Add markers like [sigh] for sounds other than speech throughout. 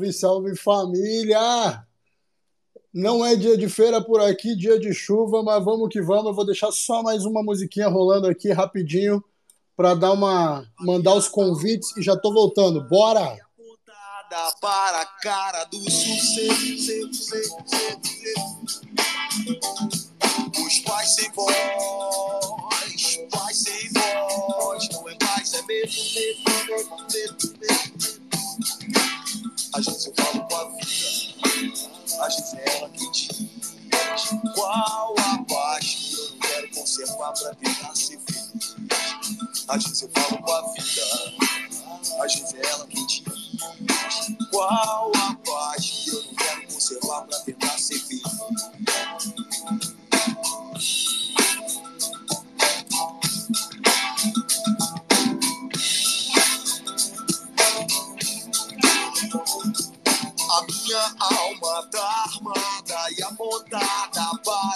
Salve, salve família! Não é dia de feira por aqui, dia de chuva, mas vamos que vamos. Eu vou deixar só mais uma musiquinha rolando aqui rapidinho para dar uma mandar os convites e já tô voltando. Bora! Para cara do os pais sem voz, pais sem voz, não é é medo, medo, medo, medo. A gente se fala com a vida, a gente é ela que te Qual a paz que eu não quero conservar pra tentar ser feliz? A gente se fala com a vida, a gente é ela que te Qual a paz que eu não quero conservar pra tentar ser feliz? alma tá armada e apontada para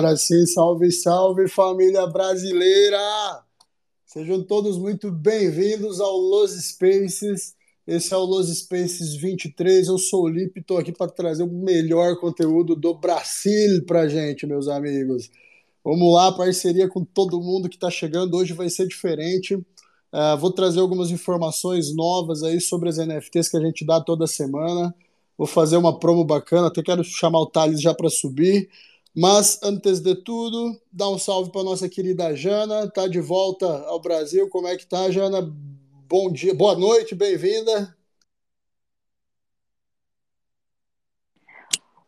Agora sim, salve, salve família brasileira! Sejam todos muito bem-vindos ao Los Spaces. Esse é o Los Spaces 23. Eu sou o Lipe, estou aqui para trazer o melhor conteúdo do Brasil para gente, meus amigos. Vamos lá, parceria com todo mundo que está chegando. Hoje vai ser diferente. Uh, vou trazer algumas informações novas aí sobre as NFTs que a gente dá toda semana. Vou fazer uma promo bacana, até quero chamar o Thales já para subir. Mas, antes de tudo, dá um salve para nossa querida Jana, tá de volta ao Brasil. Como é que tá, Jana? Bom dia, boa noite, bem-vinda.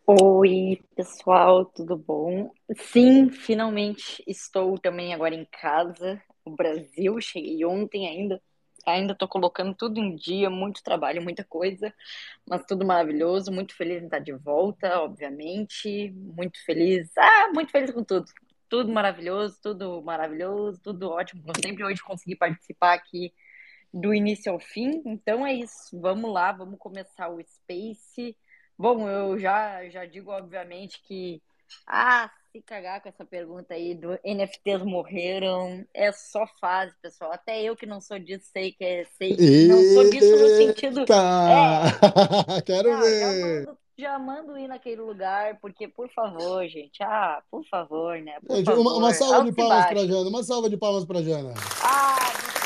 Oi, pessoal, tudo bom? Sim, finalmente estou também agora em casa, no Brasil. Cheguei ontem ainda. Ainda estou colocando tudo em dia, muito trabalho, muita coisa, mas tudo maravilhoso. Muito feliz em estar de volta, obviamente. Muito feliz, ah, muito feliz com tudo. Tudo maravilhoso, tudo maravilhoso, tudo ótimo. Como sempre, hoje consegui participar aqui do início ao fim. Então é isso, vamos lá, vamos começar o Space. Bom, eu já, já digo, obviamente, que. Ah, se cagar com essa pergunta aí do NFTs morreram, é só fase, pessoal. Até eu que não sou disso, sei que é. Sei, não sou disso no sentido. [laughs] É, Quero já ver! mando, já mando ir naquele lugar, porque, por favor, gente. Ah, por favor, né? Por Gente, uma, uma favor. salva de Altos e palmas para. Jana, uma salva de palmas para Jana. Ah, muito.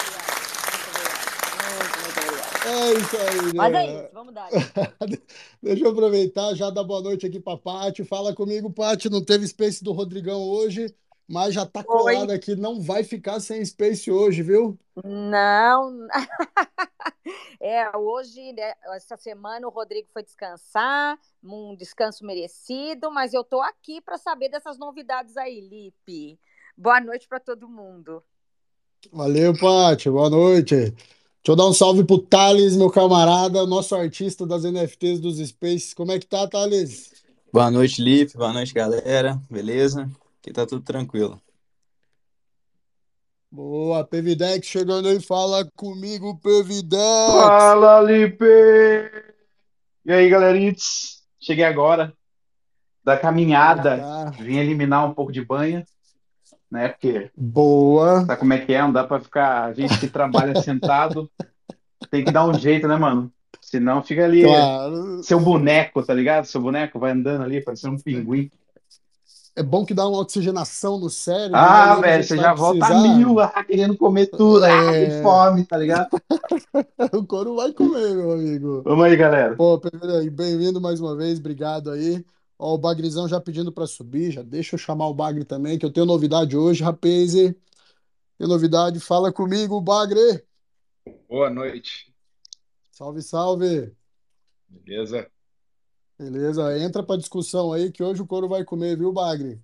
É isso aí, Mas é isso, vamos dar. [laughs] Deixa eu aproveitar, já dar boa noite aqui para Paty. Fala comigo, Paty. Não teve Space do Rodrigão hoje, mas já tá colado aqui. Não vai ficar sem Space hoje, viu? Não. [laughs] É, hoje, né, essa semana, o Rodrigo foi descansar, um descanso merecido, mas eu tô aqui para saber dessas novidades aí, Lipe. Boa noite para todo mundo. Valeu, Paty. Boa noite. Deixa eu dar um salve pro Thales, meu camarada, nosso artista das NFTs dos Spaces. Como é que tá, Thales? Boa noite, Lipe. Boa noite, galera. Beleza? Aqui tá tudo tranquilo. Boa, Pevidex chegando aí. Fala comigo, Pevidex. Fala, Lipe! E aí, galerites? Cheguei agora da caminhada. cá. Vim eliminar um pouco de banha, né? Porque Boa. sabe como é que é? Não dá pra ficar. A gente que trabalha [laughs] sentado tem que dar um jeito, né, mano? Senão fica ali Claro. seu boneco, tá ligado? Seu boneco vai andando ali, parecendo um pinguim. É bom que dá uma oxigenação no cérebro, né? Ah, a velho, você já volta a precisar. mil, ah, querendo comer tudo. Ah, que É, fome, tá ligado? [laughs] o couro vai comer, meu amigo. Vamos aí, galera. Pô, Pevidex, bem-vindo mais uma vez, obrigado aí. Ó, o Bagrizão já pedindo para subir, já deixa eu chamar o Bagre também, que eu tenho novidade hoje, rapaz. Tem novidade, fala comigo, Bagre. Boa noite, Salve, salve. beleza? Beleza, entra pra discussão aí que hoje o couro vai comer, viu, Bagre?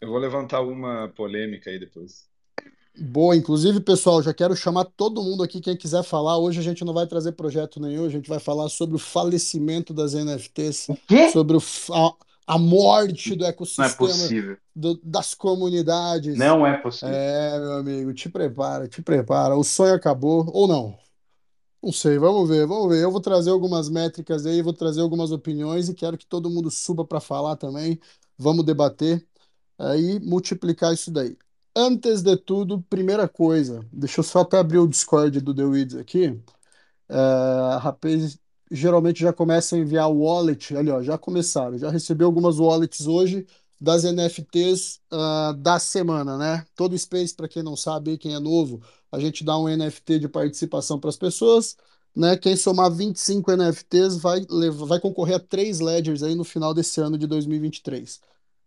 Eu vou levantar uma polêmica aí depois. Boa, inclusive, pessoal, já quero chamar todo mundo aqui, quem quiser falar. Hoje a gente não vai trazer projeto nenhum, a gente vai falar sobre o falecimento das NFTs, O quê? sobre o a, a morte do Não é ecossistema, possível. do- das comunidades. Não é possível. É, meu amigo, te prepara, te prepara. O sonho acabou, ou não? Não sei, vamos ver, vamos ver. Eu vou trazer algumas métricas aí, vou trazer algumas opiniões e quero que todo mundo suba para falar também. Vamos debater aí, multiplicar isso daí. Antes de tudo, primeira coisa, deixa eu só até abrir o Discord do The Weeds aqui. É, rapaz, geralmente já começa a enviar wallet, ali ó, já começaram, já recebi algumas wallets hoje das NFTs ah, da semana, né? Todo Space, para quem não sabe, quem é novo, a gente dá um NFT de participação para as pessoas, né? Quem somar 25 NFTs vai, vai concorrer a três Ledgers aí no final desse ano de 2023.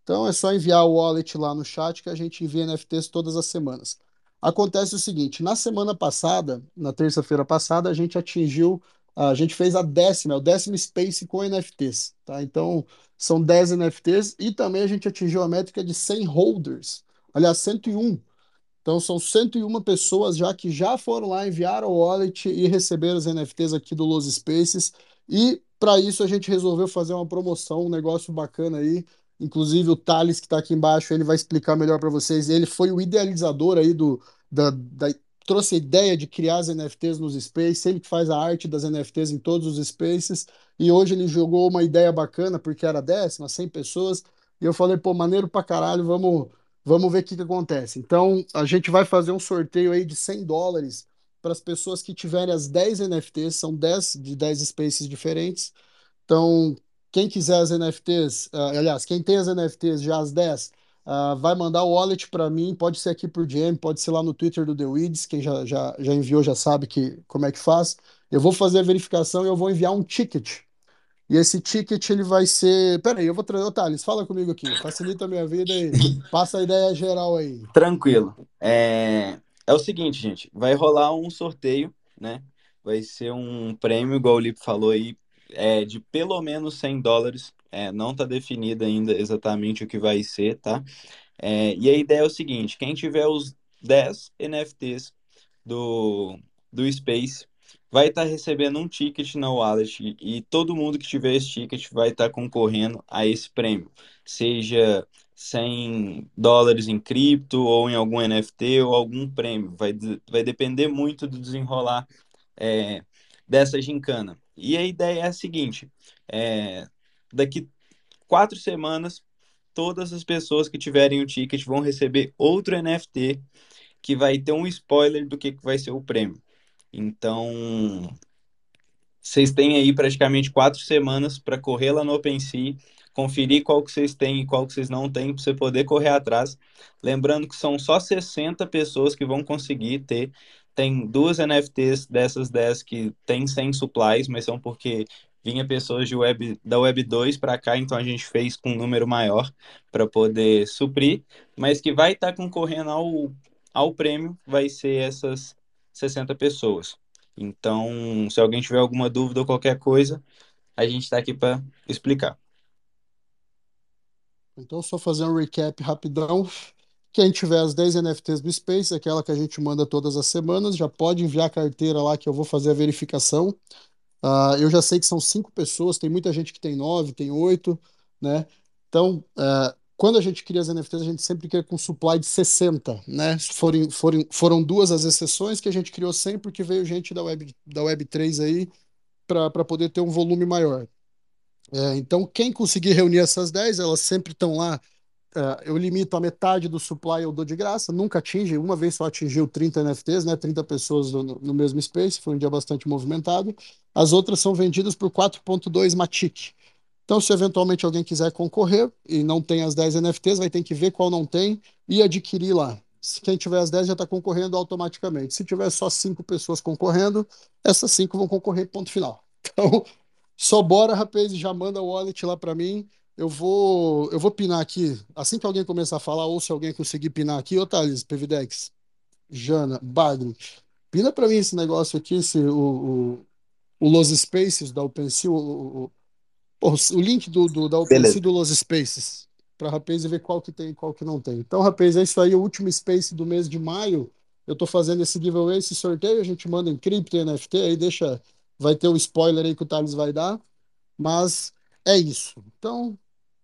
Então é só enviar o wallet lá no chat que a gente envia NFTs todas as semanas. Acontece o seguinte, na semana passada, na terça-feira passada, a gente atingiu, a gente fez a décima, é o décimo Space com NFTs, tá? Então, são 10 NFTs e também a gente atingiu a métrica de 100 holders, aliás, 101. Então são 101 pessoas já que já foram lá, enviaram o wallet e receberam os NFTs aqui do Los Spaces. E para isso a gente resolveu fazer uma promoção, um negócio bacana aí. Inclusive o Thales, que está aqui embaixo, ele vai explicar melhor para vocês. Ele foi o idealizador aí do, da, da, trouxe a ideia de criar as NFTs nos Spaces, ele que faz a arte das NFTs em todos os Spaces. E hoje ele jogou uma ideia bacana, porque era décima, 100 pessoas. E eu falei, pô, maneiro pra caralho, vamos Vamos ver o que, que acontece. Então, a gente vai fazer um sorteio aí de 100 dólares para as pessoas que tiverem as 10 NFTs, são 10 de 10 spaces diferentes. Então, quem quiser as NFTs, uh, ah, aliás, quem tem as NFTs já as 10, uh, ah, vai mandar o wallet para mim, pode ser aqui por DM, pode ser lá no Twitter do The Weeds, quem já, já, já enviou já sabe que, como é que faz. Eu vou fazer a verificação e eu vou enviar um ticket e esse ticket ele vai ser. Peraí, eu vou trazer. Thales, fala comigo aqui. Facilita a minha vida e passa a ideia geral aí. Tranquilo. É... é o seguinte, gente. Vai rolar um sorteio, né? Vai ser um prêmio, igual o Lipe falou aí, é, de pelo menos 100 dólares. É, não está definido ainda exatamente o que vai ser, tá? É, e a ideia é o seguinte: quem tiver os 10 NFTs do, do Space vai estar tá recebendo um ticket na wallet e todo mundo que tiver esse ticket vai estar tá concorrendo a esse prêmio, seja 100 dólares em cripto ou em algum NFT ou algum prêmio. Vai, vai depender muito do desenrolar é, dessa gincana. E a ideia é a seguinte: é, daqui quatro semanas, todas as pessoas que tiverem o ticket vão receber outro NFT que vai ter um spoiler do que, vai ser o prêmio. Então, vocês têm aí praticamente quatro semanas para correr lá no OpenSea, conferir qual que vocês têm e qual que vocês não têm, para você poder correr atrás. Lembrando que são só 60 pessoas que vão conseguir ter. Tem duas NFTs dessas 10 que tem 100 supplies, mas são porque vinha pessoas de web, da Web 2 para cá, então a gente fez com um número maior para poder suprir, mas que vai estar tá concorrendo ao, ao prêmio, vai ser essas 60 pessoas. Então, se alguém tiver alguma dúvida ou qualquer coisa, a gente está aqui para explicar. Então, só fazer um recap rapidão. Quem tiver as 10 NFTs do Space, aquela que a gente manda todas as semanas, já pode enviar a carteira lá que eu vou fazer a verificação. Uh, eu já sei que são cinco pessoas, tem muita gente que tem nove, tem oito, né? Então, uh, quando a gente cria as NFTs, a gente sempre quer com supply de 60, né? Foram, foram, duas as exceções que a gente criou 100 porque veio gente da Web, da Web 3 aí para poder ter um volume maior. É, então, quem conseguir reunir essas 10, elas sempre estão lá. É, eu limito a metade do supply, eu dou de graça, nunca atinge, uma vez só atingiu 30 NFTs, né? 30 pessoas no, no mesmo space, foi um dia bastante movimentado. As outras são vendidas por 4.2 Matic. Então, se eventualmente alguém quiser concorrer e não tem as 10 NFTs, vai ter que ver qual não tem e adquirir lá. Se quem tiver as 10 já está concorrendo automaticamente. Se tiver só 5 pessoas concorrendo, essas 5 vão concorrer, ponto final. [laughs] Então, só bora, rapaz, já manda o wallet lá para mim. Eu vou, eu vou pinar aqui, assim que alguém começar a falar, ou se alguém conseguir pinar aqui, ô Thales, Pevidex, Jana, Bagno, pina para mim esse negócio aqui, esse, o, o, o Los Spaces da OpenSea, o, o, o link do, do da OpenSea do Los Spaces para rapaz ver qual que tem e qual que não tem. Então, rapaz, é isso aí, o último Space do mês de maio. Eu estou fazendo esse giveaway, esse sorteio, a gente manda em cripto, NFT, aí deixa, vai ter o spoiler aí que o Thales vai dar, mas é isso. Então,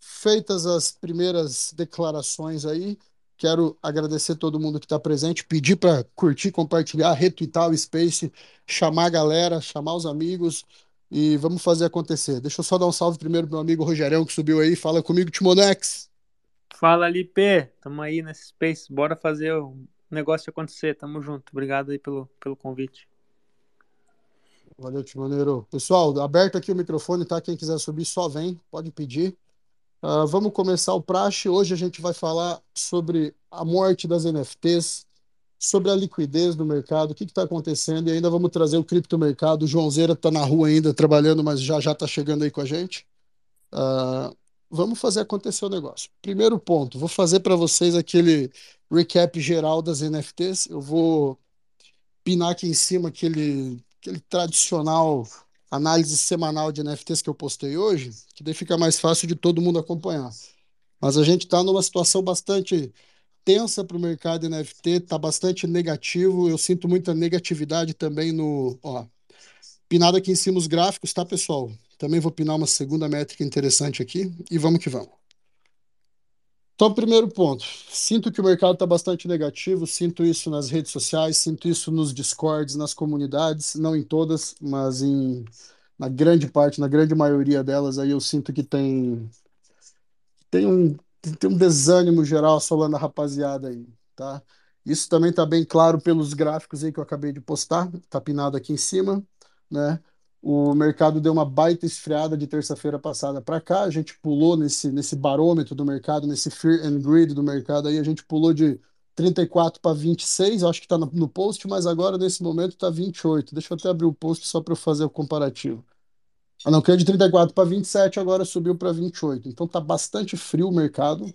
feitas as primeiras declarações aí, quero agradecer todo mundo que está presente, pedir para curtir, compartilhar, retweetar o Space, chamar a galera, chamar os amigos, e vamos fazer acontecer. Deixa eu só dar um salve primeiro pro meu amigo Rogerão que subiu aí. Fala comigo, Timonex. Fala, Lipe. Tamo aí nesse Space. Bora fazer o negócio acontecer. Tamo junto. Obrigado aí pelo, pelo convite. Valeu, Timoneiro. Pessoal, aberto aqui o microfone, tá? Quem quiser subir, só vem. Pode pedir. Uh, vamos começar o praxe. Hoje a gente vai falar sobre a morte das NFTs, sobre a liquidez do mercado, o que está acontecendo, e ainda vamos trazer o criptomercado. O Joãozeira está na rua ainda trabalhando, mas já já está chegando aí com a gente. Uh, vamos fazer acontecer o negócio. Primeiro ponto, vou fazer para vocês aquele recap geral das NFTs. Eu vou pinar aqui em cima aquele, aquele tradicional análise semanal de NFTs que eu postei hoje, que daí fica mais fácil de todo mundo acompanhar. Mas a gente está numa situação bastante tensa para o mercado NFT, está bastante negativo. Eu sinto muita negatividade também no. Ó, pinado aqui em cima os gráficos, tá, pessoal? Também vou pinar uma segunda métrica interessante aqui e vamos que vamos. Então, primeiro ponto, sinto que o mercado está bastante negativo, sinto isso nas redes sociais, sinto isso nos discords, nas comunidades, não em todas, mas em, na grande parte, na grande maioria delas, aí eu sinto que tem, tem um, tem um desânimo geral assolando a rapaziada aí, tá? Isso também está bem claro pelos gráficos aí que eu acabei de postar, tá pinado aqui em cima, né? O mercado deu uma baita esfriada de terça-feira passada para cá. A gente pulou nesse, nesse barômetro do mercado, nesse fear and greed do mercado aí, a gente pulou de 34 para 26, acho que está no, no post, mas agora nesse momento está 28. Deixa eu até abrir o post só para eu fazer o comparativo. Ah, não, é de 34 para 27, agora subiu para 28. Então está bastante frio o mercado.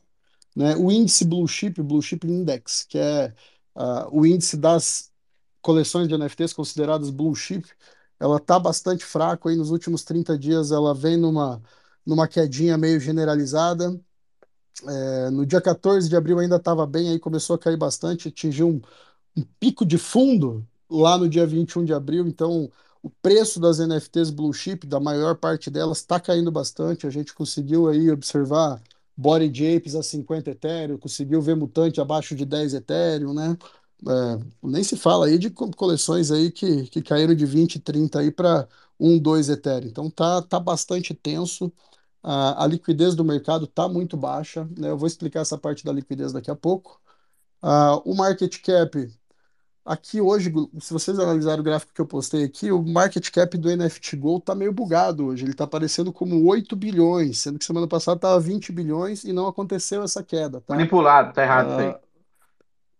Né? O índice Blue Chip, Blue Chip Index, que é uh, o índice das coleções de NFTs consideradas Blue Chip, ela está bastante fraco aí nos últimos 30 dias, ela vem numa, numa quedinha meio generalizada. É, no dia 14 de abril ainda estava bem, aí começou a cair bastante, atingiu um, um pico de fundo lá no dia 21 de abril, então o preço das NFTs Blue Chip, da maior parte delas, está caindo bastante. A gente conseguiu aí observar Body Japes a 50 Ethereum, conseguiu ver Mutante abaixo de 10 Ethereum, né? É, nem se fala aí de coleções aí que, que caíram de 20, 30 aí para 1, 2 Ethereum. Então tá, tá bastante tenso. A, a liquidez do mercado tá muito baixa, né? Eu vou explicar essa parte da liquidez daqui a pouco. O market cap, aqui hoje, se vocês analisarem o gráfico que eu postei aqui, o market cap do NFT Gold tá meio bugado hoje. Ele tá aparecendo como 8 bilhões, sendo que semana passada tava 20 bilhões e não aconteceu essa queda, tá? Manipulado, tá errado isso aí.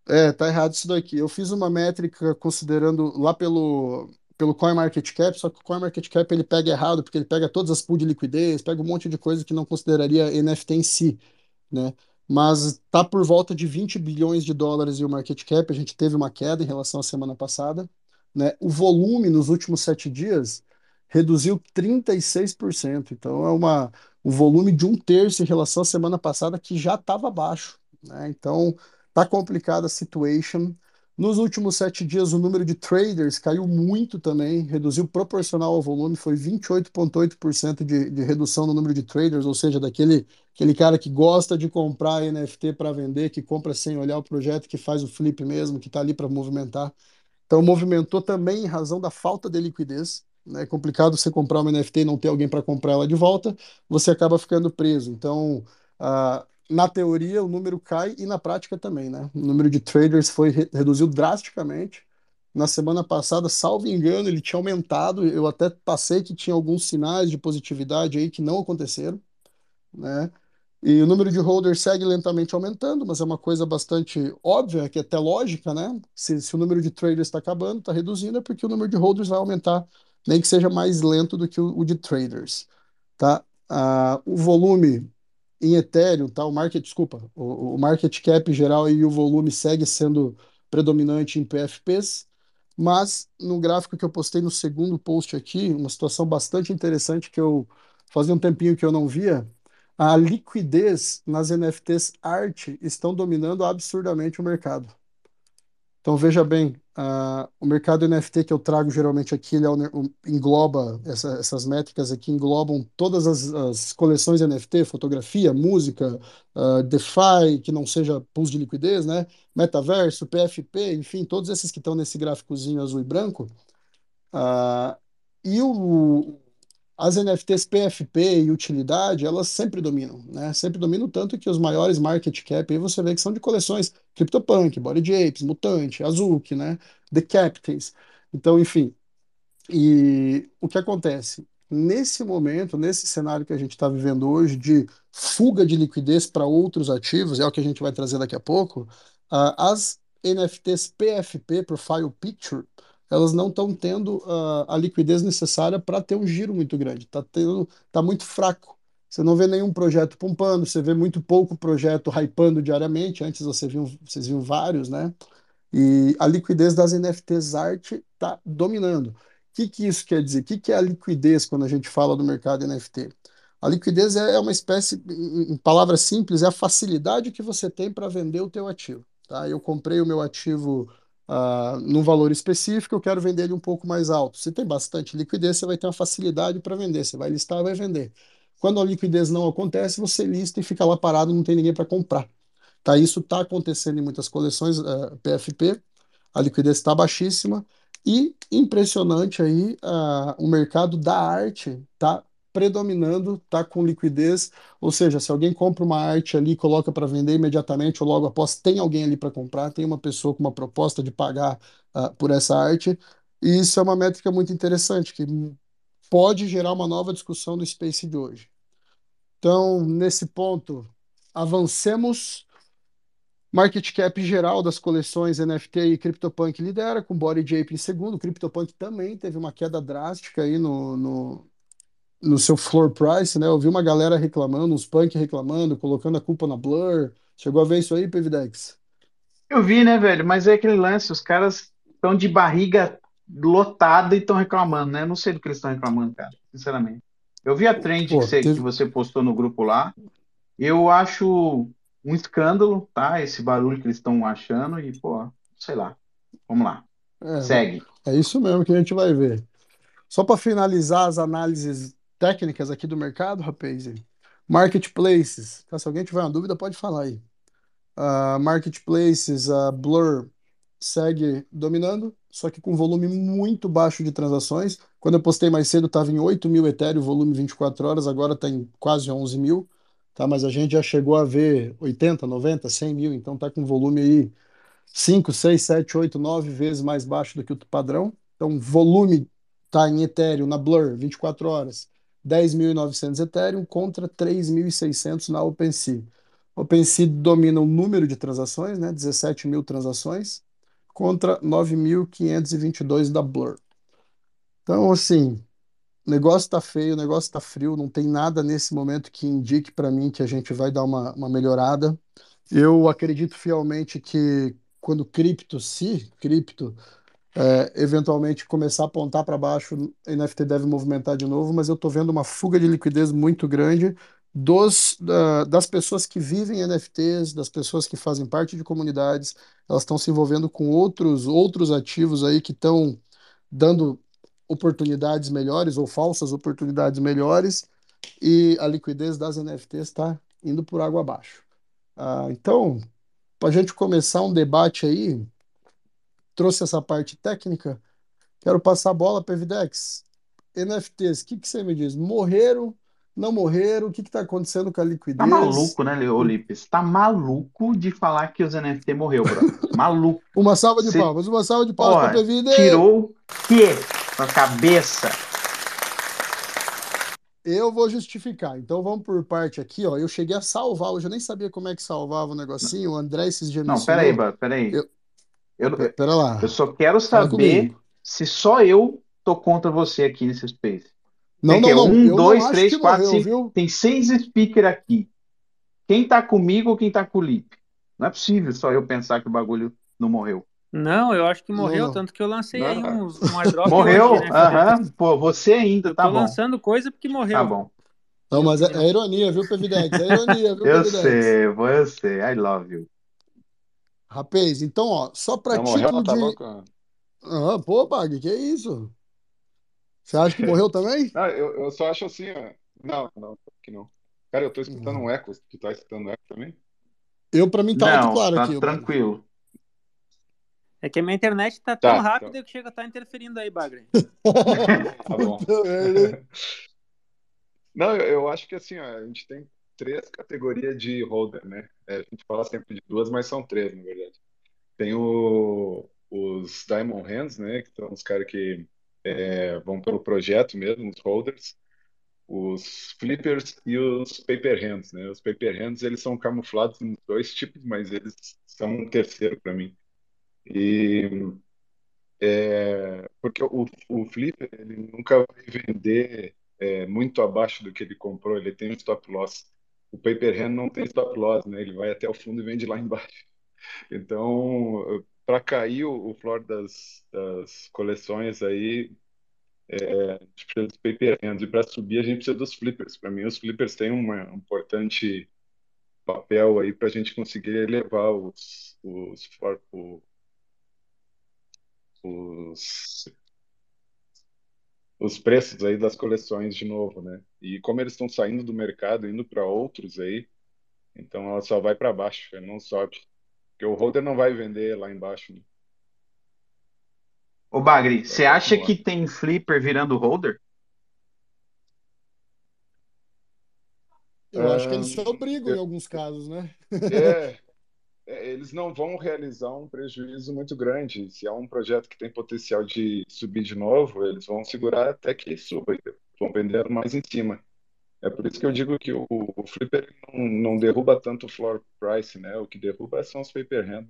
É, tá errado isso daqui. Eu fiz uma métrica considerando lá pelo, pelo CoinMarketCap, só que o CoinMarketCap ele pega errado, porque ele pega todas as pools de liquidez, pega um monte de coisa que não consideraria NFT em si, né? Mas tá por volta de 20 bilhões de dólares e o market cap, a gente teve uma queda em relação à semana passada, né? O volume nos últimos sete dias reduziu 36%, então é uma, um volume de um terço em relação à semana passada que já estava baixo, né? Então Tá complicada a situation. Nos últimos sete dias, o número de traders caiu muito também, reduziu proporcional ao volume, foi 28,8% de, de redução no número de traders, ou seja, daquele aquele cara que gosta de comprar NFT para vender, que compra sem olhar o projeto, que faz o flip mesmo, que está ali para movimentar. Então, movimentou também em razão da falta de liquidez. Né? É complicado você comprar uma NFT e não ter alguém para comprar ela de volta, você acaba ficando preso. Então, uh, na teoria o número cai e na prática também, né? O número de traders foi reduziu drasticamente. Na semana passada, salvo engano, ele tinha aumentado. Eu até passei que tinha alguns sinais de positividade aí que não aconteceram, né? E o número de holders segue lentamente aumentando, mas é uma coisa bastante óbvia, que é até lógica, né? Se, se o número de traders está acabando, está reduzindo, é porque o número de holders vai aumentar, nem que seja mais lento do que o, o de traders, tá? Ah, o volume em Ethereum, tá? O market, desculpa, o, o market cap geral e o volume segue sendo predominante em PFPs, mas no gráfico que eu postei no segundo post aqui, uma situação bastante interessante que eu fazia um tempinho que eu não via, a liquidez nas NFTs arte estão dominando absurdamente o mercado. Então veja bem, uh, o mercado NFT que eu trago geralmente aqui, ele é um, engloba, essa, essas métricas aqui englobam todas as, as coleções NFT, fotografia, música, uh, DeFi, que não seja pools de liquidez, né? Metaverso, PFP, enfim, todos esses que estão nesse gráficozinho azul e branco. Uh, e o, as NFTs PFP e utilidade, elas sempre dominam, né? Sempre dominam tanto que os maiores market cap aí você vê que são de coleções CryptoPunk, Body Apes, Mutante, Azuki, né? The Captains. Então, enfim. E o que acontece? Nesse momento, nesse cenário que a gente está vivendo hoje de fuga de liquidez para outros ativos, é o que a gente vai trazer daqui a pouco, uh, as NFTs PFP, Profile Picture, elas não estão tendo uh, a liquidez necessária para ter um giro muito grande. Está tá muito fraco. Você não vê nenhum projeto pumpando, você vê muito pouco projeto hypando diariamente. Antes você viu, vocês viram vários, né? E a liquidez das NFTs arte está dominando. O que, que isso quer dizer? O que, que é a liquidez quando a gente fala do mercado NFT? A liquidez é é uma espécie, em palavras simples, é a facilidade que você tem para vender o teu ativo, tá? Eu comprei o meu ativo ah, num valor específico, eu quero vender ele um pouco mais alto. Se tem bastante liquidez, você vai ter uma facilidade para vender. Você vai listar, vai vender. Quando a liquidez não acontece, você lista e fica lá parado, não tem ninguém para comprar. Tá? Isso está acontecendo em muitas coleções ah, PFP. A liquidez está baixíssima e impressionante aí, ah, o mercado da arte está predominando, está com liquidez, ou seja, se alguém compra uma arte ali, coloca para vender imediatamente ou logo após, tem alguém ali para comprar, tem uma pessoa com uma proposta de pagar ah, por essa arte, e isso é uma métrica muito interessante, que pode gerar uma nova discussão do Space de hoje. Então, nesse ponto, avancemos. Market cap geral das coleções NFT e CryptoPunk lidera, com Body Ape em segundo. O CryptoPunk também teve uma queda drástica aí no, no, no seu floor price, né? Eu vi uma galera reclamando, uns punk reclamando, colocando a culpa na Blur. Chegou a ver isso aí, Pevidex? Eu vi, né, velho? Mas é aquele lance, os caras estão de barriga lotada e estão reclamando, né? Eu não sei do que eles estão reclamando, cara, sinceramente. Eu vi a trend que Pô, você, que teve. você postou no grupo lá. Eu acho um escândalo, tá? Esse barulho que eles estão achando e, pô, sei lá. Vamos lá. É, Segue. é isso mesmo que a gente vai ver. Só para finalizar as análises técnicas aqui do mercado, rapaz, marketplaces. Tá? Se alguém tiver uma dúvida, pode falar aí. Ah, marketplaces, a Blur segue dominando, só que com volume muito baixo de transações. Quando eu postei mais cedo, estava em 8 mil Ethereum, volume 24 horas, agora está em quase 11 mil. Tá? Mas a gente já chegou a ver 80, 90, 100 mil, então está com volume aí 5, 6, 7, 8, 9 vezes mais baixo do que o padrão. Então, volume está em Ethereum, na Blur, 24 horas, 10.900 Ethereum contra 3.600 na OpenSea. OpenSea domina o número de transações, né? 17 mil transações, contra 9.522 da Blur. Então, assim, o negócio tá feio, o negócio tá frio, não tem nada nesse momento que indique para mim que a gente vai dar uma, uma melhorada. Eu acredito fielmente que quando cripto, se cripto, é, eventualmente começar a apontar para baixo, NFT deve movimentar de novo, mas eu estou vendo uma fuga de liquidez muito grande dos, da- das pessoas que vivem NFTs, das pessoas que fazem parte de comunidades, elas estão se envolvendo com outros, outros ativos aí que estão dando oportunidades melhores ou falsas oportunidades melhores, e a liquidez das NFTs está indo por água abaixo. Ah, então, para a gente começar um debate aí, trouxe essa parte técnica, quero passar a bola para Evidex. NFTs, o que que você me diz? Morreram? Não morreram? O que está acontecendo com a Tá liquidez? maluco, né, ô Lipes? Tá maluco de falar que os NFT morreu, brother. Maluco. [laughs] Uma salva de Você, palmas, uma salva de palmas para Pevide. tirou o quê da cabeça? Eu vou justificar. Então vamos por parte aqui, ó. Eu cheguei a salvar, eu nem sabia como é que salvava o negocinho. O André esses dias Não, peraí, peraí. Eu, Eu, pe- pera lá, eu só quero fala saber comigo. se só eu tô contra você aqui nesse space. Não, Tem não, que não. um, Eu não dois, acho três, que quatro, morreu, cinco. viu? Tem seis speakers aqui. Quem tá comigo ou quem tá com o Lipe? Não é possível só eu pensar que o bagulho não morreu. Não, eu acho que Não, morreu, não. tanto que eu lancei aí Não, uns, um airdrop [laughs] Morreu? NFT. Aham. Pô, você ainda, Eu tá tô bom. lançando coisa porque Tá morreu, bom. Não, mas é, é ironia, viu, Pevidex? É ironia, viu, Eu Pevidex? sei, eu sei. I love you. Rapaz, então, ó, só para não morreu, título tá de. louco? Ah, pô, Bag, que isso? Você acha que morreu também? [laughs] Não, eu, eu só acho assim, ó. Não, não, que não. Cara, eu tô escutando um eco. Tu tá escutando eco também? Eu, para mim, tá alto Não, claro tá aqui, tranquilo. É que a minha internet tá tão Tá, rápida então. que chega a estar interferindo aí, Bagre. [laughs] Tá bom. Hein? Não, eu, eu acho que assim, ó, a gente tem três categorias de holder, né? É, a gente fala sempre de duas, mas são três, na verdade. Tem o, os Diamond Hands, né? Que são os caras que é, vão pelo projeto mesmo, os holders. Os flippers e os paper hands, né? Os paper hands, eles são camuflados em dois tipos, mas eles são um terceiro para mim. E é, porque o, o flipper, ele nunca vai vender é, muito abaixo do que ele comprou, ele tem um stop loss. O paper hand não tem stop loss, né? Ele vai até o fundo e vende lá embaixo. Então, para cair o, floor das, das coleções aí, é, a gente precisa dos paper hands. E para subir, a gente precisa dos flippers. Para mim, os flippers têm uma- um importante papel aí para a gente conseguir elevar os, os, for- o- os, os preços aí das coleções de novo, né? E como eles estão saindo do mercado, indo para outros aí, então ela só vai para baixo, ela não sobe. Porque o holder não vai vender lá embaixo, né? Ô, Bagri, você acha que tem flipper virando holder? Eu acho que eles se Ahn, obrigam em alguns casos, né? é, [laughs] eles não vão realizar um prejuízo muito grande. Se há um projeto que tem potencial de subir de novo, eles vão segurar até que suba, vão vender mais em cima. É por isso que eu digo que o, o Flipper não, não derruba tanto o floor price, né? O que derruba são os paper hand.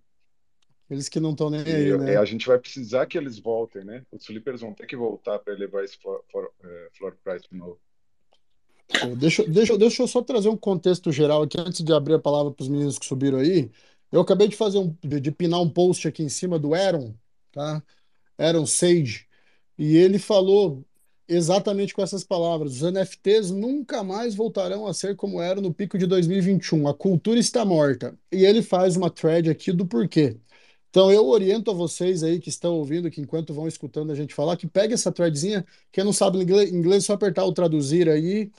Eles que não estão nem aí, é, né? a gente vai precisar que eles voltem, né? Os flippers vão ter que voltar para elevar esse floor, é, floor price de novo. Deixa, deixa, deixa eu só trazer um contexto geral aqui antes de abrir a palavra para os meninos que subiram aí. Eu acabei de fazer um, de, de pinar um post aqui em cima do Aaron, tá? Aaron Sage, e ele falou exatamente com essas palavras: os NFTs nunca mais voltarão a ser como eram no pico de 2021. A cultura está morta. E ele faz uma thread aqui do porquê. Então eu oriento a vocês aí que estão ouvindo, que enquanto vão escutando a gente falar, que pegue essa threadzinha. Quem não sabe inglês, inglês só apertar o traduzir aí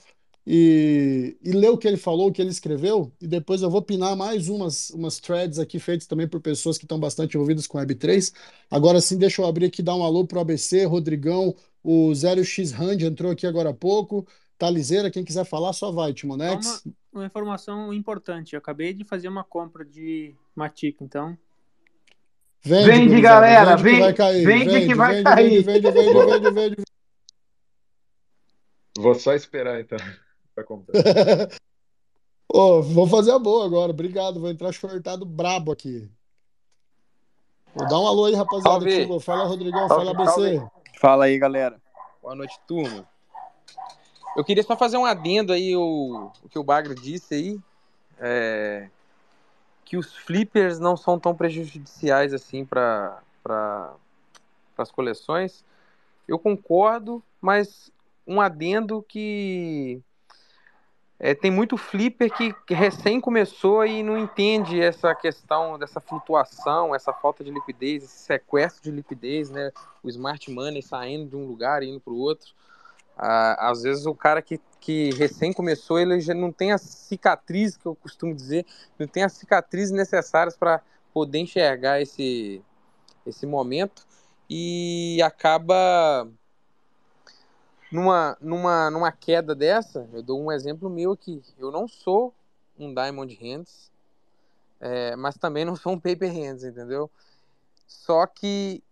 e, e ler o que ele falou, o que ele escreveu, e depois eu vou pinar mais umas, umas threads aqui feitas também por pessoas que estão bastante envolvidas com Web3. Agora sim, deixa eu abrir aqui, dar um alô pro ABC, Rodrigão, o 0x Hand entrou aqui agora há pouco, Talizeira, quem quiser falar, só vai, Timonex. uma, uma informação importante. Eu acabei de fazer uma compra de Matic, então. Vende, Vende, galera, vende que vai vende, cair, vende que vende, vai vende, cair. vende, vende, vende, vende, vende, vende. Vou só esperar então para comprar. [laughs] Ô, vou fazer a boa agora, obrigado, vou entrar shortado brabo aqui. Vou dar um alô aí, rapaziada, Salve! Fala, Rodrigão, Salve, fala, salve. Fala aí, galera. Boa noite, turma. Eu queria só fazer um adendo aí o, o que o Bagre disse aí, é, que os flippers não são tão prejudiciais assim para pra, as coleções. Eu concordo, mas um adendo que é, tem muito flipper que que recém começou e não entende essa questão dessa flutuação, essa falta de liquidez, esse sequestro de liquidez, né? O smart money saindo de um lugar e indo para o outro. Ah, às vezes o cara que, que recém começou, ele já não tem a cicatriz, que eu costumo dizer, não tem as cicatrizes necessárias para poder enxergar esse, esse momento e acaba numa, numa, numa queda dessa, eu dou um exemplo meu aqui. Eu não sou um Diamond Hands, é, mas também não sou um Paper Hands, entendeu? Só que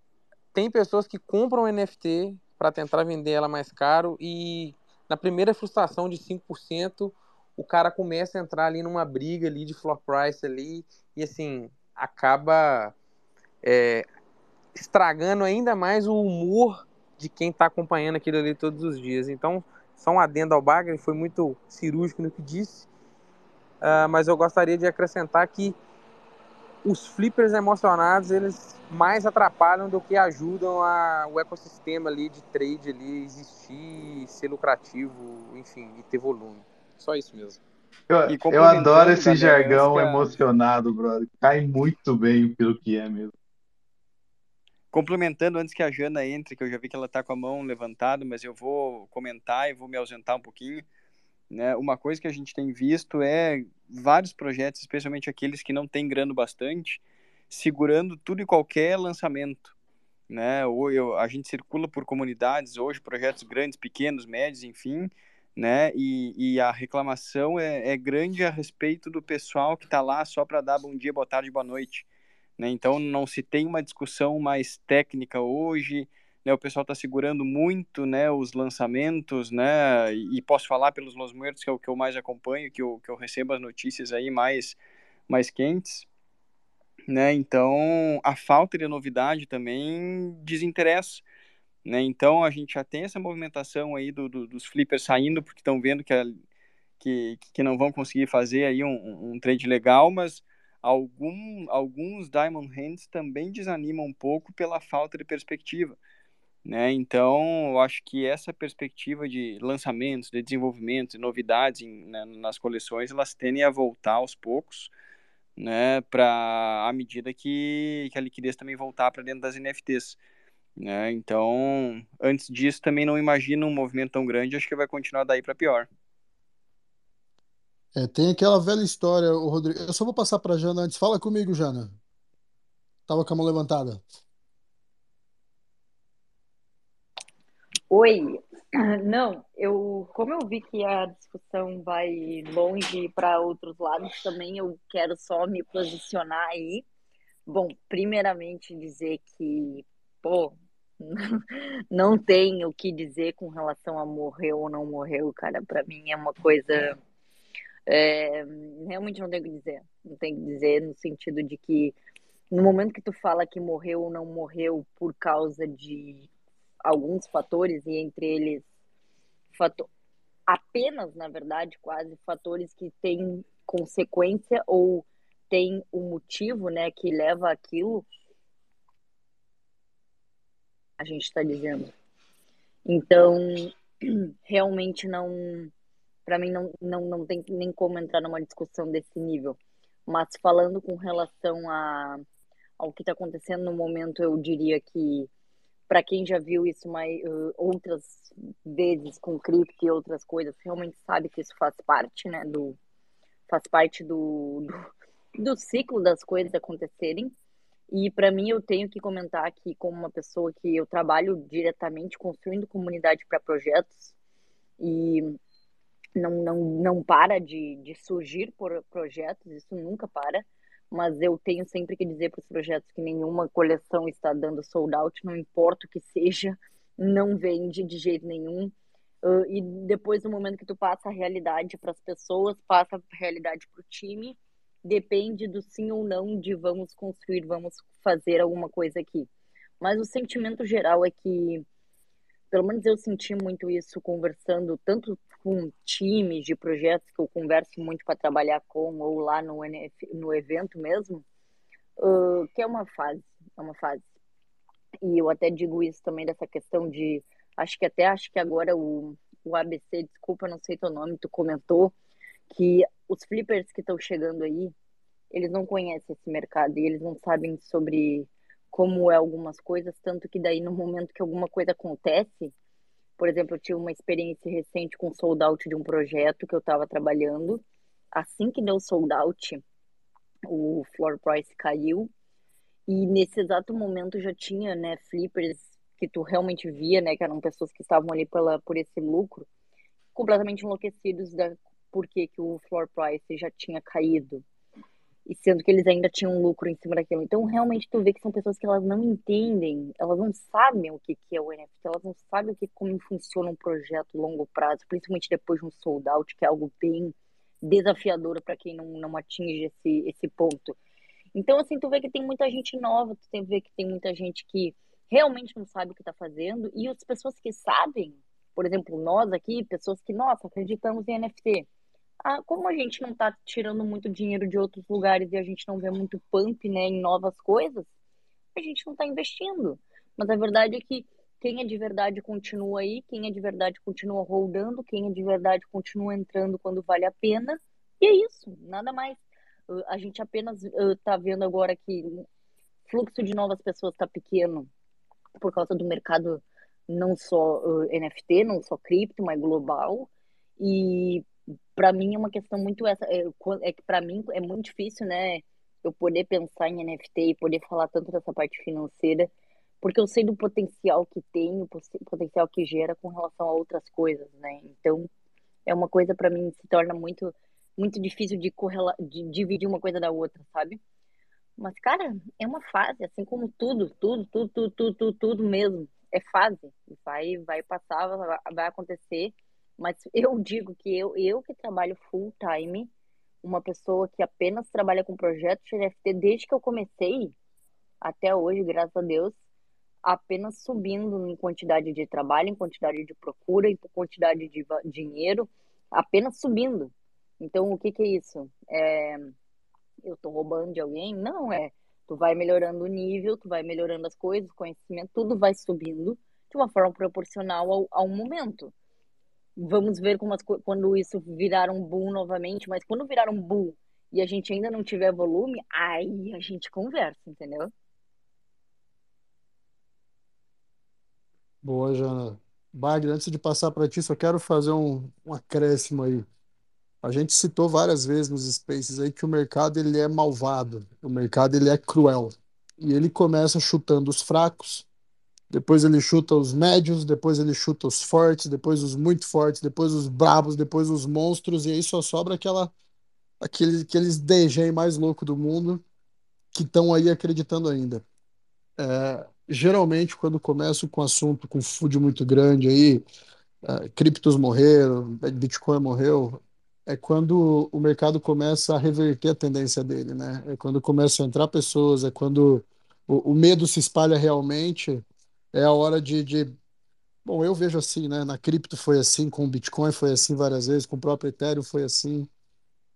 tem pessoas que compram NFT para tentar vender ela mais caro e na primeira frustração de 5%, o cara começa a entrar ali numa briga ali de floor price ali e assim, acaba é, estragando ainda mais o humor de quem está acompanhando aquilo ali todos os dias. Então, só um adendo ao Bagre, foi muito cirúrgico no que disse, ah, mas eu gostaria de acrescentar que os flippers emocionados, eles mais atrapalham do que ajudam a, o ecossistema ali de trade ali existir, ser lucrativo, enfim, e ter volume. Só isso mesmo. Eu, eu adoro esse jargão a- emocionado, brother. Cai muito bem pelo que é mesmo. Complementando antes que a Jana entre, que eu já vi que ela tá com a mão levantada, mas eu vou comentar e vou me ausentar um pouquinho. Né? Uma coisa que a gente tem visto é vários projetos, especialmente aqueles que não têm grana bastante, segurando tudo e qualquer lançamento. Né? Ou eu, a gente circula por comunidades hoje, projetos grandes, pequenos, médios, enfim, né? E, e a reclamação é, é grande a respeito do pessoal que está lá só para dar bom dia, boa tarde, boa noite. Né? Então não se tem uma discussão mais técnica hoje, né? O pessoal está segurando muito, né? Os lançamentos, né? E, posso falar pelos Los Muertos que é o que eu mais acompanho, que eu, que eu recebo as notícias aí mais mais quentes, né? Então a falta de novidade também desinteressa, né? Então a gente já tem essa movimentação aí do, do- dos flippers saindo porque estão vendo que, a- que que não vão conseguir fazer aí um, um trade legal, mas algum, alguns Diamond Hands também desanimam um pouco pela falta de perspectiva, Né? Então, eu acho que essa perspectiva de lançamentos, de desenvolvimento, de novidades em, né, nas coleções, elas tendem a voltar aos poucos, né, para à medida que, que a liquidez também voltar para dentro das NFTs. Né? Então, antes disso, também não imagino um movimento tão grande, acho que vai continuar daí para pior. É, tem aquela velha história, o Rodrigo. Eu só vou passar para Jana antes. Fala comigo, Jana. Tava com a mão levantada. Oi. Não, eu, como eu vi que a discussão vai longe para outros lados, também eu quero só me posicionar aí. Bom, primeiramente dizer que, pô, [laughs] não tem o que dizer com relação a morreu ou não morreu, cara. Para mim é uma coisa. É, realmente não tem o que dizer. Não tem o que dizer no sentido de que no momento que tu fala que morreu ou não morreu por causa de alguns fatores, e entre eles fator, apenas, na verdade, quase fatores que têm consequência ou tem um motivo né, que leva aquilo, a gente está dizendo. Então, [clears throat] realmente não, para mim não, não, não tem nem como entrar numa discussão desse nível. Mas falando com relação a, ao que está acontecendo no momento, eu diria que para quem já viu isso mais, uh, outras vezes com cripto e outras coisas, realmente sabe que isso faz parte, né, do faz parte do, do, do ciclo das coisas acontecerem. E para mim eu tenho que comentar aqui como uma pessoa que eu trabalho diretamente construindo comunidade para projetos e não, não, não para de, de surgir por projetos, isso nunca para, mas eu tenho sempre que dizer para os projetos que nenhuma coleção está dando sold out, não importa o que seja, não vende de jeito nenhum. Uh, e depois do momento que tu passa a realidade para as pessoas, passa a realidade para o time, depende do sim ou não de vamos construir, vamos fazer alguma coisa aqui. Mas o sentimento geral é que, pelo menos eu senti muito isso conversando tanto com times de projetos que eu converso muito para trabalhar com ou lá no, NF, no evento mesmo, uh, que é uma fase, é uma fase. E eu até digo isso também dessa questão de, acho que até acho que agora o, o ABC, desculpa, não sei teu nome, tu comentou que os flippers que estão chegando aí, eles não conhecem esse mercado e eles não sabem sobre como é algumas coisas, tanto que daí no momento que alguma coisa acontece, por exemplo, eu tive uma experiência recente com sold out de um projeto que eu estava trabalhando. Assim que deu sold out, o floor price caiu e nesse exato momento já tinha, né, flippers que tu realmente via, né, que eram pessoas que estavam ali pela por esse lucro, completamente enlouquecidos da por que, que o floor price já tinha caído. E sendo que eles ainda tinham lucro em cima daquilo. Então, realmente, tu vê que são pessoas que elas não entendem, elas não sabem o que, que é o NFT, elas não sabem o que, como funciona um projeto longo prazo, principalmente depois de um sold out, que é algo bem desafiador para quem não, não atinge esse, esse ponto. Então, assim, tu vê que tem muita gente nova, tu vê que tem muita gente que realmente não sabe o que está fazendo, e as pessoas que sabem, por exemplo, nós aqui, pessoas que, nossa, acreditamos em NFT, ah, como a gente não está tirando muito dinheiro de outros lugares e a gente não vê muito pump né, em novas coisas, a gente não está investindo. Mas a verdade é que quem é de verdade continua aí, quem é de verdade continua rodando, quem é de verdade continua entrando quando vale a pena. E é isso, nada mais. A gente apenas está vendo agora que o fluxo de novas pessoas está pequeno por causa do mercado não só uh, NFT, não só cripto, mas global. E para mim é uma questão muito essa é, é que para mim é muito difícil né eu poder pensar em NFT e poder falar tanto dessa parte financeira porque eu sei do potencial que tem o potencial que gera com relação a outras coisas né. Então é uma coisa para mim se torna muito muito difícil de, correla de dividir uma coisa da outra sabe. Mas cara é uma fase assim como tudo tudo tudo tudo tudo tudo, mesmo. É fase vai vai passar vai acontecer mas eu digo que eu, eu que trabalho full time, uma pessoa que apenas trabalha com projetos de NFT desde que eu comecei até hoje, graças a Deus, apenas subindo em quantidade de trabalho, em quantidade de procura, em quantidade de dinheiro, apenas subindo. Então, o que, que é isso? É, eu tô roubando de alguém? Não, é. Tu vai melhorando o nível, tu vai melhorando as coisas, conhecimento, tudo vai subindo de uma forma proporcional ao, ao momento. Vamos ver como as, quando isso virar um boom novamente, mas quando virar um boom e a gente ainda não tiver volume, aí a gente conversa, entendeu? Boa, Jana. Bagre, antes de passar para ti, só quero fazer um, um acréscimo aí. A gente citou várias vezes nos Spaces aí que o mercado ele é malvado, o mercado ele é cruel. E ele começa chutando os fracos, depois ele chuta os médios, depois ele chuta os fortes, depois os muito fortes, depois os brabos, depois os monstros, e aí só sobra aquela, aquele, aqueles DG mais louco do mundo que estão aí acreditando ainda. É, geralmente, quando começo com assunto com food muito grande aí, é, criptos morreram, Bitcoin morreu, é quando o mercado começa a reverter a tendência dele, né? É quando começam a entrar pessoas, é quando o, o medo se espalha realmente, é a hora de, de... Bom, eu vejo assim, né? Na cripto foi assim, com o Bitcoin foi assim várias vezes, com o próprio Ethereum foi assim.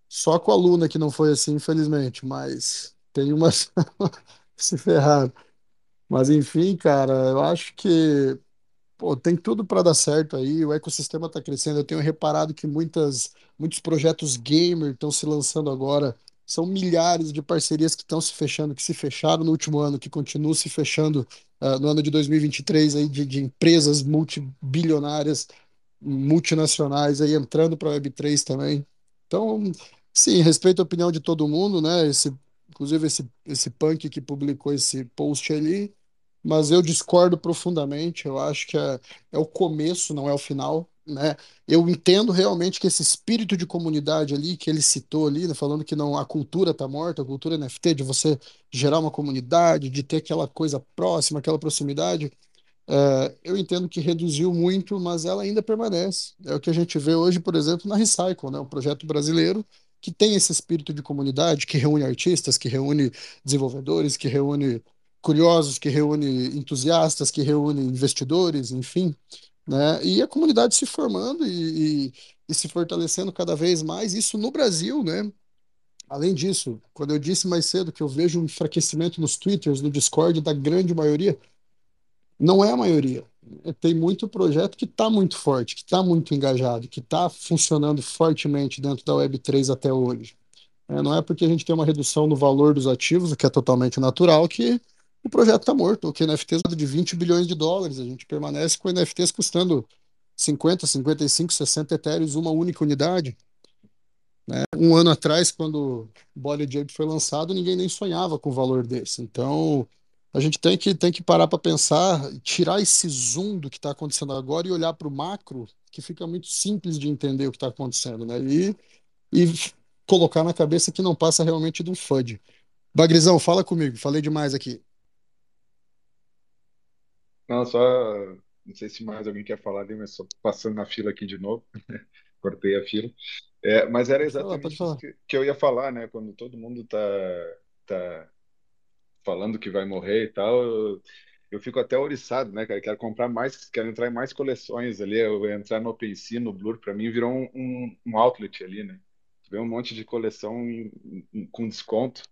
Só com a Luna que não foi assim, infelizmente, mas tem umas [laughs] se ferraram. Mas enfim, cara, eu acho que Pô, tem tudo para dar certo aí, o ecossistema está crescendo. Eu tenho reparado que muitas, muitos projetos gamer estão se lançando agora. São milhares de parcerias que estão se fechando, que se fecharam no último ano, que continuam se fechando uh, no ano de 2023 aí de, de empresas multibilionárias, multinacionais aí entrando para a Web3 também. Então, sim, respeito a opinião de todo mundo, né? Esse, inclusive esse, esse punk que publicou esse post ali mas eu discordo profundamente. Eu acho que é, é o começo, não é o final. Né? Eu entendo realmente que esse espírito de comunidade ali que ele citou ali, né, falando que não a cultura está morta, a cultura NFT de você gerar uma comunidade, de ter aquela coisa próxima, aquela proximidade, é, eu entendo que reduziu muito, mas ela ainda permanece. É o que a gente vê hoje, por exemplo, na Recycle, né, um projeto brasileiro que tem esse espírito de comunidade, que reúne artistas, que reúne desenvolvedores, que reúne curiosos, que reúne entusiastas, que reúne investidores, enfim, né? E a comunidade se formando e, e, e se fortalecendo cada vez mais, isso no Brasil, né? Além disso, quando eu disse mais cedo que eu vejo um enfraquecimento nos Twitters, no Discord da grande maioria, não é a maioria. Tem muito projeto que está muito forte, que está muito engajado, que está funcionando fortemente dentro da Web3 até hoje. É, não é porque a gente tem uma redução no valor dos ativos, o que é totalmente natural, que o projeto está morto. O NFTs de 20 bilhões de dólares. A gente permanece com NFTs custando 50, 55, 60 etéreos uma única unidade. Né? Um ano atrás, quando o Body Jump foi lançado, ninguém nem sonhava com o valor desse. Então, a gente tem que, tem que parar para pensar, tirar esse zoom do que está acontecendo agora e olhar para o macro, que fica muito simples de entender o que está acontecendo. Né? E, e colocar na cabeça que não passa realmente de um FUD. Bagrizão, fala comigo, falei demais aqui. Não, só. Não sei se mais alguém quer falar ali, mas só passando na fila aqui de novo. [laughs] Cortei a fila. É, mas era Pode falar, exatamente isso que, que eu ia falar, né? Quando todo mundo tá, tá falando que vai morrer e tal, eu, eu fico até oriçado, né, cara? Quero comprar mais, quero entrar em mais coleções ali. Eu entrar no OpenSea, no Blur, para mim virou um, um, um outlet ali, né? Vê um monte de coleção em- em- com desconto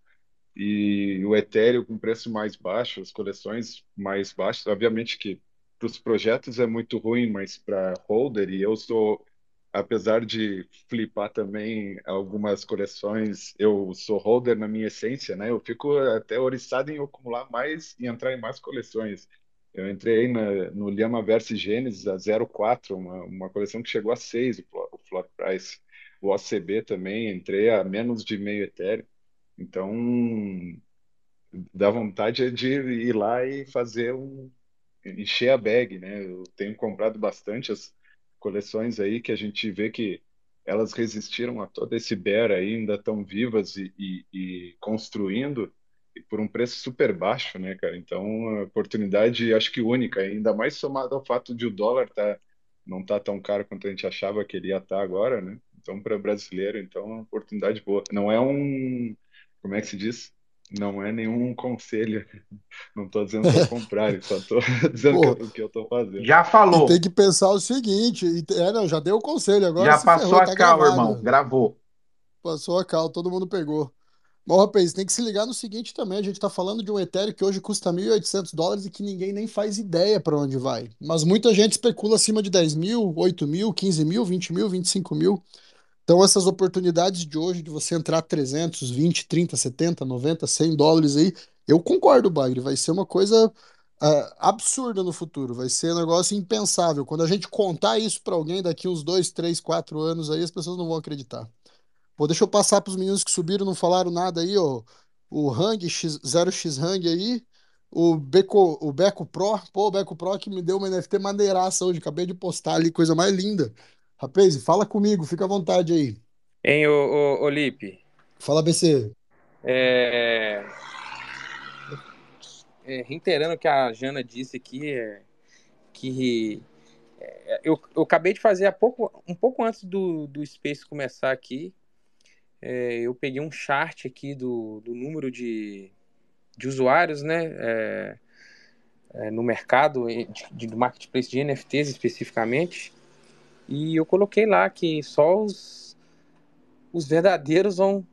e o Ethereum com preço mais baixo, as coleções mais baixas. Obviamente que para os projetos é muito ruim, mas para holder, e eu sou, apesar de flipar também algumas coleções, eu sou holder na minha essência, né? Eu fico até oriçado em acumular mais e entrar em mais coleções. Eu entrei na, no Lhama Versus Genesis a 0,4, uma, uma coleção que chegou a 6 o, flo- o floor price. O OCB também, entrei a menos de meio Ethereum. Então, dá vontade de ir lá e fazer um, encher a bag, né? Eu tenho comprado bastante as coleções aí que a gente vê que elas resistiram a todo esse bear aí, ainda estão vivas e, e, e construindo e por um preço super baixo, né, cara? Então, a oportunidade acho que única, ainda mais somado ao fato de o dólar tá, não tá tão caro quanto a gente achava que ele ia estar agora, né? Então, para brasileiro, então, é uma oportunidade boa. Não é um, como é que se diz? Não é nenhum conselho não estou dizendo para [laughs] comprar, só estou [laughs] dizendo Pô, que- o que eu estou fazendo. Já e falou. tem que pensar o seguinte, e- é, não, já deu o conselho, agora Já passou ferrou, a tá cal, gravado. irmão. Gravou. Passou a cal, todo mundo pegou. Bom, rapaz, tem que se ligar no seguinte também. A gente está falando de um Ethereum que hoje custa 1.800 dólares e que ninguém nem faz ideia para onde vai. Mas muita gente especula acima de 10 mil, 8 mil, 15 mil, 20 mil, 25 mil. Então, essas oportunidades de hoje de você entrar 300, 20, 30, 70, 90, 100 dólares aí, eu concordo, Bagre. Vai ser uma coisa ah, absurda no futuro. Vai ser um negócio impensável. Quando a gente contar isso para alguém daqui uns 2, 3, 4 anos aí, as pessoas não vão acreditar. Pô, deixa eu passar para os meninos que subiram, não falaram nada aí, ó. O Hang, X, 0x Hang aí. O Beco, o Beco Pro. Pô, o Beco Pro que me deu uma NFT maneiraça hoje. Acabei de postar ali, coisa mais linda. Rapaz, fala comigo, fica à vontade aí. Hein, ô, ô, ô Lipe? Fala, BC. É... é, reiterando o que a Jana disse aqui, é, que é, eu, eu acabei de fazer há pouco, um pouco antes do, do Space começar aqui, é, eu peguei um chart aqui do, do número de, de usuários, né, é, é, no mercado de, de, do marketplace de NFTs especificamente, e eu coloquei lá que só os, os verdadeiros vão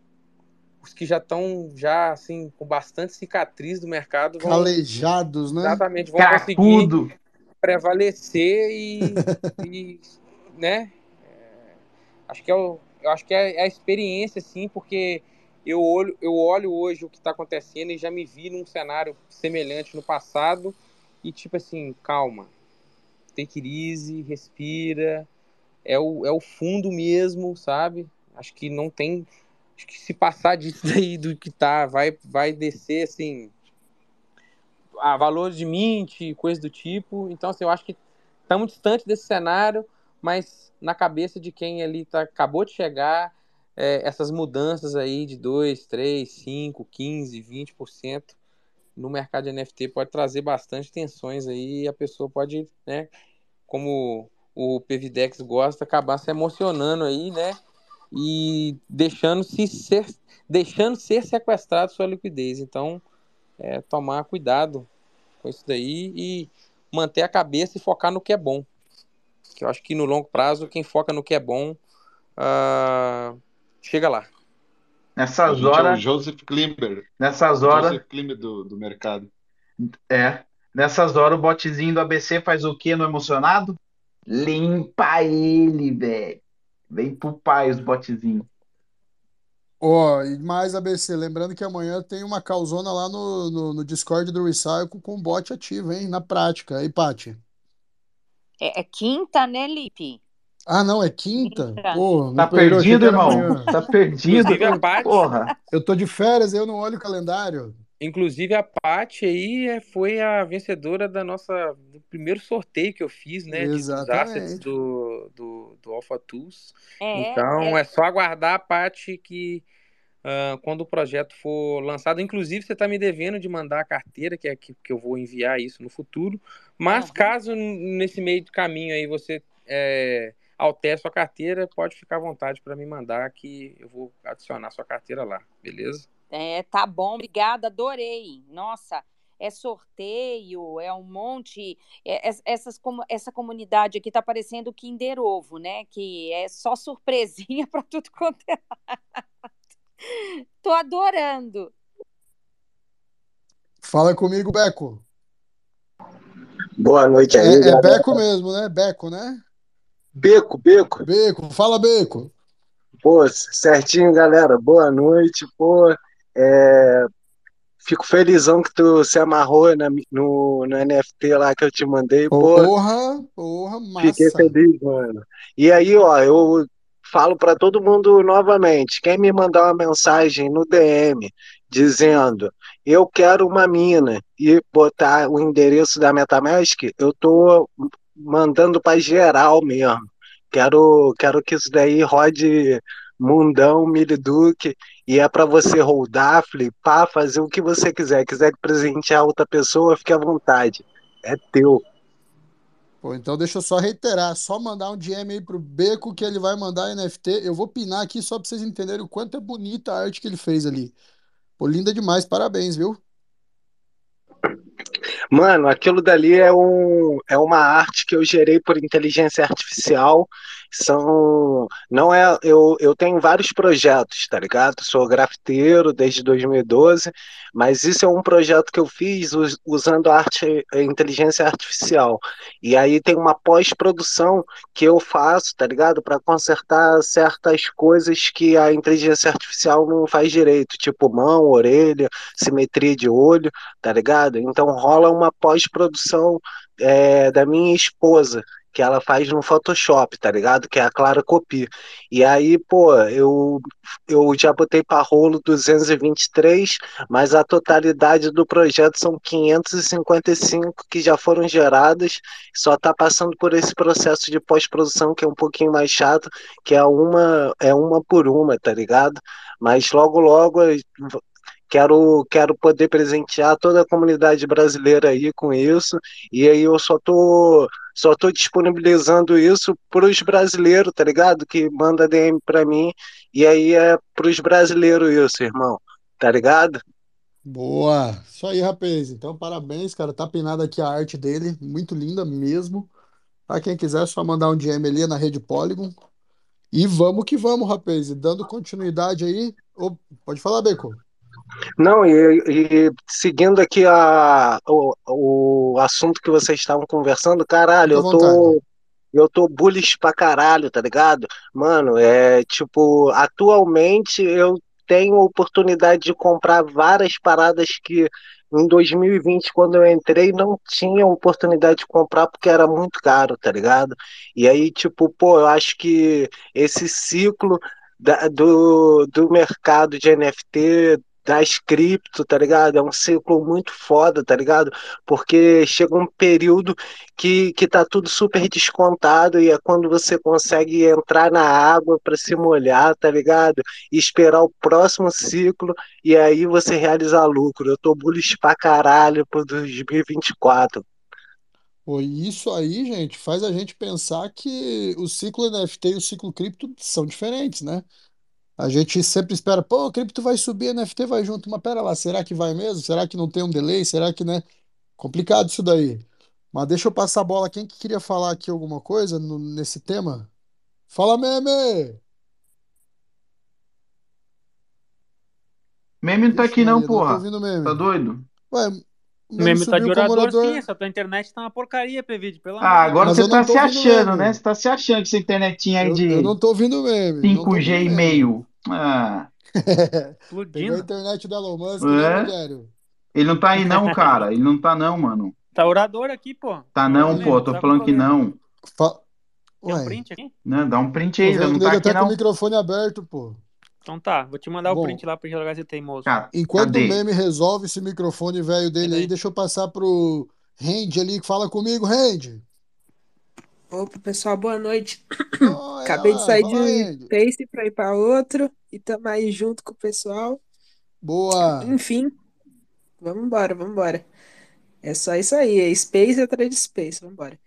os que já estão já assim com bastante cicatriz do mercado vão, calejados, né? Exatamente, vão conseguir prevalecer e, [laughs] e né? É, acho que é o, eu acho que é, é a experiência sim, porque eu olho, eu olho hoje o que está acontecendo e já me vi num cenário semelhante no passado e tipo assim, calma, take it easy, respira, é o, é o fundo mesmo, sabe? Acho que não tem Acho que se passar disso [laughs] daí do que tá, vai, vai descer assim a valores de mint, coisa do tipo. Então, assim, eu acho que estamos distante desse cenário, mas na cabeça de quem ali tá, acabou de chegar, é, essas mudanças aí de 2, 3, 5, 15, 20% no mercado de NFT pode trazer bastante tensões aí e a pessoa pode, né, como o PVDEX gosta, acabar se emocionando aí, né, e deixando se ser, deixando ser sequestrado sua liquidez. Então, é, tomar cuidado com isso daí e manter a cabeça e focar no que é bom. Que eu acho que no longo prazo, quem foca no que é bom, uh, chega lá. Nessas horas. É o Joseph Klimber. Nessas horas. Joseph Klimber do, do mercado. É. Nessas horas, o botezinho do ABC faz o que no emocionado? Limpa ele, velho. Vem pro pai os botezinhos. Ó, oh, e mais ABC, lembrando que amanhã tem uma causona lá no, no, no Discord do Recycle com bot ativo, hein? Na prática. Aí, Paty? É, é, quinta, né, Lipe? Ah, não, é quinta? quinta. Pô, tá perdido, irmão? Tá perdido. Porra. Eu tô de férias, eu não olho o calendário. Inclusive a Paty aí é, foi a vencedora da nossa do primeiro sorteio que eu fiz, né? Exatamente. De, do, do, do Alpha Tools. É, então é... é só aguardar a Paty que uh, quando o projeto for lançado, inclusive você está me devendo de mandar a carteira, que é que, que eu vou enviar isso no futuro. Mas uhum. caso nesse meio do caminho aí você é, altere sua carteira, pode ficar à vontade para me mandar que eu vou adicionar sua carteira lá, beleza? É, tá bom, obrigada, adorei. Nossa, é sorteio, é um monte. É, essas, essa comunidade aqui tá parecendo Kinder Ovo, né? Que é só surpresinha [laughs] para tudo quanto é lado. Tô adorando. Fala comigo, Beco. Boa noite aí. É, é Beco mesmo, né? Beco, né? Beco, Beco. Beco, fala, Beco. Pô, certinho, galera. Boa noite. Pô, é, fico felizão que tu se amarrou na, no, no NFT lá que eu te mandei. Porra, porra, massa. Fiquei feliz, mano. E aí, ó, eu falo para todo mundo novamente: quem me mandar uma mensagem no DM dizendo eu quero uma mina e botar o endereço da MetaMask, eu tô mandando para geral mesmo. Quero, quero que isso daí rode mundão, miliduque e é para você rodar, flipar, fazer o que você quiser. Quiser presentear outra pessoa, fique à vontade. É teu. Pô, então deixa eu só reiterar, só mandar um DM aí pro Beco que ele vai mandar NFT. Eu vou pinar aqui só para vocês entenderem o quanto é bonita a arte que ele fez ali. Pô, linda demais, parabéns, viu? Mano, aquilo dali é, um, é uma arte que eu gerei por inteligência artificial. São. Não é. Eu, eu tenho vários projetos, tá ligado? Sou grafiteiro desde 2012, mas isso é um projeto que eu fiz us- usando arte, inteligência artificial. E aí tem uma pós-produção que eu faço, tá ligado? Para consertar certas coisas que a inteligência artificial não faz direito, tipo mão, orelha, simetria de olho tá ligado? Então rola uma pós-produção é, da minha esposa, que ela faz no Photoshop, tá ligado? Que é a Clara Copy. E aí, pô, eu, eu já botei para rolo 223, mas a totalidade do projeto são 555 que já foram geradas, só tá passando por esse processo de pós-produção que é um pouquinho mais chato, que é uma, é uma por uma, tá ligado? Mas logo, logo Quero, quero poder presentear toda a comunidade brasileira aí com isso. E aí eu só tô, só tô disponibilizando isso para os brasileiros, tá ligado? Que manda DM para mim. E aí é para os brasileiros isso, irmão. Tá ligado? Boa! Isso aí, rapaz. Então, parabéns, cara. Tá pinada aqui a arte dele. Muito linda mesmo. Pra quem quiser, é só mandar um DM ali na rede Polygon. E vamos que vamos, rapaz. E dando continuidade aí. Ô, pode falar, Beco. Não, e, e seguindo aqui a, o, o assunto que vocês estavam conversando, caralho, eu tô, vontade. eu tô bullish pra caralho, tá ligado? Mano, é tipo, atualmente eu tenho oportunidade de comprar várias paradas que em 2020, quando eu entrei, não tinha oportunidade de comprar porque era muito caro, tá ligado? E aí, tipo, pô, eu acho que esse ciclo da- do, do mercado de NFT, das cripto, tá ligado? É um ciclo muito foda, tá ligado? Porque chega um período que, que tá tudo super descontado e é quando você consegue entrar na água para se molhar, tá ligado? E esperar o próximo ciclo e aí você realizar lucro. Eu tô bullish pra caralho pro 2024. Pô, isso aí, gente, faz a gente pensar que o ciclo NFT e o ciclo cripto são diferentes, né? A gente sempre espera, pô, o cripto vai subir, NFT vai junto, mas pera lá, será que vai mesmo? Será que não tem um delay? Será que, né? Complicado isso daí. Mas deixa eu passar a bola. Quem que queria falar aqui alguma coisa no- nesse tema? Fala, meme! Meme não tá Vixe, aqui não, Maria, não tô porra. ouvindo o Tá meme. doido? Ué, o O meme meme tá de subiu como orador, sim, orador, essa tua internet tá uma porcaria, Pevide, pelo amor Ah, de agora Deus. você tá não tô se ouvindo o achando, né? meme. Você tá se achando com essa internetinha aí Eu, eu não de tô ouvindo o meme. Não tô 5G ouvindo e meme. meio. Ah, [laughs] Pegou a Explodindo. internet do Elon Musk, né, é? Rogério? Ele não tá aí não, cara. [laughs] Ele não tá não, mano. Tá orador aqui, pô. Tá Não é não, meme, pô. não Tô tá falando que não. Fa- Tem um print aqui? Né? Dá um print aí, ele não tá aqui até com o não. microfone aberto, pô. Então tá, vou te mandar o Bom, print lá pra jogar esse teimoso. Cara, enquanto o cadê? meme resolve esse microfone velho dele aí, deixa eu passar pro Randy ali, que fala comigo, Randy. Opa, pessoal, boa noite. Oi, Acabei de sair de um. Space para ir para outro e tamo aí junto com o pessoal. Boa. Enfim, vamos embora, vamos embora. É só isso aí, é Space atrás de Space, vamos embora.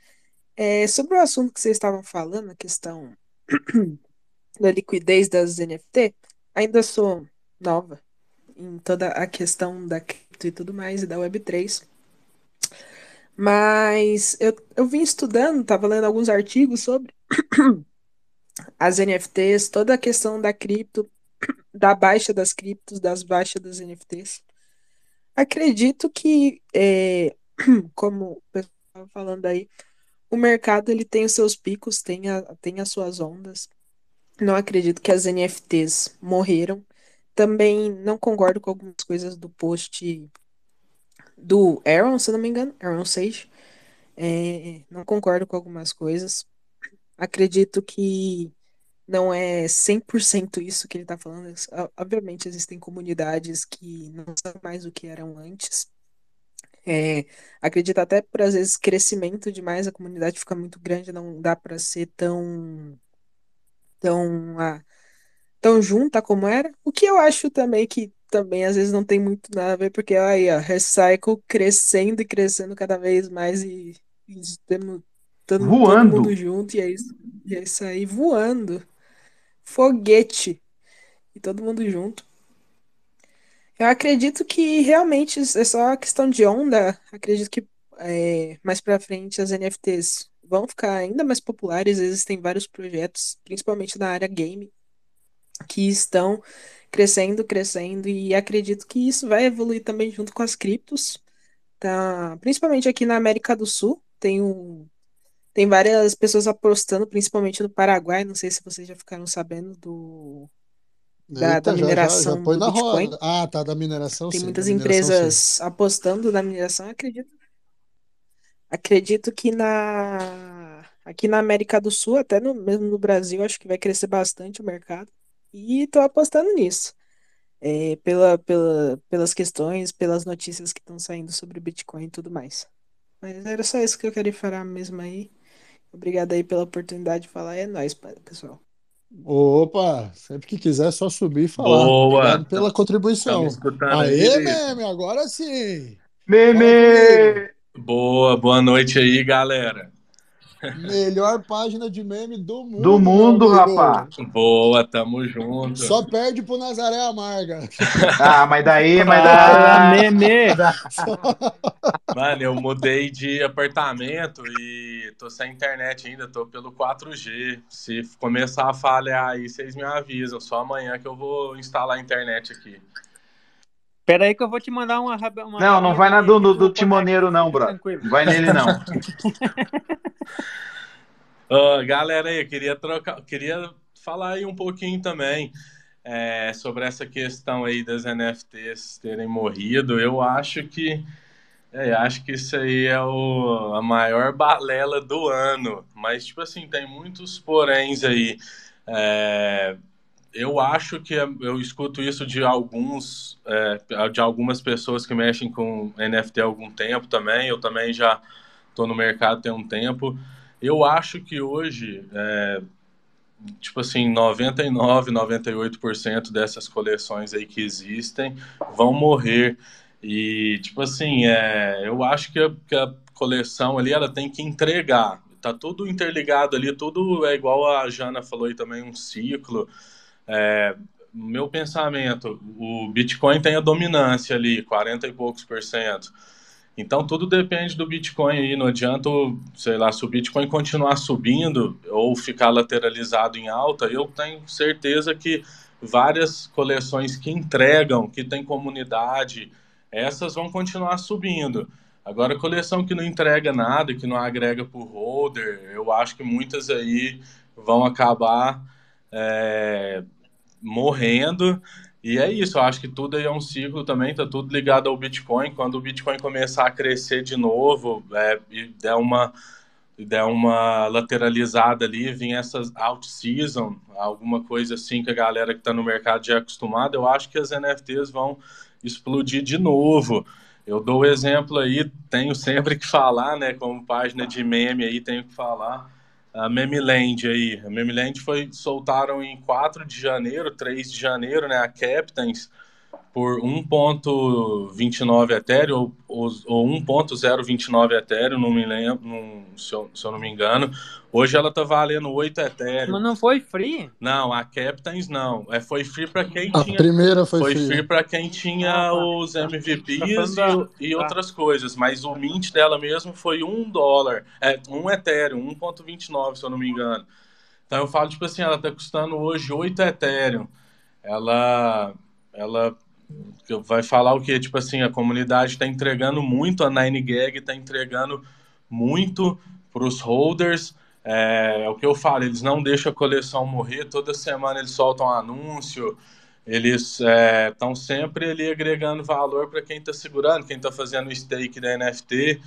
É, sobre o assunto que vocês estavam falando, a questão [clears throat] da liquidez das NFT, ainda sou nova em toda a questão da cripto e tudo mais, e da Web3. Mas eu, eu vim estudando, estava lendo alguns artigos sobre [clears throat] as NFTs, toda a questão da cripto, da baixa das criptos, das baixas das NFTs. Acredito que, é, [clears throat] como o pessoal estava falando aí, o mercado ele tem os seus picos, tem, a, tem as suas ondas. Não acredito que as NFTs morreram. Também não concordo com algumas coisas do post do Aaron, se não me engano, Aaron Sage. É, não concordo com algumas coisas. Acredito que não é 100% isso que ele está falando. Obviamente, existem comunidades que não são mais o que eram antes. É, acredito até por, às vezes, crescimento demais, a comunidade fica muito grande, não dá para ser tão, tão, ah, tão junta como era. O que eu acho também que também às vezes não tem muito nada a ver, porque aí, ó, Recycle crescendo e crescendo cada vez mais e, e temos, todo mundo Voando. junto, e é isso, e é isso aí, voando. Foguete. E todo mundo junto. Eu acredito que realmente é só questão de onda. Acredito que é, mais pra frente as NFTs vão ficar ainda mais populares. Existem vários projetos, principalmente na área game, que estão crescendo, crescendo, e acredito que isso vai evoluir também junto com as criptos. Tá? Principalmente aqui na América do Sul, tem um, tem várias pessoas apostando, principalmente no Paraguai. Não sei se vocês já ficaram sabendo do da, da Eita, já, já, já mineração do Bitcoin. roda. Ah, tá, da mineração Tem sim, muitas mineração sim. empresas apostando na mineração. Acredito, acredito que na aqui na América do Sul, até no, mesmo no Brasil, acho que vai crescer bastante o mercado. E estou apostando nisso. É, pela, pela, pelas questões, pelas notícias que estão saindo sobre o Bitcoin e tudo mais. Mas era só isso que eu queria falar mesmo aí. Obrigado aí pela oportunidade de falar. É nóis, pessoal. Opa, sempre que quiser é só subir e falar. Boa! Obrigado pela contribuição. Estamos escutando aí, Aê, meme, agora sim! Meme! Boa, boa noite aí, galera. Melhor página de meme do mundo, Do mundo, rapaz. Boa, tamo junto. Só perde pro Nazaré Amarga. Ah, mas daí, [laughs] mas daí. meme! [laughs] Mano, eu mudei de apartamento e tô sem internet ainda, tô pelo 4G. Se começar a falhar aí, vocês me avisam. Só amanhã que eu vou instalar a internet aqui. Pera aí que eu vou te mandar uma, uma Não, não vai na do, do, do timoneiro, não, bro. vai nele, não. [laughs] Ô, galera eu queria trocar, queria falar aí um pouquinho também é, sobre essa questão aí das NFTs terem morrido. Eu acho que é, acho que isso aí é o, a maior balela do ano. Mas, tipo assim, tem muitos poréns aí. É, eu acho que eu escuto isso de alguns, é, de algumas pessoas que mexem com NFT há algum tempo também. Eu também já estou no mercado tem um tempo. Eu acho que hoje, é, tipo assim, 99, 98% dessas coleções aí que existem vão morrer. E, tipo assim, é, eu acho que a, que a coleção ali, ela tem que entregar. Tá tudo interligado ali, tudo é igual a Jana falou aí também, um ciclo. É, meu pensamento, o Bitcoin tem a dominância ali, 40 e poucos por cento. Então tudo depende do Bitcoin aí, não adianta, sei lá, se o Bitcoin continuar subindo ou ficar lateralizado em alta, eu tenho certeza que várias coleções que entregam, que tem comunidade, essas vão continuar subindo. Agora, coleção que não entrega nada, que não agrega por holder, eu acho que muitas aí vão acabar é, morrendo. E é isso, eu acho que tudo aí é um ciclo também, tá tudo ligado ao Bitcoin. Quando o Bitcoin começar a crescer de novo é, e der uma, der uma lateralizada ali, vir essas out-season, alguma coisa assim que a galera que está no mercado já é acostumada, eu acho que as NFTs vão explodir de novo. Eu dou o exemplo aí, tenho sempre que falar, né, como página de meme aí, tenho que falar a Memeland aí. A Memeland foi soltaram em 4 de janeiro, 3 de janeiro, né, a Captains por 1.29 Ethereum ou, ou 1.029 Ethereum, não me lembro, não, se, eu, se eu não me engano. Hoje ela tá valendo 8 Ethereum. Mas não foi free? Não, a Captains não. É, foi free para quem A tinha. primeira foi Foi free. free para quem tinha Ah, tá. os Tá MVPs falando da- e, e tá. outras coisas, mas o mint dela mesmo foi 1 dólar, é, 1 Ethereum, 1.29, se eu não me engano. Então eu falo, tipo assim, ela tá custando hoje 8 Ethereum. Ela, ela vai falar o quê? Tipo assim, a comunidade está entregando muito, a 9gag está entregando muito para os holders. É, é o que eu falo, eles não deixam a coleção morrer, toda semana eles soltam um anúncio, eles estão sempre ali agregando valor para quem está segurando, quem está fazendo o stake da NFT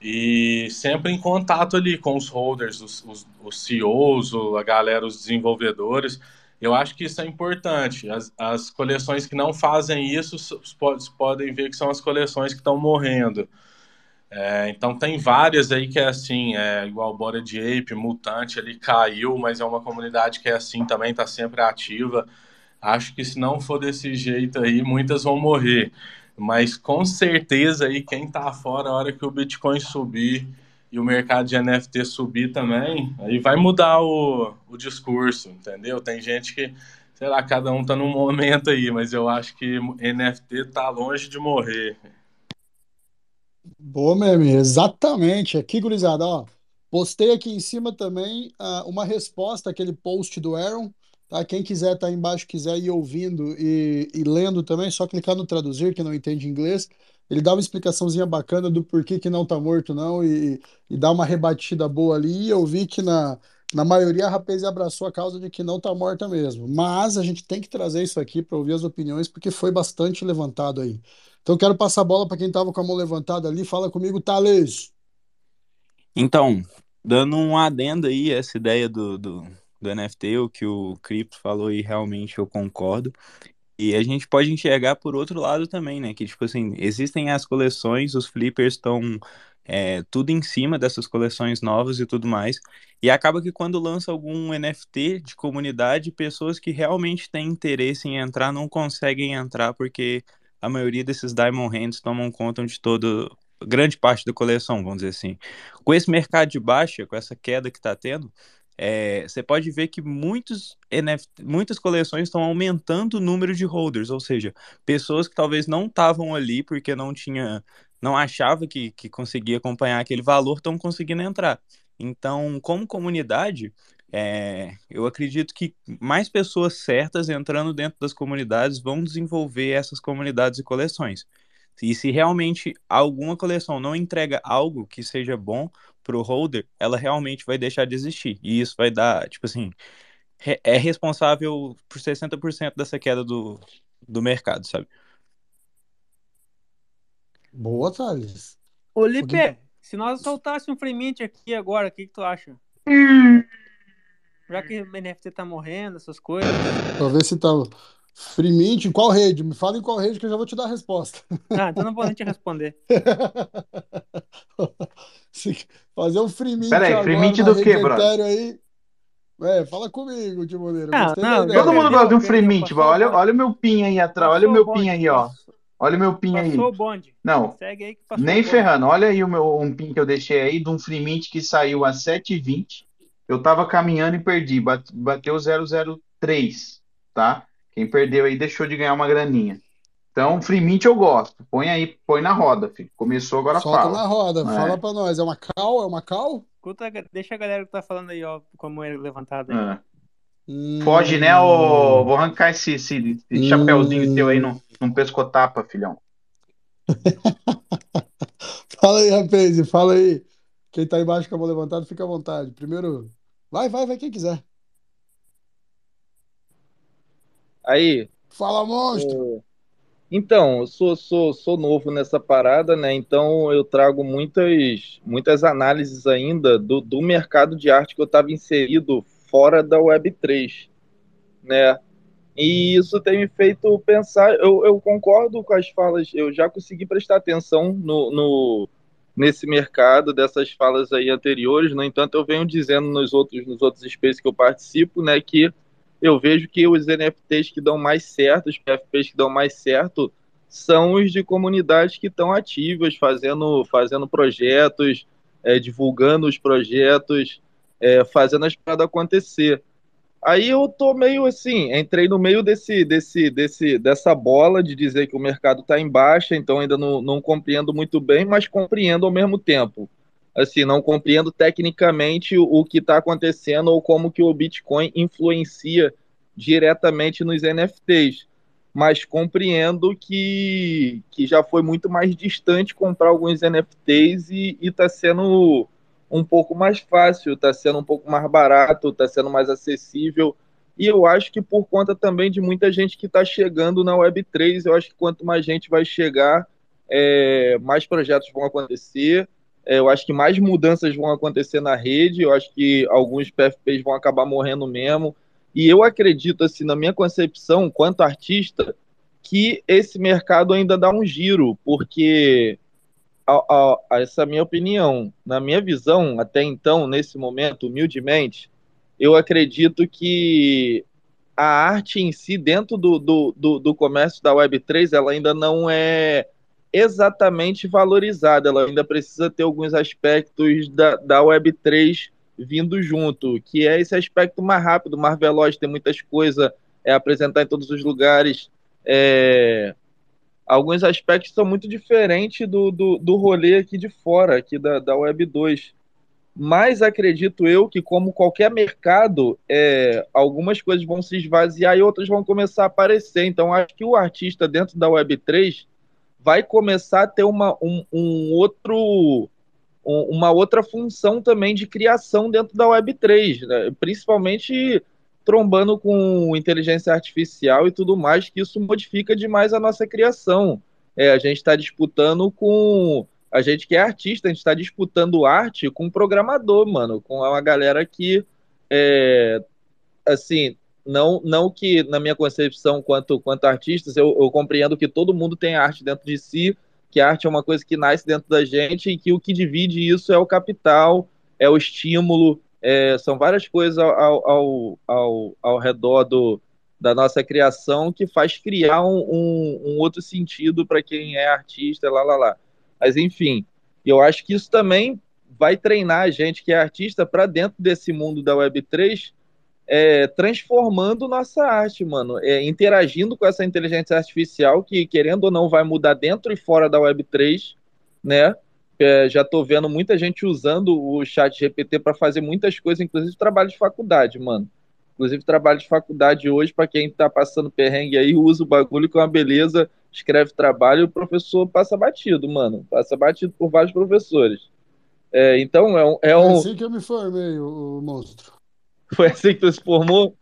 e sempre em contato ali com os holders, os, os, os CEOs, a galera, os desenvolvedores. Eu acho que isso é importante. As, as coleções que não fazem isso pode- podem ver que são as coleções que estão morrendo. É, então tem várias aí que é assim, é, igual Bora de Ape, Mutante ali caiu, mas é uma comunidade que é assim também, está sempre ativa. Acho que se não for desse jeito aí, muitas vão morrer. Mas com certeza aí, quem tá fora, a hora que o Bitcoin subir e o mercado de NFT subir também, aí vai mudar o, o discurso, entendeu? Tem gente que sei lá, cada um tá num momento aí, mas eu acho que NFT tá longe de morrer. Boa, meme, exatamente. Aqui, gurizada, ó. Postei aqui em cima também ah, uma resposta àquele post do Aaron, tá? Quem quiser tá aí embaixo, quiser ir ouvindo e, e lendo também, é só clicar no traduzir, que não entende inglês. Ele dá uma explicaçãozinha bacana do porquê que não tá morto, não, e, e dá uma rebatida boa ali. E eu vi que na, na maioria a rapaz abraçou a causa de que não tá morta mesmo. Mas a gente tem que trazer isso aqui para ouvir as opiniões, porque foi bastante levantado aí. Então, quero passar a bola para quem estava com a mão levantada ali. Fala comigo, Thales. Então, dando um adendo aí, essa ideia do, do, do NFT, o que o Cripto falou e realmente eu concordo. E a gente pode enxergar por outro lado também, né? Que, tipo assim, existem as coleções, os flippers estão é, tudo em cima dessas coleções novas e tudo mais. E acaba que quando lança algum NFT de comunidade, pessoas que realmente têm interesse em entrar não conseguem entrar porque a maioria desses Diamond Hands tomam conta de todo grande parte da coleção, vamos dizer assim. Com esse mercado de baixa, com essa queda que está tendo, é, você pode ver que muitos NFT, muitas coleções estão aumentando o número de holders, ou seja, pessoas que talvez não estavam ali porque não tinha, não achava que, que conseguia acompanhar aquele valor, estão conseguindo entrar. Então, como comunidade, é, eu acredito que mais pessoas certas entrando dentro das comunidades vão desenvolver essas comunidades e coleções. E se realmente alguma coleção não entrega algo que seja bom para o holder, ela realmente vai deixar de existir. E isso vai dar, tipo assim, é responsável por 60% dessa queda do, do mercado, sabe? Boa, Thales. Ô, Lipe, se nós soltássemos um Freemint aqui agora, o que, que tu acha? Já que o NFT tá morrendo, essas coisas. Pra ver se tá. Freemint, em qual rede? Me fala em qual rede que eu já vou te dar a resposta. Ah, então não vou nem te responder. [laughs] Fazer um Freemint Peraí, agora na do brother? Ethereum aí. É, fala comigo, Timoneiro. Ah, não, ideia. Todo mundo gosta de um passou vai. o olha, olha o meu pin aí atrás, olha o Passou meu pin aí, ó. Passou, Olha o meu pin aí. passou o bonde. Não, Segue aí que passou nem ferrando. Olha aí o meu, um pin que eu deixei aí de um Freemint que saiu a 7,20. Eu tava caminhando e perdi. Bate- Bateu 003, tá? Quem perdeu aí deixou de ganhar uma graninha. Então, Freemint eu gosto. Põe aí, põe na roda, filho. Começou, agora Solta fala. na roda, É. fala pra nós. É uma cal? É uma cal? Escuta, deixa a galera que tá falando aí, ó, com a moeda levantada aí. É. Foge, né, ô? Hum, Vou arrancar esse, esse, esse chapéuzinho teu aí hum. num, num pescotapa, filhão. [laughs] Fala aí, rapaz, fala aí. Quem tá embaixo com a mão levantada, fica à vontade. Primeiro, vai, vai, vai quem quiser. Aí, Fala, monstro. o- então, eu sou, sou, sou novo nessa parada, né? Então eu trago muitas, muitas análises ainda do, do mercado de arte que eu estava inserido fora da Web3, né? E isso tem me feito pensar. Eu, eu concordo com as falas, eu já consegui prestar atenção no, no- nesse mercado dessas falas aí anteriores. No entanto, eu venho dizendo nos outros, nos outros spaces que eu participo, né, que eu vejo que os NFTs que dão mais certo, os PFPs que dão mais certo, são os de comunidades que estão ativas, fazendo, fazendo projetos, é, divulgando os projetos, é, fazendo as paradas acontecer. Aí eu tô meio assim, entrei no meio desse, desse, desse, dessa bola de dizer que o mercado está em baixa, então ainda não, não compreendo muito bem, mas compreendo ao mesmo tempo. Assim, não compreendo tecnicamente o, que está acontecendo ou como que o Bitcoin influencia diretamente nos NFTs, mas compreendo que, que já foi muito mais distante comprar alguns NFTs e está sendo um pouco mais fácil, está sendo um pouco mais barato, está sendo mais acessível. E eu acho que por conta também de muita gente que está chegando na Web3, eu acho que quanto mais gente vai chegar, é, mais projetos vão acontecer. É, eu acho que mais mudanças vão acontecer na rede. Eu acho que alguns PFPs vão acabar morrendo mesmo. E eu acredito, assim, na minha concepção, quanto artista, que esse mercado ainda dá um giro, porque a, a, essa é a minha opinião. Na minha visão, até então, nesse momento, humildemente, eu acredito que a arte em si, dentro do, do, do, do comércio da Web3, ela ainda não é exatamente valorizada, ela ainda precisa ter alguns aspectos da, da Web3 vindo junto, que é esse aspecto mais rápido, mais veloz, tem muitas coisas é apresentar em todos os lugares. É, alguns aspectos são muito diferentes do, do, do rolê aqui de fora, aqui da, da Web 2. Mas acredito eu que, como qualquer mercado, é, algumas coisas vão se esvaziar e outras vão começar a aparecer. Então, acho que o artista dentro da Web 3 vai começar a ter uma, um, um outro, um, uma outra função também de criação dentro da Web 3, né? principalmente trombando com inteligência artificial e tudo mais, que isso modifica demais a nossa criação. É, a gente está disputando com. A gente que é artista, a gente está disputando arte com programador, mano, com uma galera que, é, assim, não, não que na minha concepção quanto, quanto artistas, eu, eu compreendo que todo mundo tem arte dentro de si, que a arte é uma coisa que nasce dentro da gente e que o que divide isso é o capital, é o estímulo, é, são várias coisas ao, ao, ao, ao redor do, da nossa criação que faz criar um, um, um outro sentido para quem é artista, lá, lá, lá. Mas, enfim, eu acho que isso também vai treinar a gente que é artista para dentro desse mundo da Web3, é, transformando nossa arte, mano, é, interagindo com essa inteligência artificial que, querendo ou não, vai mudar dentro e fora da Web3, né? É, já estou vendo muita gente usando o chat GPT para fazer muitas coisas, inclusive trabalho de faculdade, mano. Inclusive trabalho de faculdade hoje, para quem está passando perrengue aí, usa o bagulho com uma beleza, escreve trabalho o professor passa batido, mano. Passa batido por vários professores. É, então é um. É um... Assim que eu me formei, o monstro. Foi assim que tu se formou?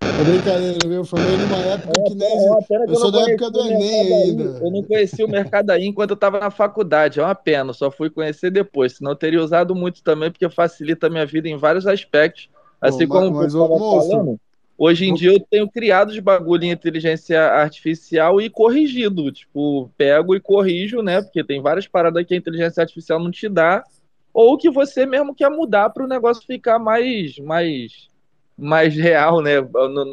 É brincadeira, viu? Eu formei numa época que nem. Eu sou da época do Enem ainda. Eu não conheci o mercado aí enquanto eu estava na faculdade. É uma pena, só fui conhecer depois. Senão eu teria usado muito também, porque facilita a minha vida em vários aspectos. Assim Pô, como mas, monstro, falando, hoje em dia eu tenho criado os bagulho em inteligência artificial e corrigido. Tipo, pego e corrijo, né? Porque tem várias paradas que a inteligência artificial não te dá, ou que você mesmo quer mudar para o negócio ficar mais, mais mais real, né?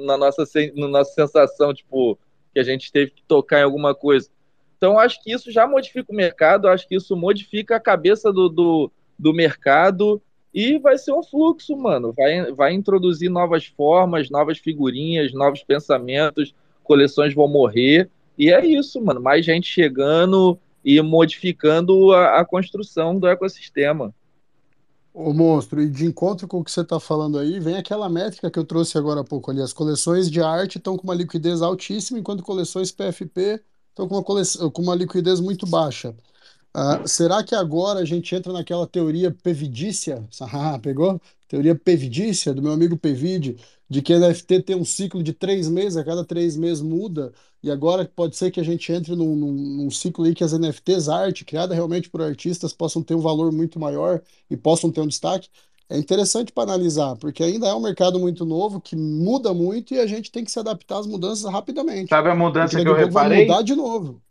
Na nossa, nossa sensação, tipo, que a gente teve que tocar em alguma coisa. Então, acho que isso já modifica o mercado, acho que isso modifica a cabeça do, do, do mercado e vai ser um fluxo, mano. Vai, vai introduzir novas formas, novas figurinhas, novos pensamentos, coleções vão morrer. E é isso, mano. Mais gente chegando e modificando a, a construção do ecossistema. Ô monstro, e de encontro com o que você está falando aí, vem aquela métrica que eu trouxe agora há pouco ali. As coleções de arte estão com uma liquidez altíssima, enquanto coleções PFP estão com com uma liquidez muito baixa. Ah, será que agora a gente entra naquela teoria pevidícia? Ah, pegou? Teoria pevidícia do meu amigo Pevide, de que NFT tem um ciclo de três meses, a cada três meses muda, e agora pode ser que a gente entre num, num, num ciclo aí que as NFTs, arte, criada realmente por artistas, possam ter um valor muito maior e possam ter um destaque. É interessante para analisar, porque ainda é um mercado muito novo, que muda muito e a gente tem que se adaptar às mudanças rapidamente. Sabe a mudança que eu pouco vai reparei? mudar de novo.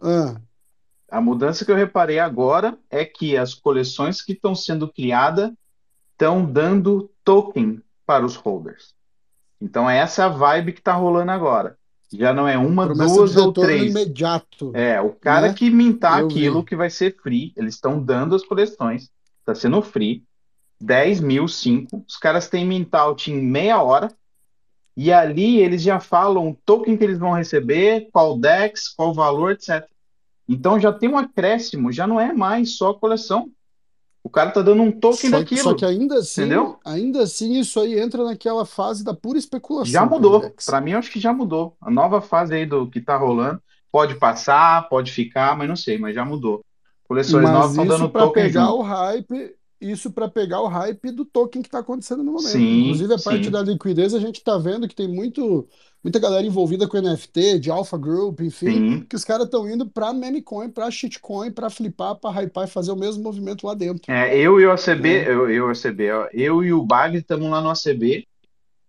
Ah, A mudança que eu reparei agora é que as coleções que estão sendo criadas estão dando token para os holders. Então, essa é a vibe que está rolando agora. Já não é uma, promessa duas ou três. imediato, É, o cara né? que mintar Eu aquilo vi. que vai ser free, eles estão dando as coleções, está sendo free, 10 mil, 5. Os caras têm mint out em meia hora, e ali eles já falam o token que eles vão receber, qual DEX, qual valor, etc. Então já tem um acréscimo, já não é mais só coleção. O cara tá dando um token Só, daquilo, só que ainda assim, entendeu? ainda assim, isso aí entra naquela fase da pura Já especulação, mudou. Peridex. Para mim, acho que já mudou. A nova fase aí do que tá rolando pode passar, pode ficar, mas não sei, mas já mudou. Coleções novas Mas estão isso dando para token pegar junto. o hype, isso para pegar o hype do token que está acontecendo no momento. Sim, Inclusive a parte sim, da liquidez, a gente está vendo que tem muito, muita galera envolvida com NFT, de Alpha Group, enfim, sim. que os caras estão indo para meme coin, para shitcoin, para flipar, para hypar e fazer o mesmo movimento lá dentro, É, eu e o ACB, né? eu, eu, e o ACB, ó, eu e o Bagre estamos lá no ACB.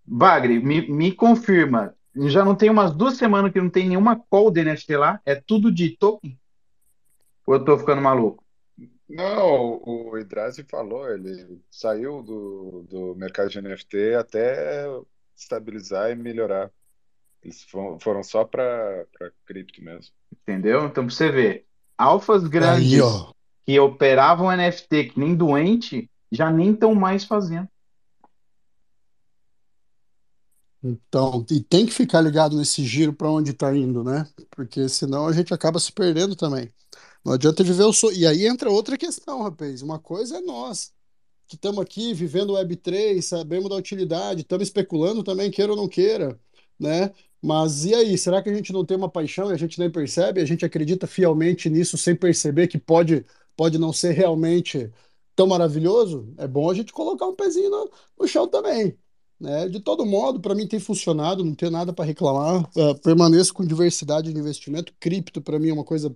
Bagre, me, me confirma. Já não tem umas duas semanas que não tem nenhuma call de NFT lá? É tudo de token? Ou eu tô ficando maluco? Não, o Idrazi falou, ele saiu do, do mercado de NFT até estabilizar e melhorar. Eles fo- foram só para cripto mesmo. Entendeu? Então, pra você ver, alfas Aí, grandes ó. que operavam NFT que nem doente, já nem estão mais fazendo. Então, e tem que ficar ligado nesse giro para onde está indo, né? Porque senão a gente acaba se perdendo também. Não adianta viver o sonho. E aí entra outra questão, rapaz. Uma coisa é nós, que estamos aqui vivendo Web3, sabemos da utilidade, estamos especulando também, queira ou não queira, né? Mas e aí, será que a gente não tem uma paixão e a gente nem percebe? A gente acredita fielmente nisso sem perceber que pode, pode não ser realmente tão maravilhoso? É bom a gente colocar um pezinho no, no chão também. Né? De todo modo, para mim tem funcionado, não tenho nada para reclamar. Uh, permaneço com diversidade de investimento. Cripto, para mim, é uma coisa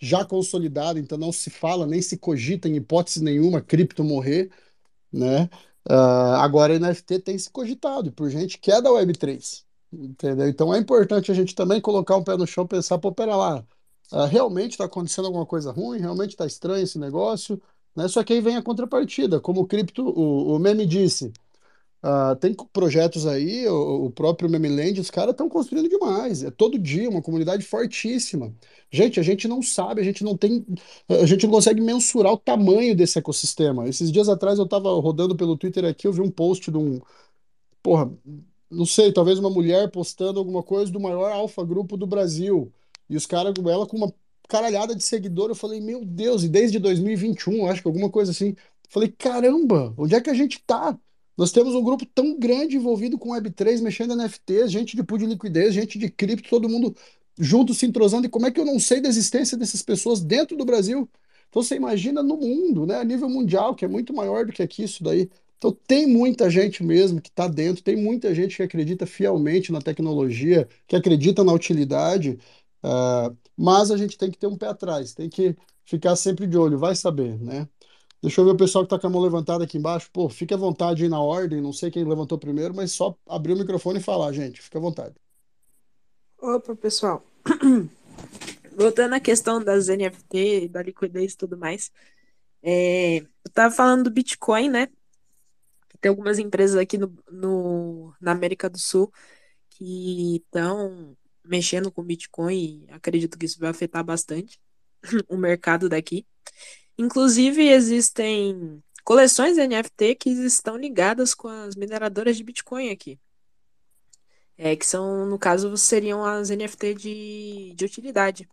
já consolidada, então não se fala, nem se cogita em hipótese nenhuma cripto morrer. Né? Uh, agora, NFT tem se cogitado por gente que é da Web3. Entendeu? Então é importante a gente também colocar um pé no chão, pensar, pô, pera lá, uh, realmente está acontecendo alguma coisa ruim, realmente está estranho esse negócio, né? Só que aí vem a contrapartida, como o cripto, o, o meme disse, uh, tem projetos aí, o, o próprio Memeland, os caras estão construindo demais, é todo dia uma comunidade fortíssima. Gente, a gente não sabe, a gente não tem, a gente não consegue mensurar o tamanho desse ecossistema. Esses dias atrás eu estava rodando pelo Twitter aqui, eu vi um post de um, porra, não sei, talvez uma mulher postando alguma coisa do maior alfa grupo do Brasil. E os caras, ela com uma caralhada de seguidor, eu falei, meu Deus, e desde 2021, acho que alguma coisa assim. Falei, caramba, onde é que a gente tá? Nós temos um grupo tão grande envolvido com Web3, mexendo em NFTs, gente de pool de liquidez, gente de cripto, todo mundo junto se entrosando. E como é que eu não sei da existência dessas pessoas dentro do Brasil? Então você imagina no mundo, né, a nível mundial, que é muito maior do que aqui isso daí. Então, tem muita gente mesmo que está dentro, tem muita gente que acredita fielmente na tecnologia, que acredita na utilidade, uh, mas a gente tem que ter um pé atrás, tem que ficar sempre de olho, vai saber, né? Deixa eu ver o pessoal que está com a mão levantada aqui embaixo. Pô, fique à vontade aí na ordem, não sei quem levantou primeiro, mas só abrir o microfone e falar, gente, fica à vontade. Opa, pessoal. [clears throat] Voltando à questão das NFT, da liquidez e tudo mais, é, eu estava falando do Bitcoin, né? Tem algumas empresas aqui no, no, na América do Sul que estão mexendo com Bitcoin e acredito que isso vai afetar bastante [laughs] o mercado daqui. Inclusive, existem coleções NFT que estão ligadas com as mineradoras de Bitcoin aqui. É, que são, no caso, seriam as NFT de, de utilidade.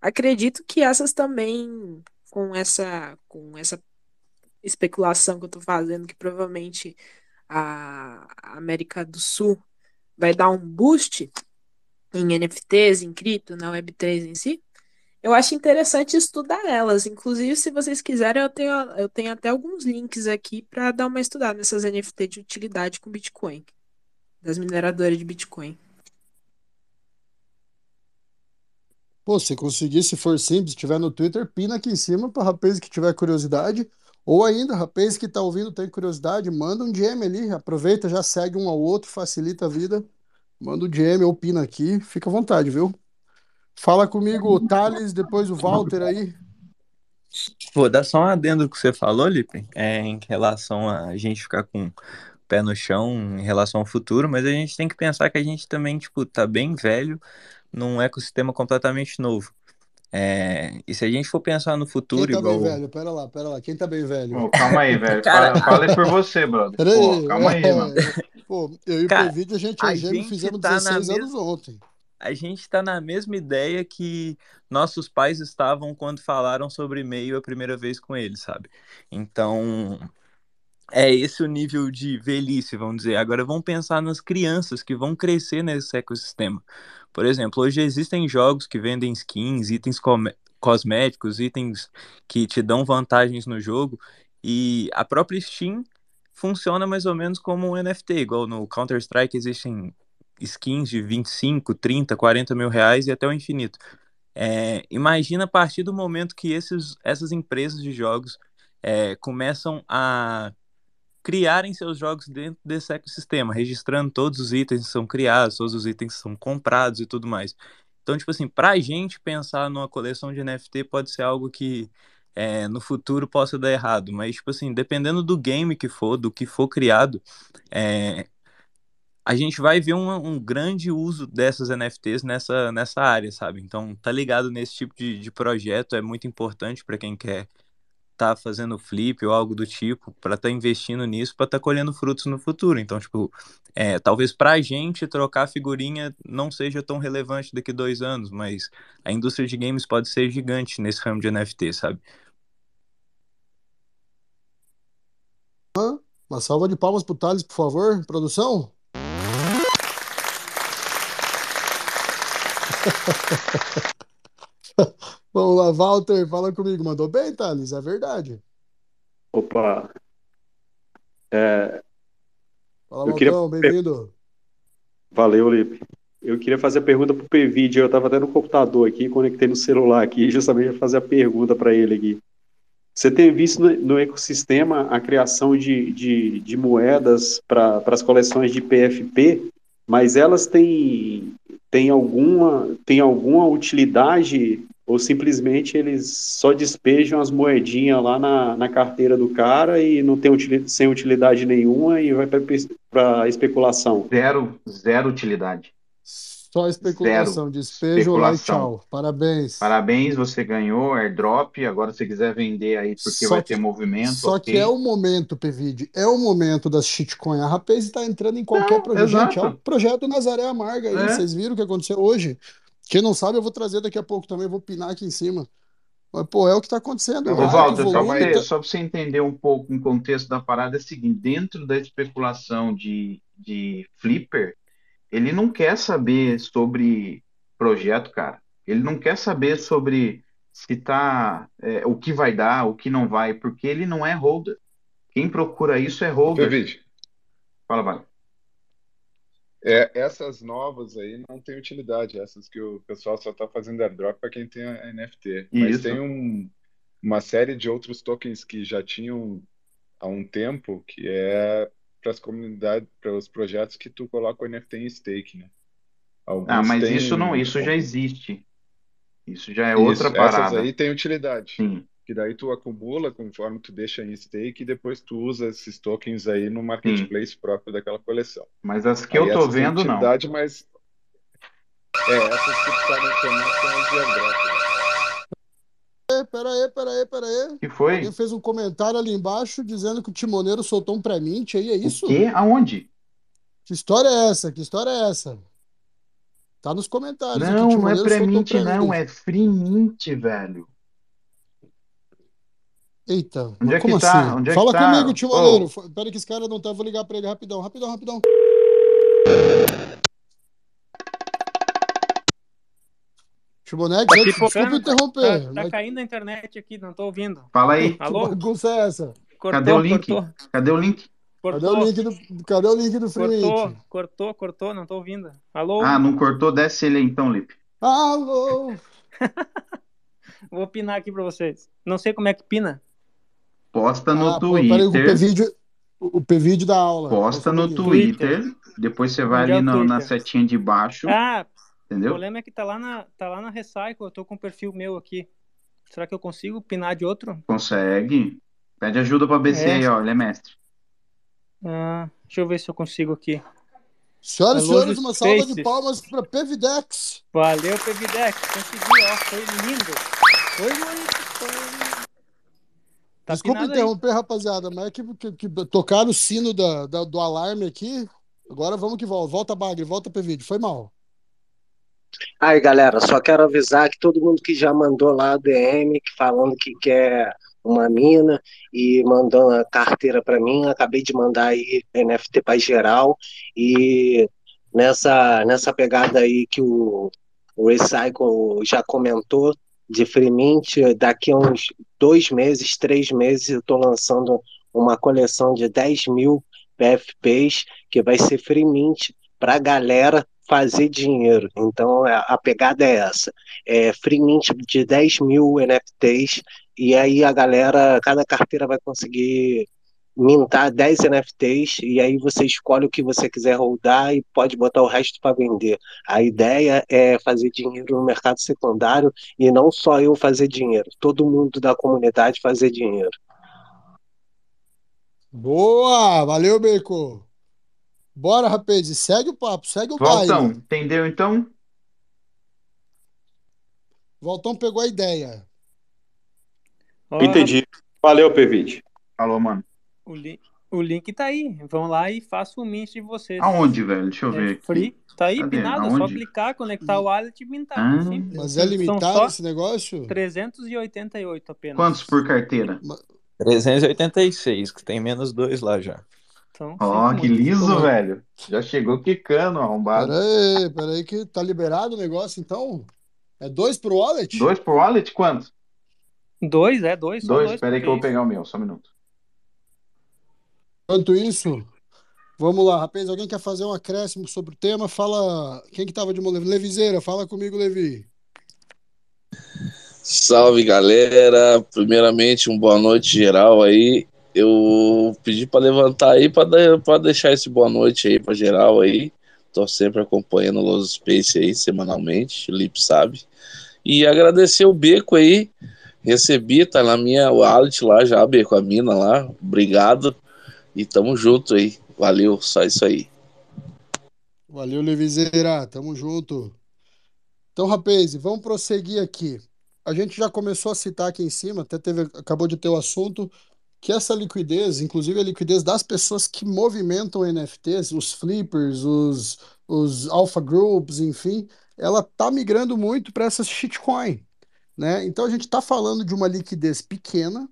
Acredito que essas também, com essa, com essa especulação que eu tô fazendo, que provavelmente a América do Sul vai dar um boost em NFTs, em cripto, na Web3 em si, eu acho interessante estudar elas. Inclusive, se vocês quiserem, eu tenho, eu tenho até alguns links aqui para dar uma estudada nessas NFT de utilidade com Bitcoin, das mineradoras de Bitcoin. Pô, se conseguir, se for simples, estiver no Twitter, pina aqui em cima para rapaz que tiver curiosidade. Ou ainda, rapaz que está ouvindo, tem curiosidade, manda um DM ali, aproveita, já segue um ao outro, facilita a vida. Manda o um DM ou pina aqui, fica à vontade, viu? Fala comigo, o Thales, depois o Walter aí. Vou dar só um adendo que você falou, Lipe, é, em relação a gente ficar com o pé no chão em relação ao futuro, mas a gente tem que pensar que a gente também, tipo, tá bem velho num ecossistema completamente novo. É, e se a gente for pensar no futuro, Quem tá igual. bem velho? Pera lá, pera lá. Quem tá bem velho? Pô, calma aí, velho. Cara- aí por você, brother. Pera Pô, aí. calma aí, é, mano. Pô, eu e o Cara, Prevídeo, a gente a é gêmeo, gente fizemos tá na 16 mes- anos ontem. A gente tá na mesma ideia que nossos pais estavam quando falaram sobre e-mail a primeira vez com eles, sabe? Então, é esse o nível de velhice, vamos dizer. Agora vamos pensar nas crianças que vão crescer nesse ecossistema. Por exemplo, hoje existem jogos que vendem skins, itens cosméticos, itens que te dão vantagens no jogo, e a própria Steam funciona mais ou menos como um NFT, igual no Counter-Strike existem skins de 25, 30, 40 mil reais e até o infinito. É, imagina a partir do momento que esses, essas empresas de jogos é, começam a criarem seus jogos dentro desse ecossistema, registrando todos os itens que são criados, todos os itens que são comprados e tudo mais. Então, tipo assim, pra gente pensar numa coleção de NFT pode ser algo que é, no futuro possa dar errado, mas, tipo assim, dependendo do game que for, do que for criado, é, a gente vai ver um, um grande uso dessas NFTs nessa, nessa área, sabe? Então, tá ligado nesse tipo de, de projeto é muito importante para quem quer tá fazendo flip ou algo do tipo, para tá investindo nisso, para tá colhendo frutos no futuro. Então, tipo, é, talvez para a gente trocar figurinha não seja tão relevante daqui dois anos, mas a indústria de games pode ser gigante nesse ramo de NFT, sabe? Uma salva de palmas pro Thales, por favor, produção. [laughs] Vamos lá, Walter, fala comigo. Mandou bem, Thales, é verdade. Opa. É, Fala, eu queria... Bem-vindo. Valeu, Lipe. Eu queria fazer a pergunta pro PVD. Eu estava até no computador aqui, conectei no celular aqui, [laughs] justamente para fazer a pergunta para ele aqui. Você tem visto no, no ecossistema a criação de, de, de moedas para as coleções de PFP, mas elas têm, têm, alguma, têm alguma utilidade ou simplesmente eles só despejam as moedinhas lá na, na carteira do cara e não tem utilidade, sem utilidade nenhuma e vai para especulação. Zero, zero utilidade. Só especulação, Zero. despejo especulação. lá e tchau. Parabéns. Parabéns, você ganhou airdrop. Agora, se quiser vender aí, porque só vai que, ter movimento. Só okay. que é o momento, PVD, é o momento das shitcoin. A Rapaz está entrando em qualquer não, projeto. Gente, é o projeto Nazaré Amarga aí. É. Vocês viram o que aconteceu hoje? Quem não sabe, eu vou trazer daqui a pouco também, vou pinar aqui em cima. Mas, pô, é o que está acontecendo. Ô, Walter, só para você entender um pouco o contexto da parada, é o seguinte: dentro da especulação de, de Flipper, ele não quer saber sobre projeto, cara. Ele não quer saber sobre se tá é, o que vai dar, o que não vai, porque ele não é holder. Quem procura isso é holder. Fala, vai. É, essas novas aí não tem utilidade, essas que o pessoal só está fazendo airdrop para quem tem a NFT. Mas Isso. tem um, uma série de outros tokens que já tinham há um tempo, que é para as comunidades, para os projetos que tu coloca o NFT em stake, né? Alguns ah, mas tem... isso não, isso já existe. Isso já é isso, outra parada. Essas aí tem utilidade. Sim que daí tu acumula conforme tu deixa em stake e depois tu usa esses tokens aí no marketplace Sim. próprio daquela coleção. Mas as que aí eu tô vendo, não. Mas é, essas que tu tá mencionando são as de Pera aí, pera aí, pera aí. que foi? Alguém fez um comentário ali embaixo dizendo que o timoneiro soltou um pré-mint aí, é isso? O quê? Aonde? Que história é essa? Que história é essa? Tá nos comentários. Não, não é pré-mint, não, é free mint, velho. Eita, Onde é como que tá? assim? Onde é Fala que tá? comigo, timoneiro. Oh. Pera que esse cara não tá, vou ligar pra ele rapidão, rapidão, rapidão. Timonex, Tá desculpa interromper. Tá, tá mas caindo a internet aqui, não tô ouvindo. Fala aí. que Alô? bagunça é essa? Cortou, Cadê o link? cortou. Cadê o link? Cadê Cortou, o link do, cadê o link do cortou, Mint? cortou, cortou, não tô ouvindo. Alô? Ah, não cortou? Desce ele aí então, Lipe. Alô? [laughs] Vou pinar aqui pra vocês. Não sei como é que pina. Posta no Ah, pô, peraí, o Twitter. P-vídeo, o P-vídeo da aula. Posta no no Twitter. Depois você vai Onde é ali no- na Twitter? setinha de baixo. Ah, o Entendeu? problema é que tá lá na, tá lá na Recycle, eu tô com o perfil meu aqui. Será que eu consigo pinar de outro? Consegue. Pede ajuda pra BC É. aí, ó. Ele é mestre. Ah, deixa eu ver se eu consigo aqui. Senhoras e senhores, uma salva de palmas para Pevidex. Valeu, Pevidex. Consegui, ó. Foi lindo. Foi muito. Foi... Tá Desculpa pinado aí. interromper, rapaziada, mas é que, que, que tocaram o sino da, da- do alarme aqui. Agora vamos que volta. Volta, Bagre, volta pro vídeo. Foi mal. Aí, galera, só quero avisar que todo mundo que já mandou lá DM falando que quer uma mina e mandando a carteira para mim, acabei de mandar aí NFT para geral e nessa nessa pegada aí que o, o Recycle já comentou de free mint, daqui a uns dois meses, três meses, eu estou lançando uma coleção de 10 mil PFPs que vai ser free mint para a galera fazer dinheiro. Então a, pegada é essa: é free mint de 10 mil NFTs, e aí a galera, cada carteira vai conseguir mintar 10 NFTs, e aí você escolhe o que você quiser holdar e pode botar o resto para vender. A ideia é fazer dinheiro no mercado secundário e não só eu fazer dinheiro, todo mundo da comunidade fazer dinheiro. Boa! Valeu, Bacon. Bora, rapaz. e Segue o papo, segue o Voltão, baile. entendeu então? Voltão pegou a ideia. Ó, Entendi. Valeu, Pevide. Falou, mano. O, li o link tá aí. Vão lá e façam o mint de vocês. Aonde, velho? Deixa eu É ver aqui. free. Tá aí, Cadê? pinado. É só Aonde? clicar, conectar o wallet e mintar. Ah. Simples. Mas é limitado esse negócio? 388 apenas. Quantos por carteira? 386, que tem menos dois lá já. Então, Ó, sinto que liso, Pô. velho. Já chegou quicando, arrombado. Pera aí, pera aí que tá liberado o negócio, então? É dois pro wallet? Dois por wallet? Quanto? Dois, é, dois. Dois? dois Pera aí por que eu vou pegar o meu, só um minuto. Enquanto isso, vamos lá, rapaz. Alguém quer fazer um acréscimo sobre o tema? Fala. Quem que tava de molho? Levizeira, fala comigo, Levi. Salve galera, primeiramente um boa noite geral aí. Eu pedi para levantar aí para deixar esse boa noite aí para geral aí. Tô sempre acompanhando o Los Space aí semanalmente, o Lip sabe. E agradecer o Beco aí. Recebi, tá na minha wallet lá já, Beco, a mina lá. Obrigado. E tamo junto aí. Valeu, só isso aí. Valeu, Levizeira. Tamo junto. Então, rapaz, vamos prosseguir aqui. A gente já começou a citar aqui em cima, até teve, acabou de ter o assunto, que essa liquidez, inclusive a liquidez das pessoas que movimentam NFTs, os flippers, os, os alpha groups, enfim, ela tá migrando muito para essas shitcoin, né? Então a gente está falando de uma liquidez pequena,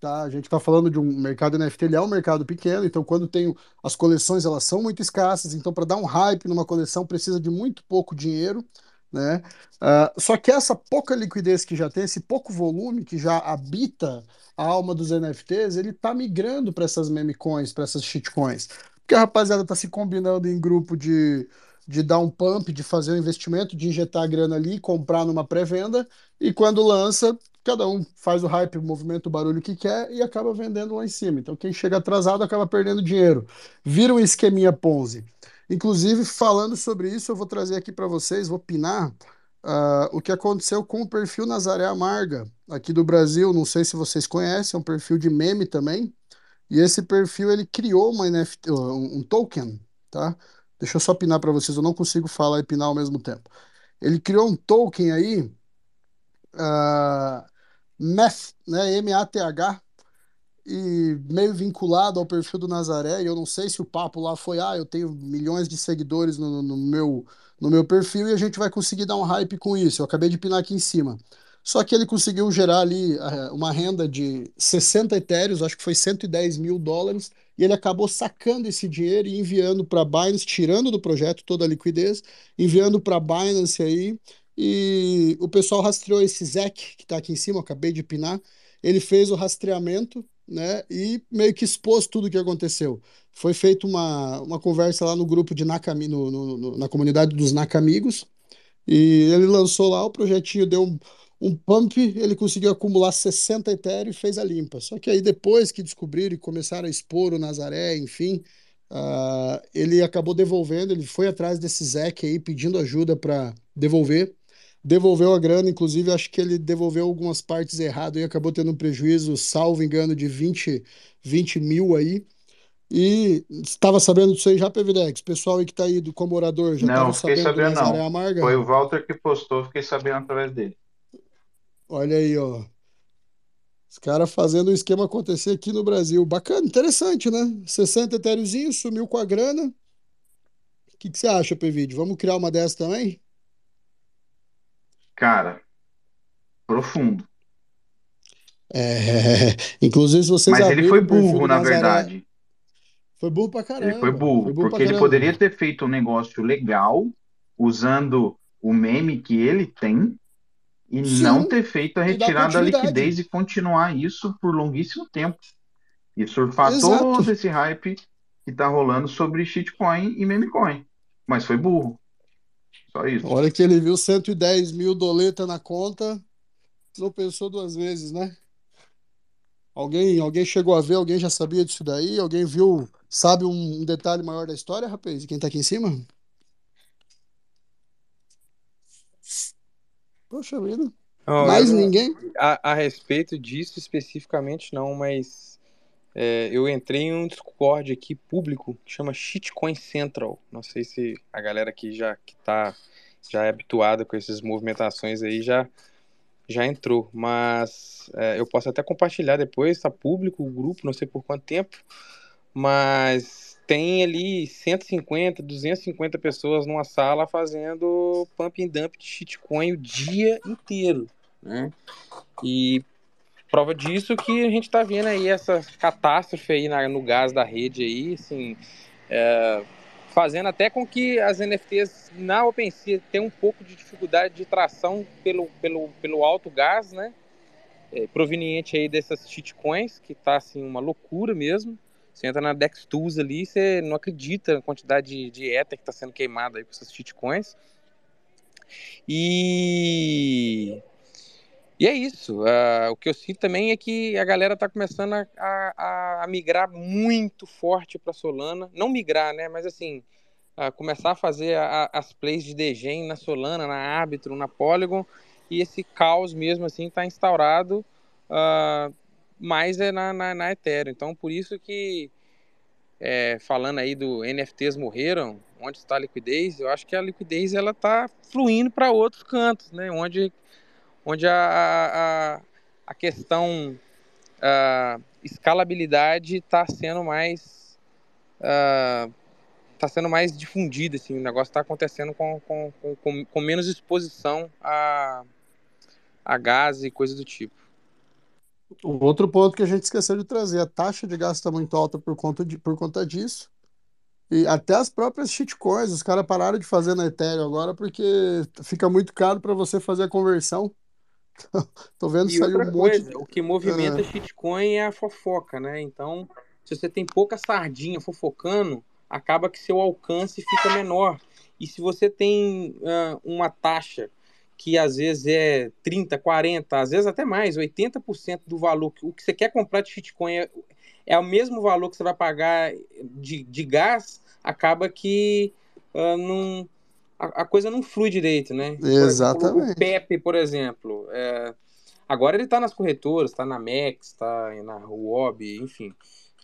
tá? A gente está falando de um mercado NFT, ele é um mercado pequeno, então quando tem as coleções, elas são muito escassas, então para dar um hype numa coleção precisa de muito pouco dinheiro, né? Ah, só que essa pouca liquidez que já tem, esse pouco volume que já habita a alma dos NFTs, ele tá migrando para essas meme coins, para essas shitcoins. Porque a rapaziada tá se combinando em grupo de, de dar um pump, de fazer um investimento, de injetar a grana ali, comprar numa pré-venda, e quando lança, cada um faz o hype, o movimento, o barulho que quer e acaba vendendo lá em cima. Então quem chega atrasado acaba perdendo dinheiro. Vira um esqueminha Ponzi. Inclusive, falando sobre isso, eu vou trazer aqui para vocês, vou pinar ah, o que aconteceu com o perfil Nazaré Amarga, aqui do Brasil. Não sei se vocês conhecem, é um perfil de meme também. E esse perfil ele criou uma NFT, um, token, tá? Deixa eu só pinar para vocês, eu não consigo falar e pinar ao mesmo tempo. Ele criou um token aí, Math, né? M-A-T-H, e meio vinculado ao perfil do Nazaré, e eu não sei se o papo lá foi, ah, eu tenho milhões de seguidores no, no meu, no meu perfil e a gente vai conseguir dar um hype com isso. Eu acabei de pinar aqui em cima. Só que ele conseguiu gerar ali eh, uma renda de 60 etéreos, acho que foi 110 mil dólares, e ele acabou sacando esse dinheiro e enviando para Binance, tirando do projeto toda a liquidez, enviando para Binance aí, e o pessoal rastreou esse Zec, que está aqui em cima, acabei de pinar, ele fez o rastreamento, né, e meio que expôs tudo o que aconteceu. Foi feita uma, uma conversa lá no grupo de Nakami, no, no- no- na comunidade dos Nakamigos, e ele lançou lá, o projetinho deu um, um pump, ele conseguiu acumular 60 Ethereum e fez a limpa. Só que aí depois que descobriram e começaram a expor o Nazaré, enfim, ah, ele acabou devolvendo, ele foi atrás desse Zec aí pedindo ajuda para devolver. Devolveu a grana, inclusive acho que ele devolveu algumas partes errado e acabou tendo um prejuízo, salvo engano, de 20, 20 mil aí. E estava sabendo disso aí já, Pevidex? Pessoal aí que tá aí do Comorador, já Não, estava fiquei sabendo do sabendo Nazaré não. Amarga? Foi o Walter que postou, fiquei sabendo através dele. Olha aí, ó. Os caras fazendo o esquema acontecer aqui no Brasil. Bacana, interessante, né? 60 etériozinho, sumiu com a grana. O que, que você acha, Pevide? Vamos criar uma dessa também? Cara, profundo. É, [laughs] inclusive, se vocês Mas ele foi burro, na Nazaré, verdade. foi burro pra Ele caramba. foi burro, Foi burro porque ele poderia ter feito um negócio legal usando o meme que ele tem e não Sim, ter feito a retirada da liquidez e continuar isso por longuíssimo tempo. E surfar Exato. todo esse hype que tá rolando sobre shitcoin e memecoin. Mas foi burro. Só isso. A hora que ele viu 110 mil doleta na conta, não pensou duas vezes, né? Alguém, alguém chegou a ver, alguém já sabia disso daí? Alguém viu, sabe um, detalhe maior da história, rapaz? Quem tá aqui em cima? Poxa vida. Não, Mais eu ninguém? A, a respeito disso especificamente não, mas é, eu entrei em um Discord aqui público que chama Shitcoin Central. Não sei se a galera que já que tá já é habituada com essas movimentações aí já já entrou, mas é, eu posso até compartilhar depois, está público o grupo, não sei por quanto tempo, mas tem ali 150, 250 pessoas numa sala fazendo pump and dump de shitcoin o dia inteiro, né? E prova disso que a gente está vendo aí essa catástrofe aí na, no gás da rede aí, assim, é, fazendo até com que as NFTs na OpenSea tenham um pouco de dificuldade de tração pelo, pelo, pelo alto gás, né? É, proveniente aí dessas shitcoins, que tá assim uma loucura mesmo. Você entra na Dex Tools ali, você não acredita na quantidade de, de Ether que está sendo queimada aí com essas shitcoins. E e é isso. Uh, o que eu sinto também é que a galera está começando a, a, a, migrar muito forte para Solana. Não migrar, né? Mas assim, uh, começar a fazer a, as plays de degen na Solana, na Arbitrum, na Polygon. E esse caos mesmo assim está instaurado uh, mais é na, na, na, Ethereum. Então, por isso que, é, falando aí do NFTs morreram, onde está a liquidez, eu acho que a liquidez ela está fluindo para outros cantos, né? Onde onde a, a, a questão a escalabilidade está sendo mais está sendo mais difundida, assim, o negócio está acontecendo com, com, com, com, menos exposição a, a gás e coisa do tipo. Um outro ponto que a gente esqueceu de trazer, a taxa de gás está muito alta por conta, de, por conta disso. E até as próprias shitcoins, os caras pararam de fazer na Ethereum agora porque fica muito caro para você fazer a conversão. [laughs] Tô vendo E sair outra um monte coisa, de. o que movimenta Ah, shitcoin é a fofoca, né? Então, se você tem pouca sardinha fofocando, acaba que seu alcance fica menor. E se você tem ah, uma taxa que às vezes é 30, 40, às vezes até mais, 80% do valor, que- o que você quer comprar de shitcoin é, é o mesmo valor que você vai pagar de, de gás, acaba que ah, não, a, a coisa não flui direito, né? Exemplo, o exatamente. Pepe, por exemplo, é, agora ele está nas corretoras, está na Max, está na Huobi, enfim.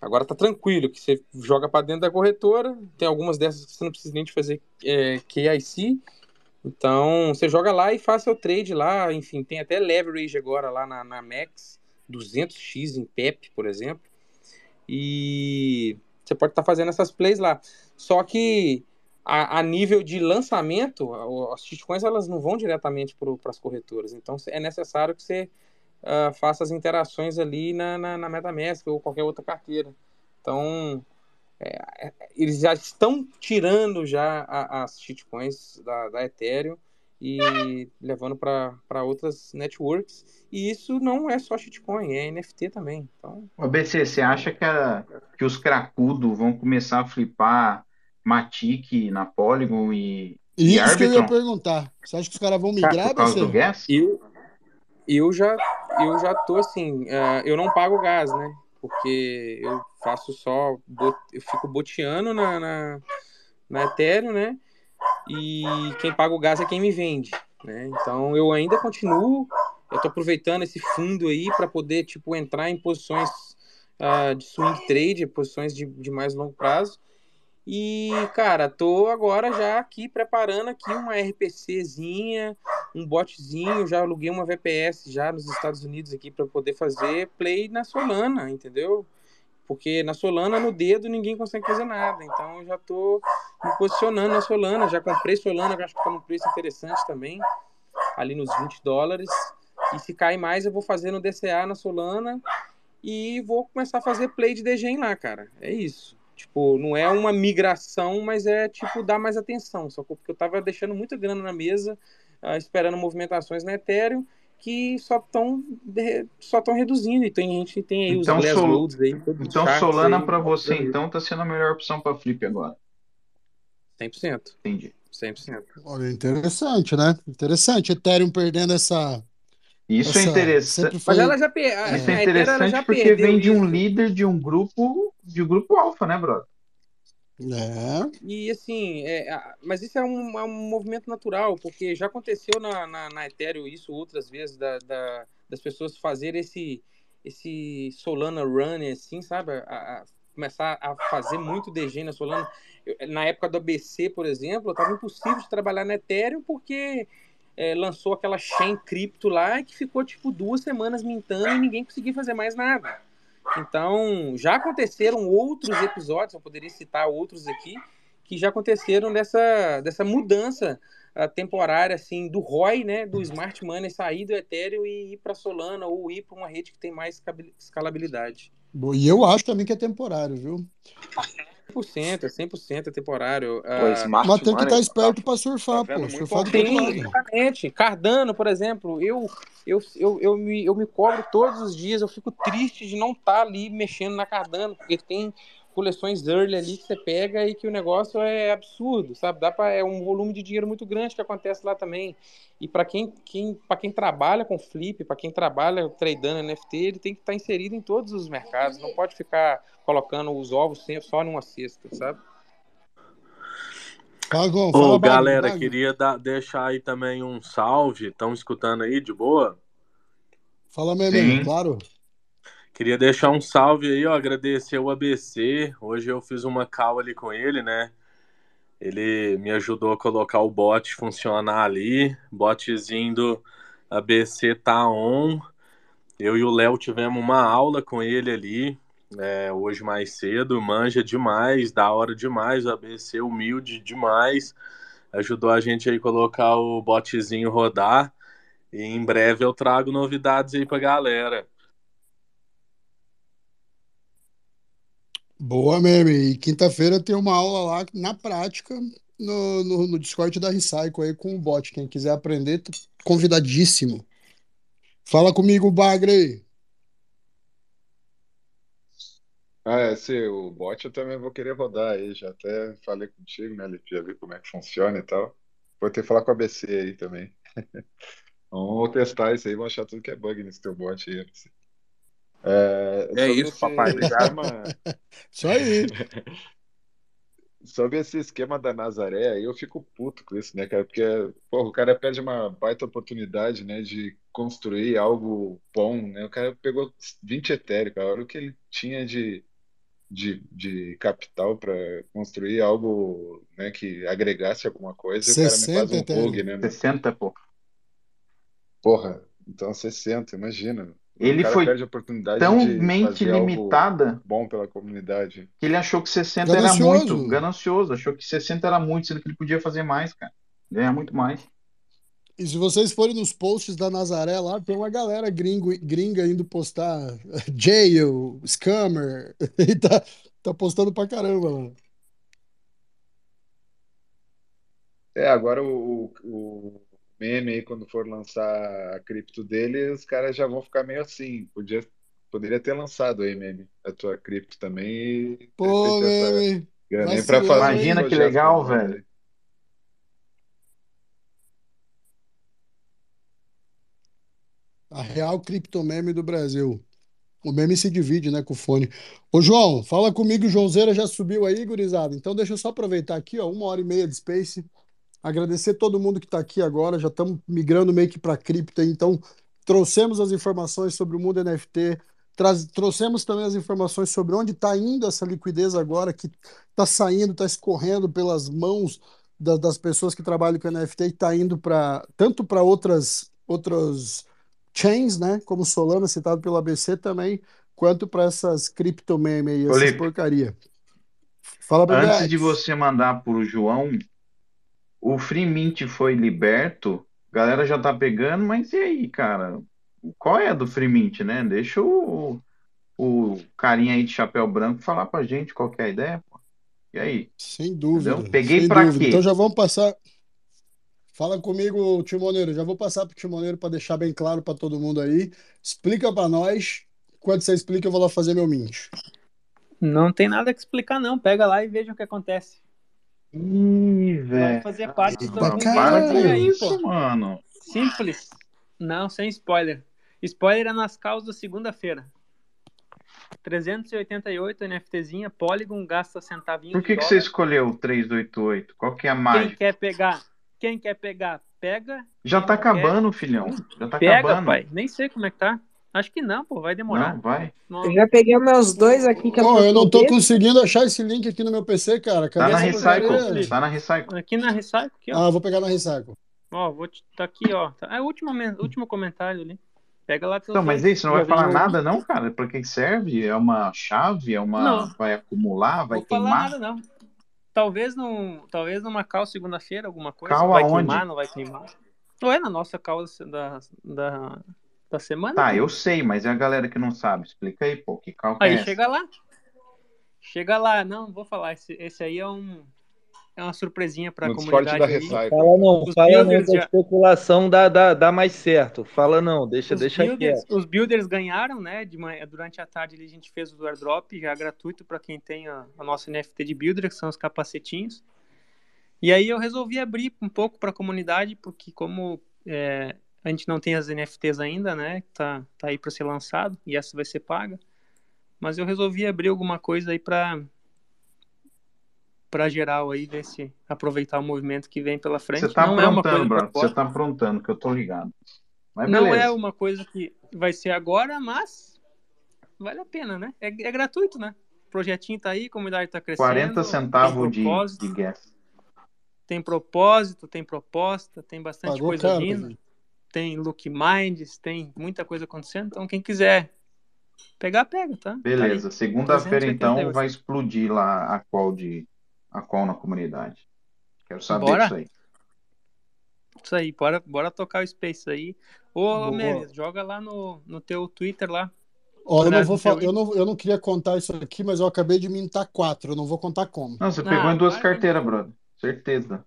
Agora tá tranquilo, que você joga para dentro da corretora, tem algumas dessas que você não precisa nem de fazer é, KIC, então você joga lá e faz seu trade lá, enfim, tem até leverage agora lá na, na Max, 200x em PEP, por exemplo, e você pode estar fazendo essas plays lá. Só que a, a nível de lançamento, as shitcoins elas não vão diretamente para as corretoras, então é necessário que você ah, faça as interações ali na, na, na MetaMask ou qualquer outra carteira. Então, é, é, eles já estão tirando já a- as shitcoins da, da Ethereum e levando para outras networks. E isso não é só shitcoin, é NFT também. Então, Ô, BC, você acha que, a- que os cracudos vão começar a flipar Matic na Polygon e, e Isso que eu ia Arbitron? perguntar. Você acha que os caras vão Cara, migrar, Por causa do BC? gas? eu, eu já eu já tô assim, ah, eu não pago gás, né? Porque eu faço só, bot- eu fico boteando na, na, na Ethereum, né? E quem paga o gás é quem me vende, né? Então eu ainda continuo, eu tô aproveitando esse fundo aí para poder tipo entrar em posições ah, de swing trade, posições de, de mais longo prazo. E, cara, tô agora já aqui preparando aqui uma RPCzinha, um botzinho, já aluguei uma VPS já nos Estados Unidos aqui para poder fazer play na Solana, entendeu? Porque na Solana, no dedo, ninguém consegue fazer nada. Então já tô me posicionando na Solana, já comprei Solana, que acho que tá num preço interessante também, ali nos 20 dólares. E se cair mais, eu vou fazer no DCA na Solana e vou começar a fazer play de degen lá, cara. É isso. Tipo, não é uma migração, mas é tipo dar mais atenção. Só que porque eu tava deixando muita grana na mesa, ah, esperando movimentações na Ethereum que só estão só estão reduzindo. E tem gente tem aí os Então, glass Sol- roads aí, os então Solana aí, para você mostrando então tá sendo a melhor opção para flip agora. 100%. Entendi. 100%. Olha, interessante, né? Interessante. Ethereum perdendo essa. Isso é essa interessante. sempre Mas foi. ela já per... Isso a é ela interessante já porque vem de um isso. líder de um grupo de um grupo alfa, né, brother? É. E assim, é, a- mas isso é um, é um movimento natural, porque já aconteceu na, na, na Ethereum isso outras vezes, da, da- das pessoas fazerem esse, esse Solana Run, assim, sabe? A, a- começar a fazer muito DG na Solana. Eu- na época do ABC, por exemplo, estava impossível de trabalhar na Ethereum porque é, lançou aquela chain cripto lá que ficou tipo duas semanas mintando e ninguém conseguia fazer mais nada. Então, já aconteceram outros episódios, eu poderia citar outros aqui, que já aconteceram dessa, dessa mudança uh, temporária assim do ROI, né, do Smart Money sair do Ethereum e ir para Solana ou ir para uma rede que tem mais escalabilidade. Bom, e eu acho também que é temporário, viu? [laughs] 100%, é 100% é temporário. Pô, uh, Mas tem que estar tá esperto para surfar, tá pô. Surfar do Sim, exatamente. Cardano, por exemplo, eu, eu, eu, eu, me, eu me cobro todos os dias, eu fico triste de não estar tá ali mexendo na Cardano, porque tem coleções early ali que você pega e que o negócio é absurdo, sabe? Dá para é um volume de dinheiro muito grande que acontece lá também. E para quem, quem, para quem trabalha com flip, para quem trabalha tradando NFT, ele tem que estar tá inserido em todos os mercados, não pode ficar colocando os ovos sempre só numa cesta, sabe? Ô, fala, galera, queria dar, deixar aí também um salve. Estão escutando aí de boa? Fala, meu claro. Queria deixar um salve aí, ó, agradecer o ABC. Hoje eu fiz uma call ali com ele, né? Ele me ajudou a colocar o bot funcionar ali. Botzinho do ABC tá on. Eu e o Léo tivemos uma aula com ele ali, é, hoje mais cedo. Manja demais, da hora demais. O ABC humilde demais. Ajudou a gente aí colocar o botzinho rodar. E em breve eu trago novidades aí pra galera. Boa, meme. E quinta-feira tem uma aula lá na prática no, no, no, Discord da Recycle aí com o bot. Quem quiser aprender, tá convidadíssimo. Fala comigo, Bagre. Ah, é, esse, o bot eu também vou querer rodar aí. Já até falei contigo, né, Lipe? Já como é que funciona e tal. Vou ter que falar com a ABC aí também. [laughs] Vamos testar isso aí, vamos achar tudo que é bug nesse teu bot aí. É, é isso, esse papai. esquema, Isso aí. [laughs] sobre esse esquema da Nazaré, aí eu fico puto com isso, né, cara? Porque, porra, o cara perde uma baita oportunidade, né, de construir algo bom, né? O cara pegou 20 etéreo, cara. Olha o que ele tinha de, de, de capital para construir algo, né, que agregasse alguma coisa, e o cara me faz 60 um etéreo. bug, né, meu? 60, pô. Porra, então 60, imagina. Ele foi tão mente limitada bom pela comunidade. que ele achou que 60 era muito Ganancioso. ganancioso, achou que 60 era muito, sendo que ele podia fazer mais, cara. Ganhar muito mais. E se vocês forem nos posts da Nazaré lá, tem uma galera gringo, gringa indo postar [laughs] jail, scammer, [laughs] e tá, tá postando pra caramba lá. É, agora o, o meme aí, quando for lançar a cripto dele, os caras já vão ficar meio assim. Podia, poderia ter lançado aí, meme, a tua cripto também e Pô, essa meme? Imagina que legal, velho. A real criptomeme do Brasil. O meme se divide, né, com o fone. Ô, João, fala comigo, o Joãozeira já subiu aí, gurizada. Então deixa eu só aproveitar aqui, ó, uma hora e meia de Space. Agradecer todo mundo que está aqui agora. Já estamos migrando meio que para cripto, então trouxemos as informações sobre o mundo NFT, traz- trouxemos também as informações sobre onde está indo essa liquidez agora, que está saindo, está escorrendo pelas mãos da- das pessoas que trabalham com NFT e está indo para tanto para outras outras chains, né, como Solana, citado pelo ABC também, quanto para essas criptomeme aí, Ô, essas porcaria. Fala, antes de você mandar pro João, o Free Mint foi liberto, a galera já tá pegando, mas e aí, cara? Qual é a do Free Mint, né? Deixa o, o carinha aí de chapéu branco falar pra gente qual que é a ideia, pô. E aí? Sem dúvida, Entendeu? Peguei sem pra dúvida. Então quê? já vamos passar. Fala comigo, Timoneiro. Já vou passar para o Timoneiro para deixar bem claro para todo mundo aí. Explica para nós. Quando você explica, eu vou lá fazer meu mint. Não tem nada que explicar, não. Pega lá e veja o que acontece. Ih, Vai velho. fazer parte do aí, isso, pô. mano. Simples. Não, sem spoiler. Spoiler é nas causas segunda-feira. 388 NFTzinha, Polygon, gasta centavinho Por que que você escolheu o 388? Qual que é a Quem mágica? quer pegar, quem quer pegar, pega. Já Quem tá não quer, acabando, filhão. Já tá pega, acabando. pai. Nem sei como é que tá. Acho que não, pô, vai demorar. Não, vai. Não. Eu já peguei os meus dois aqui que eu tô eu não tô conseguindo achar esse link aqui no meu PC, cara. Tá Cadê na Pega no Recycle. porcaria? Tá na Recycle. Aqui na Recycle, aqui, ó. Ah, vou pegar na Recycle. Ó, vou te... tá aqui, ó. Tá... É o último, último comentário ali. Pega lá Então, mas isso, não vai falar nada não, cara? Pra que que serve? É uma chave? É uma... Não. Vai acumular? Vai Vou falar queimar? nada, não. Talvez no, talvez numa cal segunda-feira, alguma coisa. Cal vai aonde? queimar, não vai queimar. Ou é na nossa cal da, da, da semana? Tá, eu sei, mas é a galera que não sabe. Explica aí, pô, que cálculo é Aí essa? chega lá. Chega lá. Não, vou falar. Esse, esse aí é um. É uma surpresinha No Discord comunidade. da. Fala não, Os fala não, builders que a já- especulação dá, dá, dá mais certo. Fala não, deixa, Os deixa builders, quieto. os builders ganharam, né? De manhã, durante a tarde ali a gente fez o airdrop já gratuito para quem tem a, a nossa NFT de builder, que são os capacetinhos. E aí eu resolvi abrir um pouco para a comunidade, porque como é, a gente não tem as NFTs ainda, né? Tá, tá aí para ser lançado e essa vai ser paga. Mas eu resolvi abrir alguma coisa aí para para geral aí ver se aproveitar o movimento que vem pela frente. Você tá não é uma aprontando, brother. Você tá aprontando, que eu tô ligado. Mas Não beleza. é uma coisa que vai ser agora, mas vale a pena, né? É, é gratuito, né? O projetinho tá aí, a comunidade tá crescendo. 40 tem centavos de, propósito, de gas. tem propósito, tem proposta, tem bastante Pagou coisa caro, vindo. velho. Tem look minds, tem muita coisa acontecendo. Então, quem quiser pegar, pega, tá? Beleza. Tá. Segunda-feira, então, 388. vai explodir lá a qual de a qual na comunidade. Quero saber Bora. disso aí. Isso aí, bora, bora tocar o Space aí. Ô. Memes, joga lá no, no teu Twitter lá. Ó, eu não vou no teu fa- eu não, eu não queria contar isso aqui, mas eu acabei de mintar quatro. Eu não vou contar como. Não, você Ah, pegou em duas carteiras, brother. Certeza.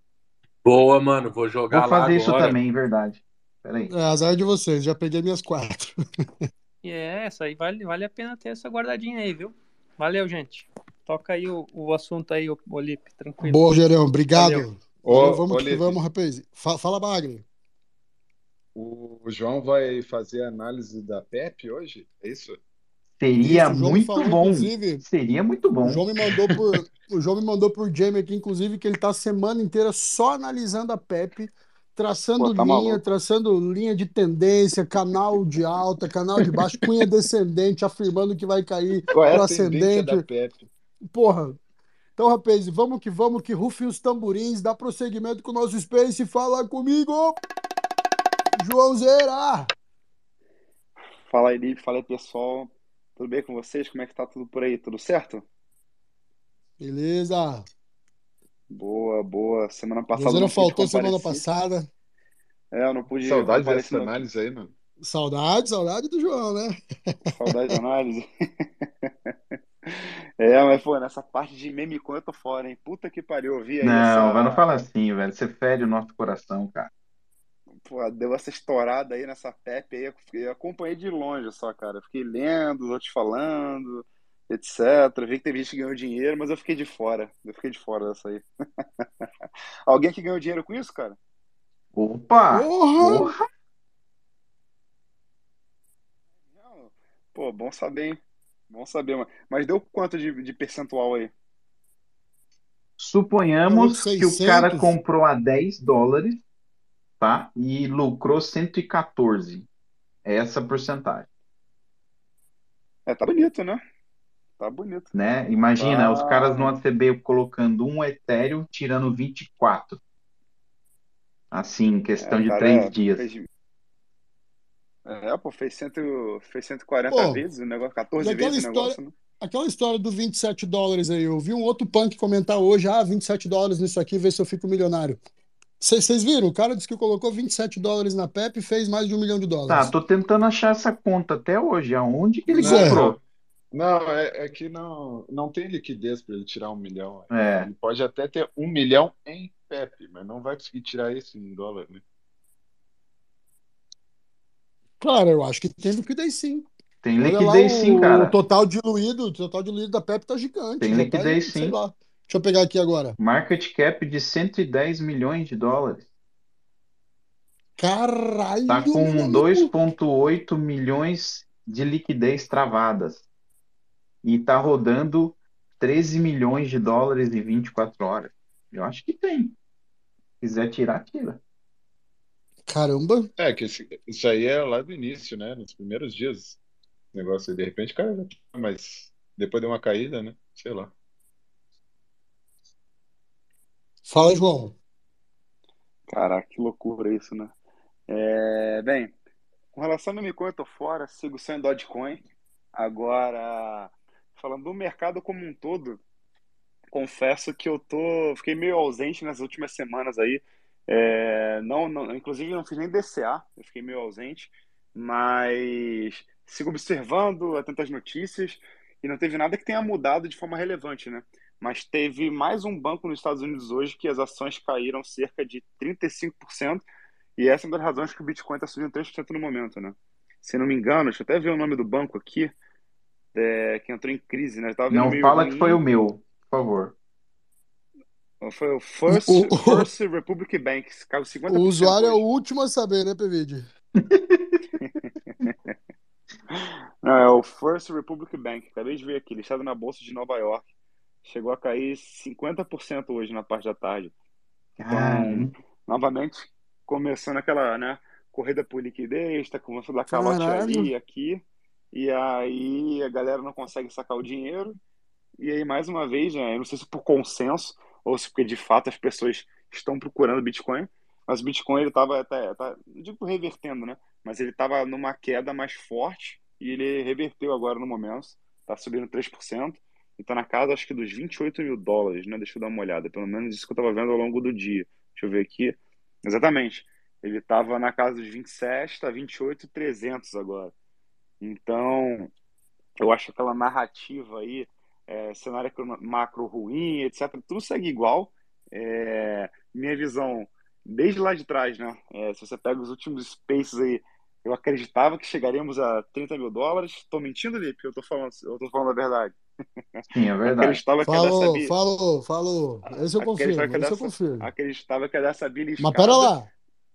Boa, mano. Vou jogar Vou lá fazer isso agora. também, verdade. Peraí. É, azar de vocês, já peguei minhas quatro. E [laughs] é, essa aí vale, vale a pena ter essa guardadinha aí, viu? Valeu, gente. Toca aí o, o assunto aí, Olipe, tranquilo. Boa, Gerão, obrigado. Valeu. Ô, vamos que vamos, rapaz. Fa- Fala, Bagre. o João vai fazer a análise da PEP hoje? É isso? Seria Isso, o muito falou, bom. inclusive, Seria muito o bom. João me mandou por, o João me mandou por Jamie aqui, inclusive, que ele tá a semana inteira só analisando a Pepe, traçando Pô, tá linha, maluco. traçando linha de tendência, canal de alta, canal de baixo, cunha descendente, afirmando que vai cair [laughs] Qual é pro ascendente. Porra. Então, rapaz, vamos que vamos, que rufem os tamborins, dá prosseguimento com o nosso Space, fala comigo, Joãozeira! Fala aí, Lipe, fala aí, pessoal. Tudo bem com vocês? Como é que tá tudo por aí? Tudo certo? Beleza? Boa, boa. Semana passada Joãozeira não faltou semana passada. É, eu não pude Saudade comparecer. dessa Não... análise aí, mano. Saudade, saudade do João, né? Saudade da [laughs] análise. [laughs] É, mas pô, nessa parte de meme eu tô fora, hein? Puta que pariu, eu vi aí Não, mas não essa. fala assim, velho. Você fere o nosso coração, cara. Pô, deu essa estourada aí nessa Pepe aí. Eu acompanhei de longe só, cara. Eu fiquei lendo, os outros falando, etc. Vi que teve gente que ganhou dinheiro, mas eu fiquei de fora. Eu fiquei de fora dessa aí. [laughs] Alguém que ganhou dinheiro com isso, cara? Opa! Porra! Porra! Não. Pô, bom saber, hein? Bom saber, mano. Mas deu quanto de, de percentual aí? Suponhamos que o cara 600. comprou a 10 dólares, tá? E lucrou 114. É essa porcentagem, É, tá bonito, né? Tá bonito. né? Imagina, os caras no Tá. ACB colocando um Ethereum, tirando 24. Assim, em É, questão de cara, três é, dias. fez. É, pô, fez, cento, fez 140 Pô, vezes o negócio, e 14 aquela vezes o história, negócio, né? aquela história do 27 dólares aí, eu vi um outro punk comentar hoje, ah, 27 dólares nisso aqui, vê se eu fico milionário. Vocês viram? O cara disse que colocou 27 dólares na Pepe e fez mais de um milhão de Tá, dólares. tô tentando achar essa conta até hoje. Aonde que ele é. comprou? Não, é, é que não, não tem liquidez para ele tirar um milhão. É, Ele pode até ter um milhão em PEP, mas não vai conseguir tirar isso em dólar, né? Cara, eu acho que tem liquidez sim. tem Olha lá liquidez sim, o, o cara. total diluído, o total diluído da Pepe tá gigante, Tem tá em, liquidez sei sim. lá. Deixa eu pegar aqui agora. Market cap de 110 milhões de dólares. Tá Caralho, com meu amigo. 2,8 milhões de liquidez travadas. E tá rodando 13 milhões de dólares em 24 horas. Eu acho que tem. Se quiser tirar, tira. Caramba. É, que esse- isso aí é lá do início, né? Nos primeiros dias. O negócio aí, de repente, cara, mas depois deu uma caída, né? Sei lá. Fala, João. Caraca, que loucura isso, né? É, bem, com relação ao Mimicoin, eu tô fora, sigo sem Dogecoin. Agora, falando do mercado como um todo, confesso que eu tô, fiquei meio ausente nas últimas semanas aí. É, não, não, inclusive não fiz nem DCA, eu fiquei meio ausente, mas sigo observando, atento às notícias, e não teve nada que tenha mudado de forma relevante, né? Mas teve mais um banco nos Estados Unidos hoje que as ações caíram cerca de 35%, e essa é uma das razões que o Bitcoin está subindo 3% no momento, né? Se não me engano, deixa eu até ver o nome do banco aqui, é, que entrou em crise, né? Tava Não fala ruim. que foi o meu, por favor. Foi o First, o, First Republic Bank, caiu 50%. O usuário hoje. é o último a saber, né, Pevide? [laughs] Não, é o First Republic Bank. Acabei de ver aqui, listado na Bolsa de Nova York. Chegou a cair 50% hoje na parte da tarde. Então, novamente, começando aquela né, corrida por liquidez, está começando a dar calote ali aqui. E aí a galera não consegue sacar o dinheiro. E aí, mais uma vez, né, eu não sei se por consenso ou se porque de fato as pessoas estão procurando Bitcoin, mas o Bitcoin ele estava até, tá, não digo revertendo, né? Mas ele estava numa queda mais forte e ele reverteu agora no momento, está subindo 3% e está na casa acho que dos 28 mil dólares, né? Deixa eu dar uma olhada, pelo menos isso que eu estava vendo ao longo do dia. Deixa eu ver aqui. Exatamente. Ele estava na casa dos 27, está 28,300 agora. Então, eu acho aquela narrativa aí, é, cenário macro ruim, etc., tudo segue igual. É, minha visão, desde lá de trás, né? É, se você pega os últimos spaces aí, eu acreditava que chegaríamos a 30 mil dólares. Estou mentindo, Lipe? Eu estou falando, eu tô falando a verdade. Sim, é verdade. acreditava que Falou, bi... falou, falou. Esse eu confirmo, acreditava que a esse eu dessa... confirmo. acreditava que a dessa beliscada... Mas pera lá,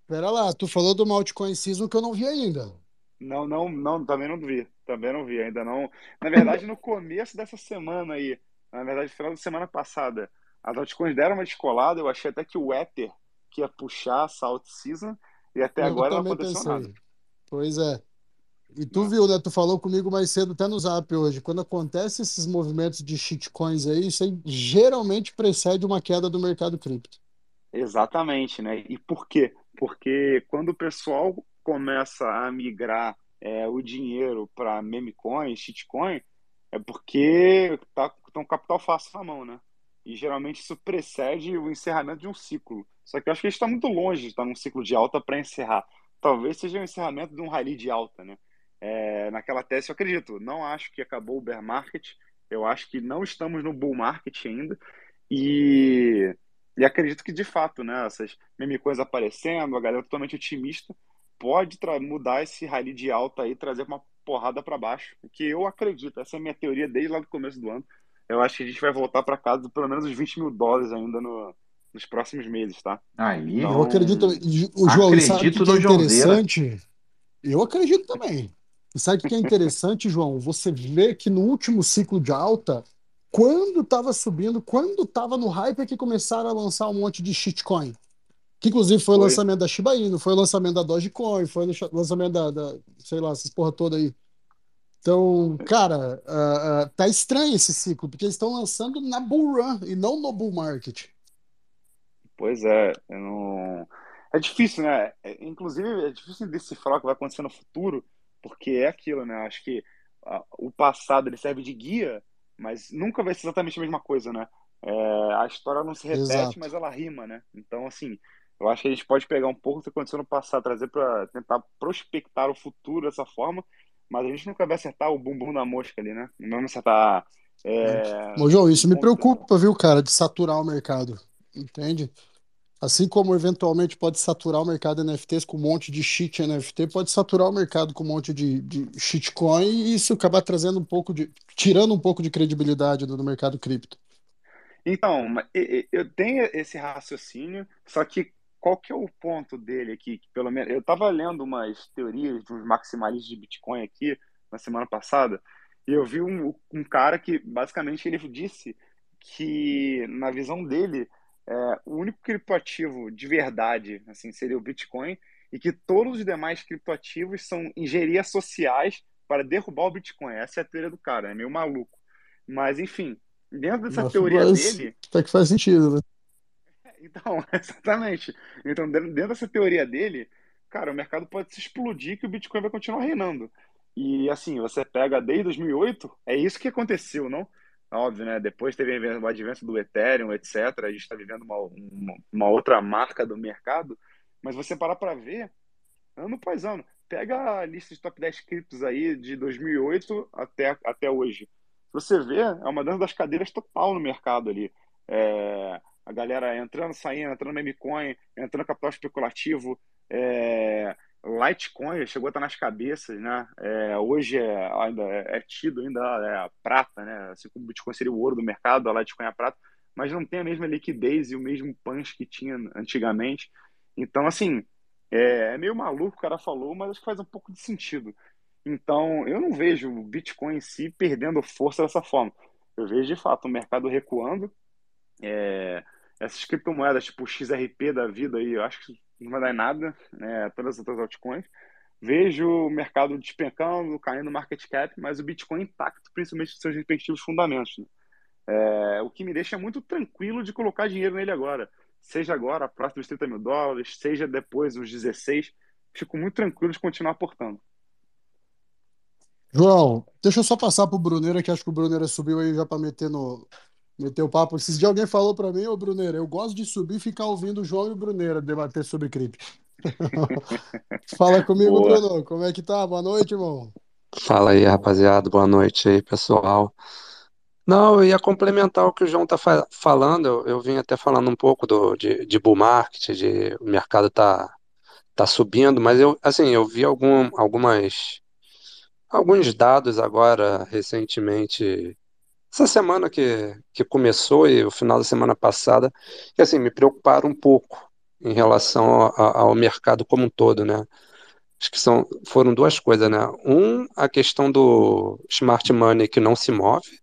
pera lá, tu falou do altcoin season que eu não vi ainda. Não, não, não, também não vi. Também não vi, ainda não. Na verdade, no começo dessa semana aí, na verdade, final da semana passada, as altcoins deram uma descolada. Eu achei até que o Ether que ia puxar essa alt season e até Eu agora não aconteceu pensei. nada. Pois é. E tu viu, né? Tu falou comigo mais cedo, até no Zap hoje. Quando acontece esses movimentos de shitcoins aí, isso aí geralmente precede uma queda do mercado cripto. Exatamente, né? E por quê? Porque quando o pessoal começa a migrar é, o dinheiro para meme coin, shitcoin, é porque tá com um capital fácil na mão, né? E geralmente isso precede o encerramento de um ciclo. Só que eu acho que a gente está muito longe de estar num ciclo de alta para encerrar. Talvez seja o encerramento de um rally de alta, né? É, naquela tese, eu acredito. Não acho que acabou o bear market. Eu acho que não estamos no bull market ainda. E, e acredito que, de fato, né, essas meme coisas aparecendo, a galera totalmente otimista, pode mudar esse rally de alta aí, trazer uma porrada para baixo. O que eu acredito. Essa é a minha teoria desde lá do começo do ano. Eu acho que a gente vai voltar para casa pelo menos uns 20 mil dólares ainda no, nos próximos meses, tá? Aí, Eu Então, acredito. e, O João, e sabe que acredito que é interessante? Eu acredito também. E sabe o que é interessante, João? Você vê que no último ciclo de alta, quando estava subindo, quando estava no hype, é que começaram a lançar um monte de shitcoin. Que inclusive foi o Foi. lançamento da Shiba Inu, foi o lançamento da Dogecoin, foi o lançamento da, da- sei lá, essas porra toda aí. Então, cara, ah, ah, tá estranho esse ciclo, porque eles estão lançando na bull run e não no bull market. Pois é, não... é difícil, né? É, inclusive, é difícil decifrar o que vai acontecer no futuro, porque é aquilo, né? Acho que ah, o passado ele serve de guia, mas nunca vai ser exatamente a mesma coisa, né? É, a história não se repete, Exato. mas ela rima, né? Então, assim, eu acho que a gente pode pegar um pouco do que aconteceu no passado, trazer para tentar prospectar o futuro dessa forma, mas a gente nunca vai acertar o bumbum da mosca ali, né? Não vamos acertar. É, Ô, João, isso me preocupa, viu, cara, de saturar o mercado, entende? Assim como eventualmente pode saturar o mercado NFTs com um monte de shit NFT, pode saturar o mercado com um monte de, de shitcoin e isso acabar trazendo um pouco de, tirando um pouco de credibilidade do, do mercado cripto. Então, eu tenho esse raciocínio, só que qual que é o ponto dele aqui? Que pelo menos eu estava lendo umas teorias de uns maximalistas de Bitcoin aqui na semana passada, e eu vi um, um cara que basicamente ele disse que na visão dele é, o único criptoativo de verdade assim seria o Bitcoin e que todos os demais criptoativos são engenharias sociais para derrubar o Bitcoin. Essa é a teoria do cara, é meio maluco. Mas enfim, dentro dessa Mas, teoria dele até que faz sentido, né? Então, [laughs] exatamente. Então, dentro dessa teoria dele, cara, o mercado pode se explodir que o Bitcoin vai continuar reinando. E assim, você pega desde 2008, é isso que aconteceu, não? Óbvio, né? Depois teve o advento do Ethereum, etc. A gente está vivendo uma, uma, uma outra marca do mercado. Mas você parar para ver, ano após ano, pega a lista de top 10 criptos aí de 2008 até, até hoje. Você vê, é uma dança das cadeiras total no mercado ali. É, a galera entrando, saindo, entrando no coin, entrando capital especulativo, é, Litecoin chegou a estar nas cabeças, né? É, hoje é, ainda é, é, tido ainda é prata, né? Assim como o Bitcoin seria o ouro do mercado, a Litecoin é a prata, mas não tem a mesma liquidez e o mesmo punch que tinha antigamente. Então, assim, é, é meio maluco o cara falou, mas acho que faz um pouco de sentido. Então, eu não vejo o Bitcoin em si perdendo força dessa forma. Eu vejo, de fato, o mercado recuando. É, essas criptomoedas, tipo o XRP da vida aí, eu acho que não vai dar em nada, né? Todas as outras altcoins. Vejo o mercado despencando, caindo market cap, mas o Bitcoin intacto, principalmente nos seus respectivos fundamentos. Né? É, o que me deixa muito tranquilo de colocar dinheiro nele agora. Seja agora, próximo dos 30 mil dólares, seja depois os 16. Fico muito tranquilo de continuar aportando. João, deixa eu só passar pro Bruneira, que acho que o Bruneira subiu aí já para meter no, Meteu papo. Esses dias alguém falou para mim, ô Bruneira, eu gosto de subir e ficar ouvindo o João e o Bruneira debater sobre cripto. [laughs] Fala comigo, Boa. Bruno. Como é que tá? Boa noite, irmão. Fala aí, rapaziada. Boa noite aí, pessoal. Não, eu ia complementar o que o João tá fa- falando. Eu, eu vim até falando um pouco do, de, de bull market, de o mercado tá, tá subindo, mas eu, assim, eu vi algum, algumas, alguns dados agora recentemente essa semana que, que começou e o final da semana passada, que assim, me preocuparam um pouco em relação a- ao mercado como um todo, né? Acho que são, foram duas coisas, né? Um, a questão do smart money que não se move.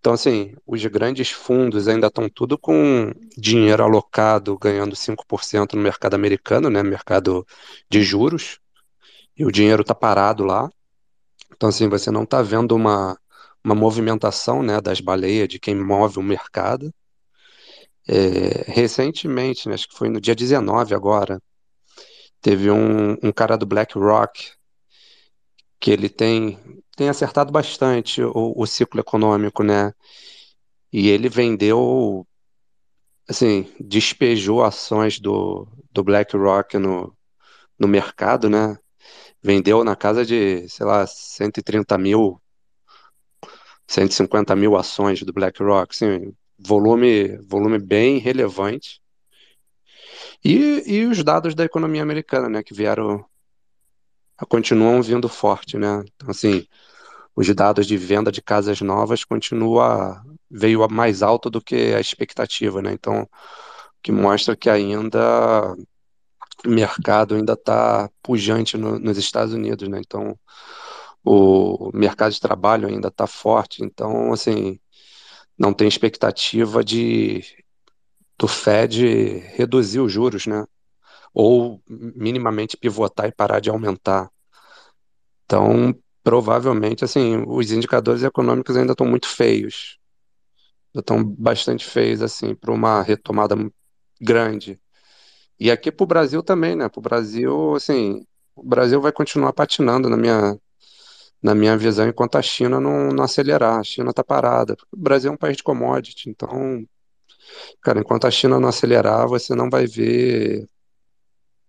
Então, assim, os grandes fundos ainda estão tudo com dinheiro alocado, ganhando 5% no mercado americano, né? Mercado de juros, e o dinheiro está parado lá. Então, assim, você não está vendo uma, uma movimentação, né, das baleias, de quem move o mercado. É, recentemente, né, acho que foi no dia 19 agora, teve um, um cara do BlackRock que ele tem, tem acertado bastante o, o ciclo econômico, né? E ele vendeu, assim, despejou ações do, do BlackRock no, no mercado, né? Vendeu na casa de, sei lá, 130 mil 150 mil ações do BlackRock, assim, volume, volume bem relevante. E, e os dados da economia americana, né, que vieram, continuam vindo forte, né? Então, assim, os dados de venda de casas novas continua, veio mais alto do que a expectativa, né? Então, que mostra que ainda o mercado ainda está pujante no, nos Estados Unidos, né? Então, o mercado de trabalho ainda está forte, então, assim, não tem expectativa de do Fed reduzir os juros, né? Ou minimamente pivotar e parar de aumentar. Então, provavelmente, assim, os indicadores econômicos ainda estão muito feios. Estão bastante feios, assim, para uma retomada grande. E aqui para o Brasil também, né? Para o Brasil, assim, o Brasil vai continuar patinando na minha, na minha visão, enquanto a China não, não acelerar. A China está parada. O Brasil é um país de commodity, então, cara, enquanto a China não acelerar, você não vai ver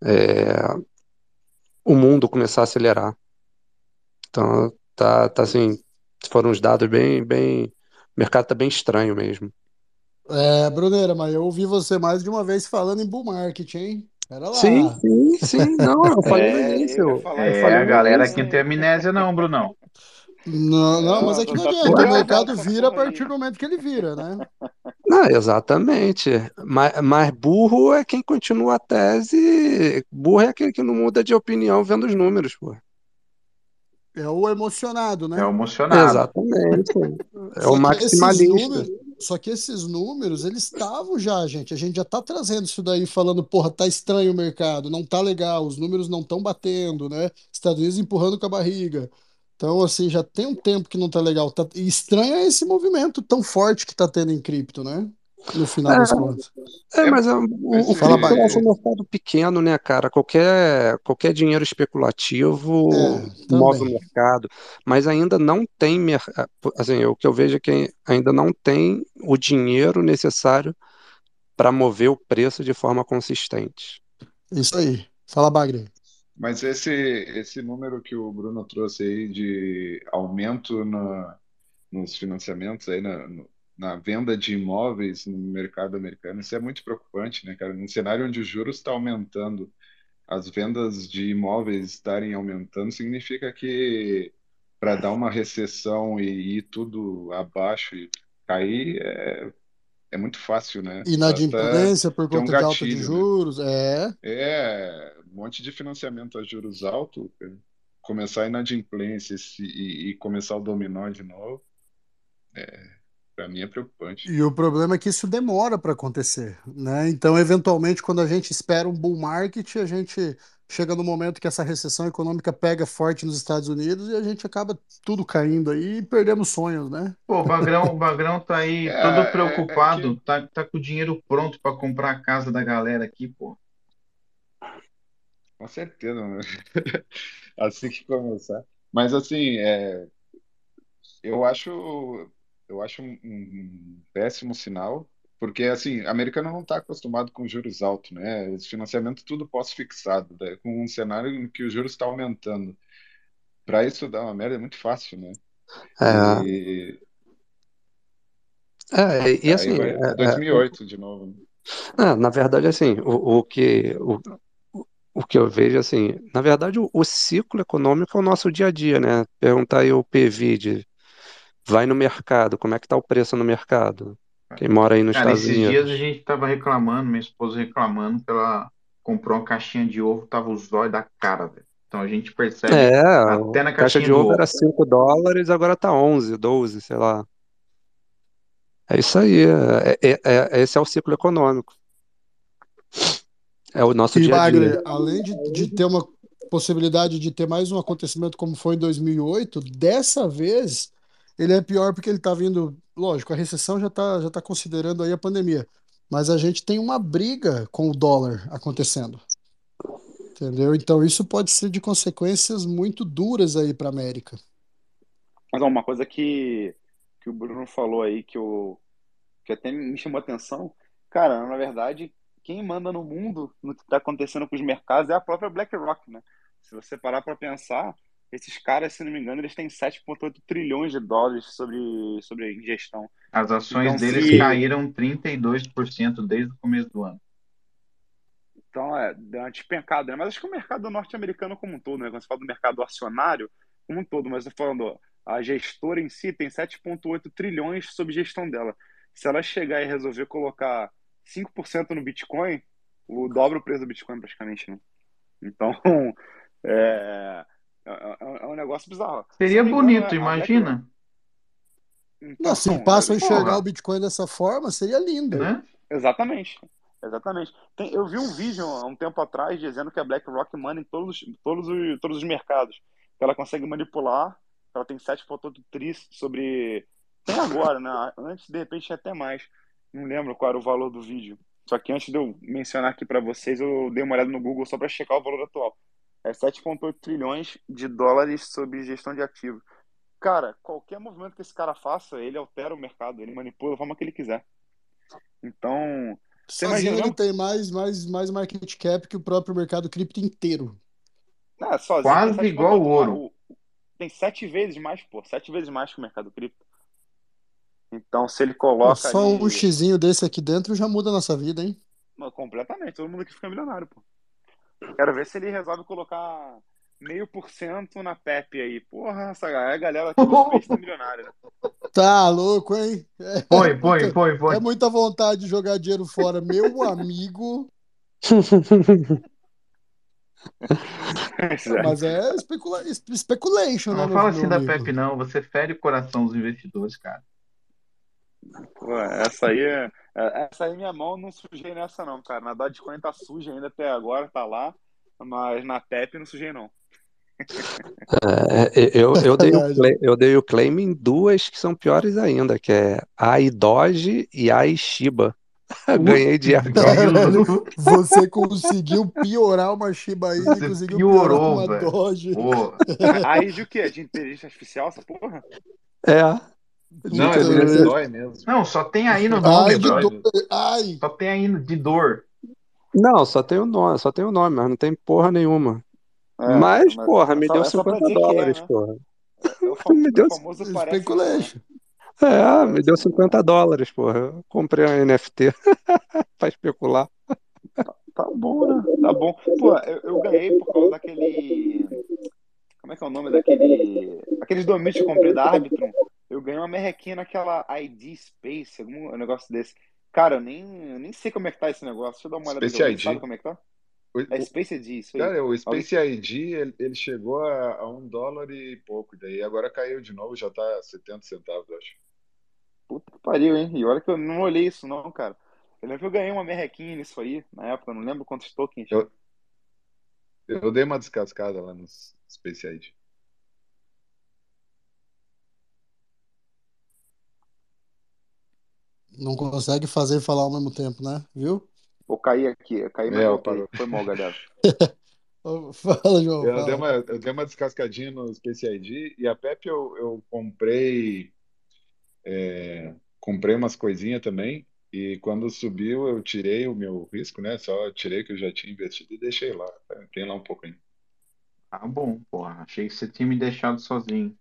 é, o mundo começar a acelerar. Então, tá, tá assim, foram uns dados bem, bem, o mercado tá bem estranho mesmo. É, Bruneira, mas eu ouvi você mais de uma vez falando em bull market, hein? Pera lá. Sim, sim, sim, não, eu falei no É, início. Eu falar É, falei a no galera início. aqui não tem amnésia não, Brunão. Não, não, É, mas é que não tá adianta, o mercado vira a partir do momento que ele vira, né? Não, exatamente. Mas, mas burro é quem continua a tese. Burro é aquele que não muda de opinião vendo os números, pô. É o emocionado, É né? emocionado. Exatamente. É o Só maximalista. números, só que esses números, eles estavam já, gente. A gente já tá trazendo isso daí, falando, porra, tá estranho o mercado, não tá legal, os números não estão batendo, né? Estados Unidos empurrando com a barriga. Então, assim, já tem um tempo que não tá legal. Tá... E estranho é esse movimento tão forte que tá tendo em cripto, né? No final das contas. É, mas é, o, o Fala, acho um mercado pequeno, né, cara? Qualquer, qualquer dinheiro especulativo É, move o mercado, mas ainda não tem, mer- assim, o que eu vejo é que ainda não tem o dinheiro necessário para mover o preço de forma consistente. Isso aí. Fala, Bagre. Mas esse, esse número que o Bruno trouxe aí de aumento na, nos financiamentos aí na, no- na venda de imóveis no mercado americano, isso é muito preocupante, né, cara? Num cenário onde os juros estão aumentando, as vendas de imóveis estarem aumentando, significa que para dar uma recessão e ir tudo abaixo e cair é, é muito fácil, né? Basta Inadimplência por ter um conta de alta de gatilho, né? juros. É. É, um monte de financiamento a juros altos, começar a inadimplência e- e começar o dominó de novo, é, para mim é preocupante. E o problema é que isso demora para acontecer, né? Então, eventualmente, quando a gente espera um bull market, a gente chega no momento que essa recessão econômica pega forte nos Estados Unidos e a gente acaba tudo caindo aí e perdemos sonhos, né? Pô, o Bagrão, o Bagrão tá aí É, todo é, é preocupado, que, tá, tá com o dinheiro pronto para comprar a casa da galera aqui, pô. com certeza, né? [laughs] Assim que começar. Mas assim, é, eu acho, eu acho um, um péssimo sinal, porque assim, americano não está acostumado com juros altos, né? Os financiamentos tudo pós-fixado, né? Com um cenário em que o juros está aumentando. Para isso dar uma merda é muito fácil, né? É, E é, e assim, vai é, é, 2008 de novo? Ah, na verdade, assim, o, o que o, o que eu vejo, assim, na verdade, o, o ciclo econômico é o nosso dia a dia, né? Perguntar aí o PV de vai no mercado, como é que tá o preço no mercado? Quem mora aí nos Cara, Estados esses dias a gente tava reclamando, minha esposa reclamando que ela comprou uma caixinha de ovo, tava os olhos da cara, velho. Então a gente percebe É, até a na caixa caixinha de do ovo era ovo. 5 dólares, agora tá 11, 12, sei lá. É isso aí, é, é- é- esse é o ciclo econômico, é o nosso E dia a dia. Além de, de ter uma possibilidade de ter mais um acontecimento como foi em 2008, dessa vez ele é pior porque ele está vindo, lógico, a recessão já está já tá considerando aí a pandemia, mas a gente tem uma briga com o dólar acontecendo, entendeu? Então isso pode ser de consequências muito duras aí para a América. Mas uma coisa que, que o Bruno falou aí que, eu, que até me chamou a atenção, cara, na verdade, quem manda no mundo no que está acontecendo com os mercados é a própria BlackRock, né? Se você parar para pensar, esses caras, se não me engano, eles têm 7,8 trilhões de dólares sobre, sobre gestão. As ações Então, deles se. caíram 32% desde o começo do ano. Então, é, deu uma despencada, né? Mas acho que o mercado norte-americano como um todo, né? Quando você fala do mercado acionário, como um todo, mas eu falando, a gestora em si tem 7,8 trilhões sob gestão dela. Se ela chegar e resolver colocar 5% no Bitcoin, o dobra o preço do Bitcoin praticamente, né? Então, [laughs] é, é, é um negócio bizarro. Se Seria engano, bonito, BlackRock. imagina, Não, se Então, passam a enxergar o porra, Bitcoin dessa forma, seria lindo. né? Exatamente. Exatamente. Tem- eu vi um vídeo há um tempo atrás dizendo que a BlackRock manda em todos, os- todos, os, todos os mercados. Que ela consegue manipular. Ela tem 7,8 tris sobre. Tem agora, né? Antes, de repente, tinha até mais. Não lembro qual era o valor do vídeo. Só que antes de eu mencionar aqui para vocês, eu dei uma olhada no Google só para checar o valor atual. É 7,8 trilhões de dólares sob gestão de ativos. Cara, qualquer movimento que esse cara faça, ele altera o mercado, ele manipula da forma que ele quiser. Então, você Sozinho imagina ele tem mais, mais, mais market cap que o próprio mercado cripto inteiro. Ah, sozinho tem Quase igual 7,8. o ouro. Tem sete vezes mais, pô. Sete vezes mais que o mercado cripto. Então, se ele coloca só um ali. xizinho desse aqui dentro já muda a nossa vida, hein? Não, Completamente, todo mundo aqui fica milionário, pô. Quero ver se ele resolve colocar meio por cento na PEP aí. Porra, essa galera, a galera aqui do Space tá milionária, né? Tá louco, hein? É Foi, foi, muita, foi, é muita vontade de jogar dinheiro fora. Meu amigo. [laughs] Não, é. mas é especula speculation, né, Não fala assim da amigo? Pepe, não. Você fere o coração dos investidores, cara. Pô, essa aí é. é- Essa aí minha mão não sujei nessa, não, cara. Na Dogecoin tá suja ainda até agora, tá lá. Mas na PEP não sujei, não. É, eu, eu, dei o eu dei o claim em duas que são piores ainda, que é AI Doge e AI Shiba. [laughs] Ganhei de Caralho, [laughs] você conseguiu piorar uma Shiba Inu e Você conseguiu piorar piorou, uma velho. Doge. Pô. Aí de o quê? De inteligência artificial, essa porra? É. Não, é dói mesmo. Não, só tem aí no nome, Ai, dor. Ai. Só tem aí de dor. Não, só tem o nome, só tem o nome, mas não tem porra nenhuma. É, Mas, mas porra, me só, deu é só pra 50 dizer que é, dólares, né? porra. É [laughs] Me deu, famoso é. É, me deu mas não é. 50 dólares, porra. Eu comprei um NFT [laughs] pra especular. Tá bom, né? Tá bom. Pô, eu, eu ganhei por causa daquele. Como é que é o nome daquele. Aqueles domínios que eu comprei da Arbitrum. Eu ganhei uma merrequinha naquela ID Space, algum negócio desse. Cara, eu nem, eu nem sei como é que tá esse negócio. Deixa eu dar uma olhada. Space Alguém ID. sabe como é que tá? O- É Space ID, isso aí. Cara, o Alguém... Space ID, ele, ele chegou a, a um dólar e pouco, daí agora caiu de novo, já tá 70 centavos, eu acho. Puta que pariu, hein? E olha que eu não olhei isso, não, cara. Eu lembro que eu ganhei uma merrequinha nisso aí, na época, eu não lembro quantos tokens. Eu, eu dei uma descascada lá no Space ID. Não consegue fazer e falar ao mesmo tempo, né? Viu? Vou cair aqui, eu caí, mas É, eu parou. Foi mal, galera. [laughs] Fala, João, Eu dei fala. uma, eu dei uma descascadinha no Space ID e a Pepe eu, eu comprei, é, comprei umas coisinhas também e quando subiu eu tirei o meu risco, né? Só tirei que eu já tinha investido e deixei lá. Tem lá um pouco ainda. Tá bom, porra. Achei que você tinha me deixado sozinho.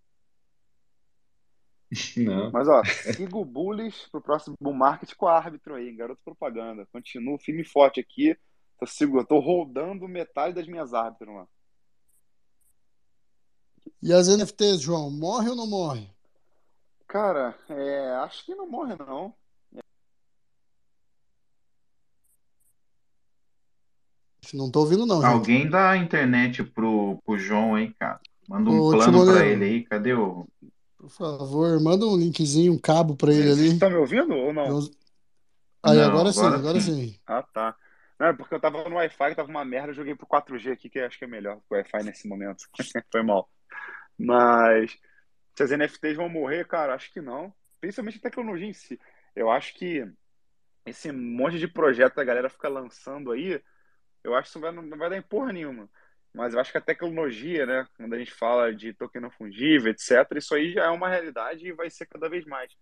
[laughs] Não. Mas ó, siga o Bullies pro próximo Bull Market com a árbitro aí, garoto propaganda. Continuo firme e forte aqui. Tô, seguro, tô rodando metade das minhas árbitros lá. E as NFTs, João, morre ou não morre? Cara, é, acho que não morre, não. Não tô ouvindo, não, gente. Alguém dá a internet pro, pro João aí, cara. Manda um Ô, plano pra ele aí. Cadê o. por favor, manda um linkzinho, um cabo pra ele Vocês ali. estão me ouvindo ou não? Aí, Não, agora sim, agora agora sim. Ah, tá. Não, é porque eu tava no Wi-Fi, que tava uma merda, eu joguei pro 4G aqui, que eu acho que é melhor que o Wi-Fi nesse momento. [laughs] Foi mal. Mas se as NFTs vão morrer, cara, acho que não. Principalmente a tecnologia em si. Eu acho que esse monte de projeto que a galera fica lançando aí, eu acho que isso vai, não vai dar em porra nenhuma. Mas eu acho que a tecnologia, né, quando a gente fala de token não fungível, etc., isso aí já é uma realidade e vai ser cada vez mais.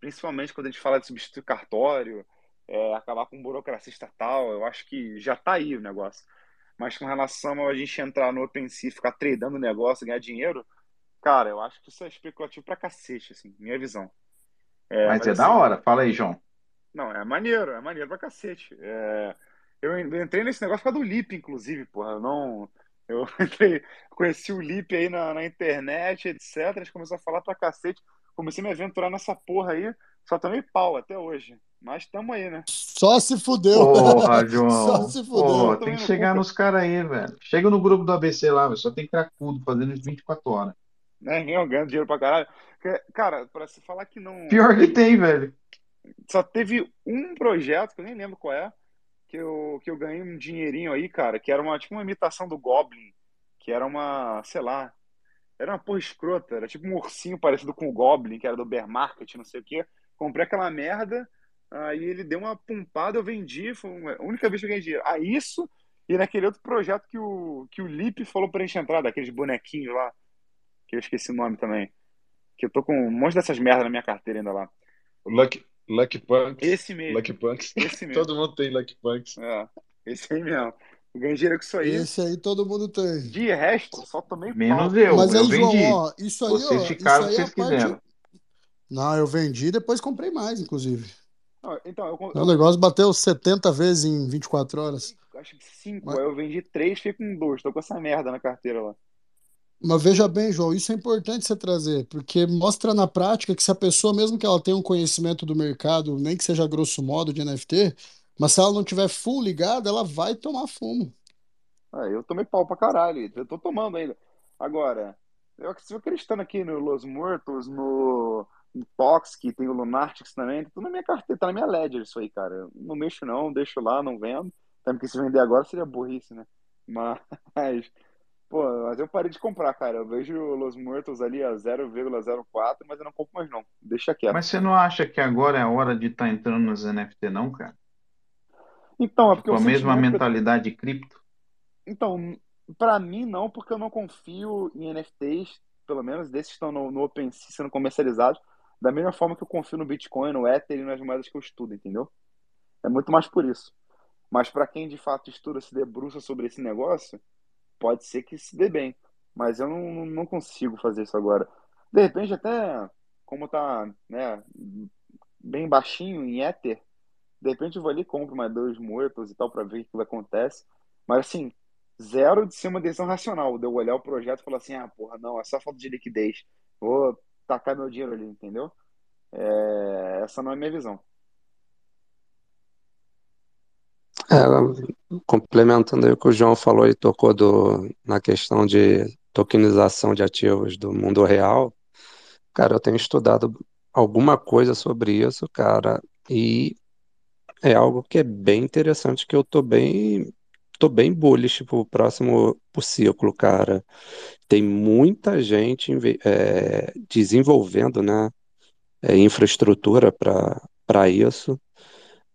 Principalmente quando a gente fala de substituir cartório, é, acabar com burocracia estatal, eu acho que já tá aí o negócio. Mas com relação a gente entrar no OpenSea, ficar tradando o negócio, ganhar dinheiro, cara, eu acho que isso é especulativo pra cacete, assim, minha visão. É, Mas mas é da assim, hora. Fala aí, João. não, é maneiro, é maneiro pra cacete. É, eu entrei nesse negócio por causa do Lip, inclusive, porra. Eu não. Eu [laughs] entrei, conheci o Lip aí na, na internet, etc. A gente começou a falar pra cacete. Comecei a me aventurar nessa porra aí. Só tomei pau até hoje. Mas tamo aí, né? Só se fudeu. Porra, [laughs] Só João. se Pô, fudeu. tem que chegar nos caras aí, velho. Chega no grupo do ABC lá, velho. Só tem cracudo fazendo as 24 horas. Né? Eu ganhando dinheiro pra caralho. Cara, pra se falar que não. Pior que tem, velho. Só teve um projeto, que eu nem lembro qual é, que eu, que eu ganhei um dinheirinho aí, cara, que era uma, tipo uma imitação do Goblin, que era uma, sei lá, era uma porra escrota, era tipo um ursinho parecido com o Goblin, que era do Bear Market, não sei o quê. Comprei aquela merda, aí ele deu uma pumpada, eu vendi, foi a única vez que eu ganhei dinheiro. A isso e naquele outro projeto que o, que o Lipe falou pra gente entrar, daqueles bonequinhos lá, que eu esqueci o nome também. Que eu tô com um monte dessas merdas na minha carteira ainda lá. Lucky, Lucky Punks. Esse mesmo. Lucky Punks. Esse [laughs] mesmo. Todo mundo tem Lucky Punks. É, esse aí mesmo. Eu ganhei dinheiro com isso aí. Esse aí todo mundo tem. De resto, só tomei Menos pau. eu. Mas eu aí, João, vendi. ó, isso aí, Vocês ó, ficaram isso o aí é a vocês parte. quiseram. Não, eu vendi e depois comprei mais, inclusive. Não, então, eu, O negócio bateu 70 vezes em 24 horas. acho que cinco. Mas, Aí eu vendi três, fiquei com dois. Tô com essa merda na carteira lá. Mas veja bem, João, isso é importante você trazer, porque mostra na prática que se a pessoa, mesmo que ela tenha um conhecimento do mercado, nem que seja grosso modo de NFT, mas se ela não tiver full ligada, ela vai tomar fumo. Ah, eu tomei pau pra caralho. Eu tô tomando ainda. Agora, eu sigo acreditando aqui no Los Muertos, no, no Toxic, tem o Lunatics também. Tá tudo na minha carteira, tá na minha ledger isso aí, cara. Eu não mexo não, deixo lá, não vendo. Até porque se vender agora seria burrice, né? Mas Pô, mas eu parei de comprar, cara. Eu vejo Los Muertos ali a 0,04, mas eu não compro mais não. Deixa quieto. Mas você não acha que agora é a hora de estar entrando nos NFT, não, cara? Então, é porque Com o a mesma sentimento mentalidade cripto? Então, pra mim não, porque eu não confio em NFTs, pelo menos desses que estão no, no OpenSea sendo comercializados, da mesma forma que eu confio no Bitcoin, no Ether e nas moedas que eu estudo, entendeu? É muito mais por isso. Mas pra quem de fato estuda, se debruça sobre esse negócio, pode ser que se dê bem. Mas eu não, não consigo fazer isso agora. De repente, até como tá, né, bem baixinho em Ether, de repente eu vou ali compro mais dois muertos e tal pra ver o que acontece. Mas assim, zero de ser uma decisão racional. De eu olhar o projeto e falar assim, ah, porra, não, é só falta de liquidez. Vou tacar meu dinheiro ali, entendeu? É, essa não é a minha visão. É, complementando aí o que o João falou e tocou do, na questão de tokenização de ativos do mundo real, cara, eu tenho estudado alguma coisa sobre isso, cara, e é algo que é bem interessante, que eu tô bem, tô bem bullish pro próximo pro ciclo, cara. Tem muita gente é, desenvolvendo, né, é, infraestrutura para isso.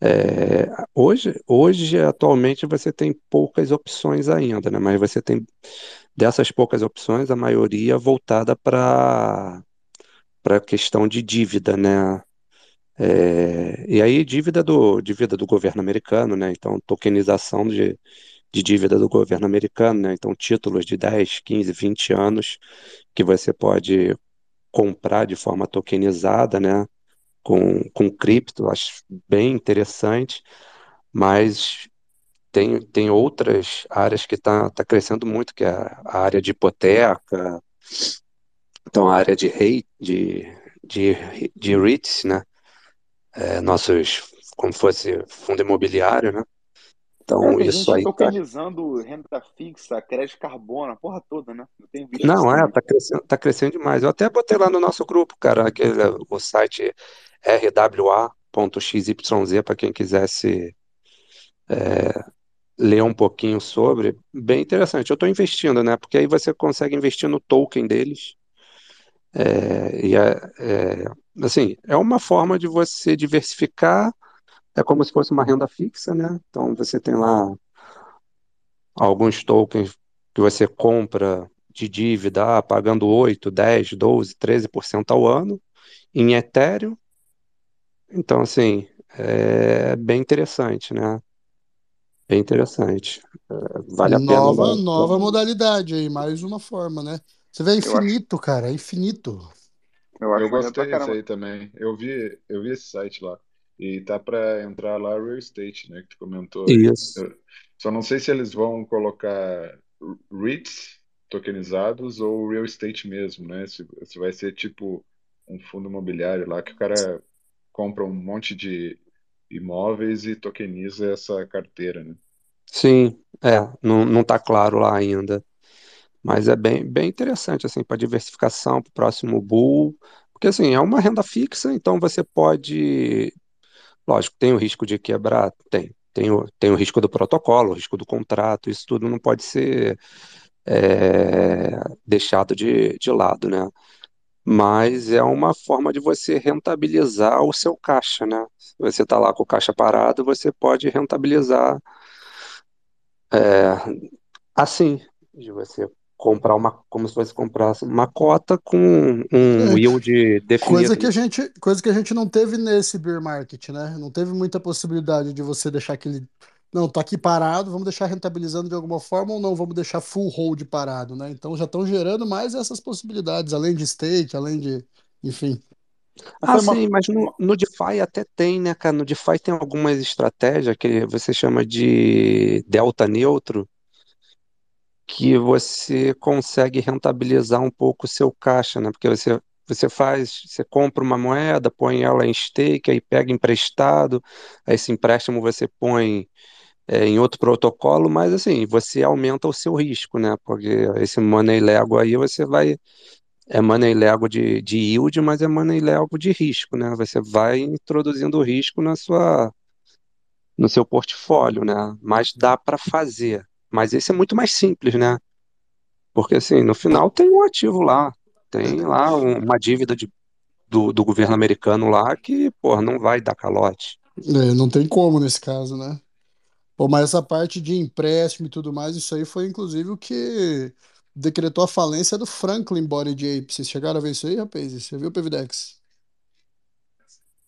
É, hoje, hoje, atualmente, você tem poucas opções ainda, né? Mas você tem dessas poucas opções, a maioria voltada para para a questão de dívida, né? É, e aí, dívida do, dívida do governo americano, né? Então, tokenização de, de dívida do governo americano, né? Então, títulos de 10, 15, 20 anos que você pode comprar de forma tokenizada, né? Com, com cripto, acho bem interessante, mas tem, tem outras áreas que está tá crescendo muito, que é a área de hipoteca, então a área de rei, de, de, de REITs, né? É, nossos, como fosse fundo imobiliário, né? É, Então tem isso aí tá, tokenizando renda fixa, crédito carbono, a porra toda, né? Eu tenho visto não, é, tá crescendo, tá crescendo demais. Eu até botei lá no nosso grupo, cara, aquele, o site rwa.xyz para quem quisesse é, ler um pouquinho sobre, bem interessante. Eu estou investindo, né? Porque aí você consegue investir no token deles. É, e é, é, assim, é uma forma de você diversificar, é como se fosse uma renda fixa, né? Então você tem lá alguns tokens que você compra de dívida, ah, pagando 8, 10, 12, 13% ao ano em Ethereum. Então, assim, é bem interessante, né? Bem interessante. É, vale a pena Nova, dar- nova modalidade aí, mais uma forma, né? Você vê, é Eu acho, infinito, cara, é infinito. eu acho Eu maneiro pra gostei disso caramba. aí também. Eu vi, eu vi esse site lá. E tá para entrar lá real estate, né? Que tu comentou aí. Isso. Eu só não sei se eles vão colocar REITs tokenizados ou real estate mesmo, né? Se, se vai ser tipo um fundo imobiliário lá que o cara compra um monte de imóveis e tokeniza essa carteira, né? Sim, é, não, não tá claro lá ainda. Mas é bem, bem interessante, assim, para diversificação, para o próximo bull. Porque, assim, é uma renda fixa, então você pode. Lógico, tem o risco de quebrar? Tem. Tem o, tem o risco do protocolo, o risco do contrato, isso tudo não pode ser é, deixado de, de lado, né? Mas é uma forma de você rentabilizar o seu caixa, né? Se você está lá com o caixa parado, você pode rentabilizar é, assim, de você comprar uma, como se fosse comprasse uma cota com um É, yield coisa definido. que a gente, coisa que a gente não teve nesse bear market, né? Não teve muita possibilidade de você deixar aquele. Não, tá aqui parado, vamos deixar rentabilizando de alguma forma ou não, vamos deixar full hold parado, né? Então já estão gerando mais essas possibilidades, além de stake, além de. Enfim. Mas Ah, uma, sim, mas no, no DeFi até tem, né, cara? No DeFi tem algumas estratégias que você chama de delta neutro, que você consegue rentabilizar um pouco o seu caixa, né? Porque você, você faz, você compra uma moeda, põe ela em stake, aí pega emprestado, aí esse empréstimo você põe é, em outro protocolo, mas assim, você aumenta o seu risco, né? Porque esse money Lego aí você vai, é money Lego de, de yield, mas é money Lego de risco, né? Você vai introduzindo risco na sua, no seu portfólio, né? Mas dá para fazer. Mas esse é muito mais simples, né? Porque, assim, no final tem um ativo lá. Tem lá um- uma dívida de, do, do governo americano lá que, porra, não vai dar calote. É, não tem como nesse caso, né? Pô, mas essa parte de empréstimo e tudo mais, isso aí foi inclusive o que decretou a falência do Franklin Body Ape. Vocês chegaram a ver isso aí, rapaz? Você viu, Pevidex?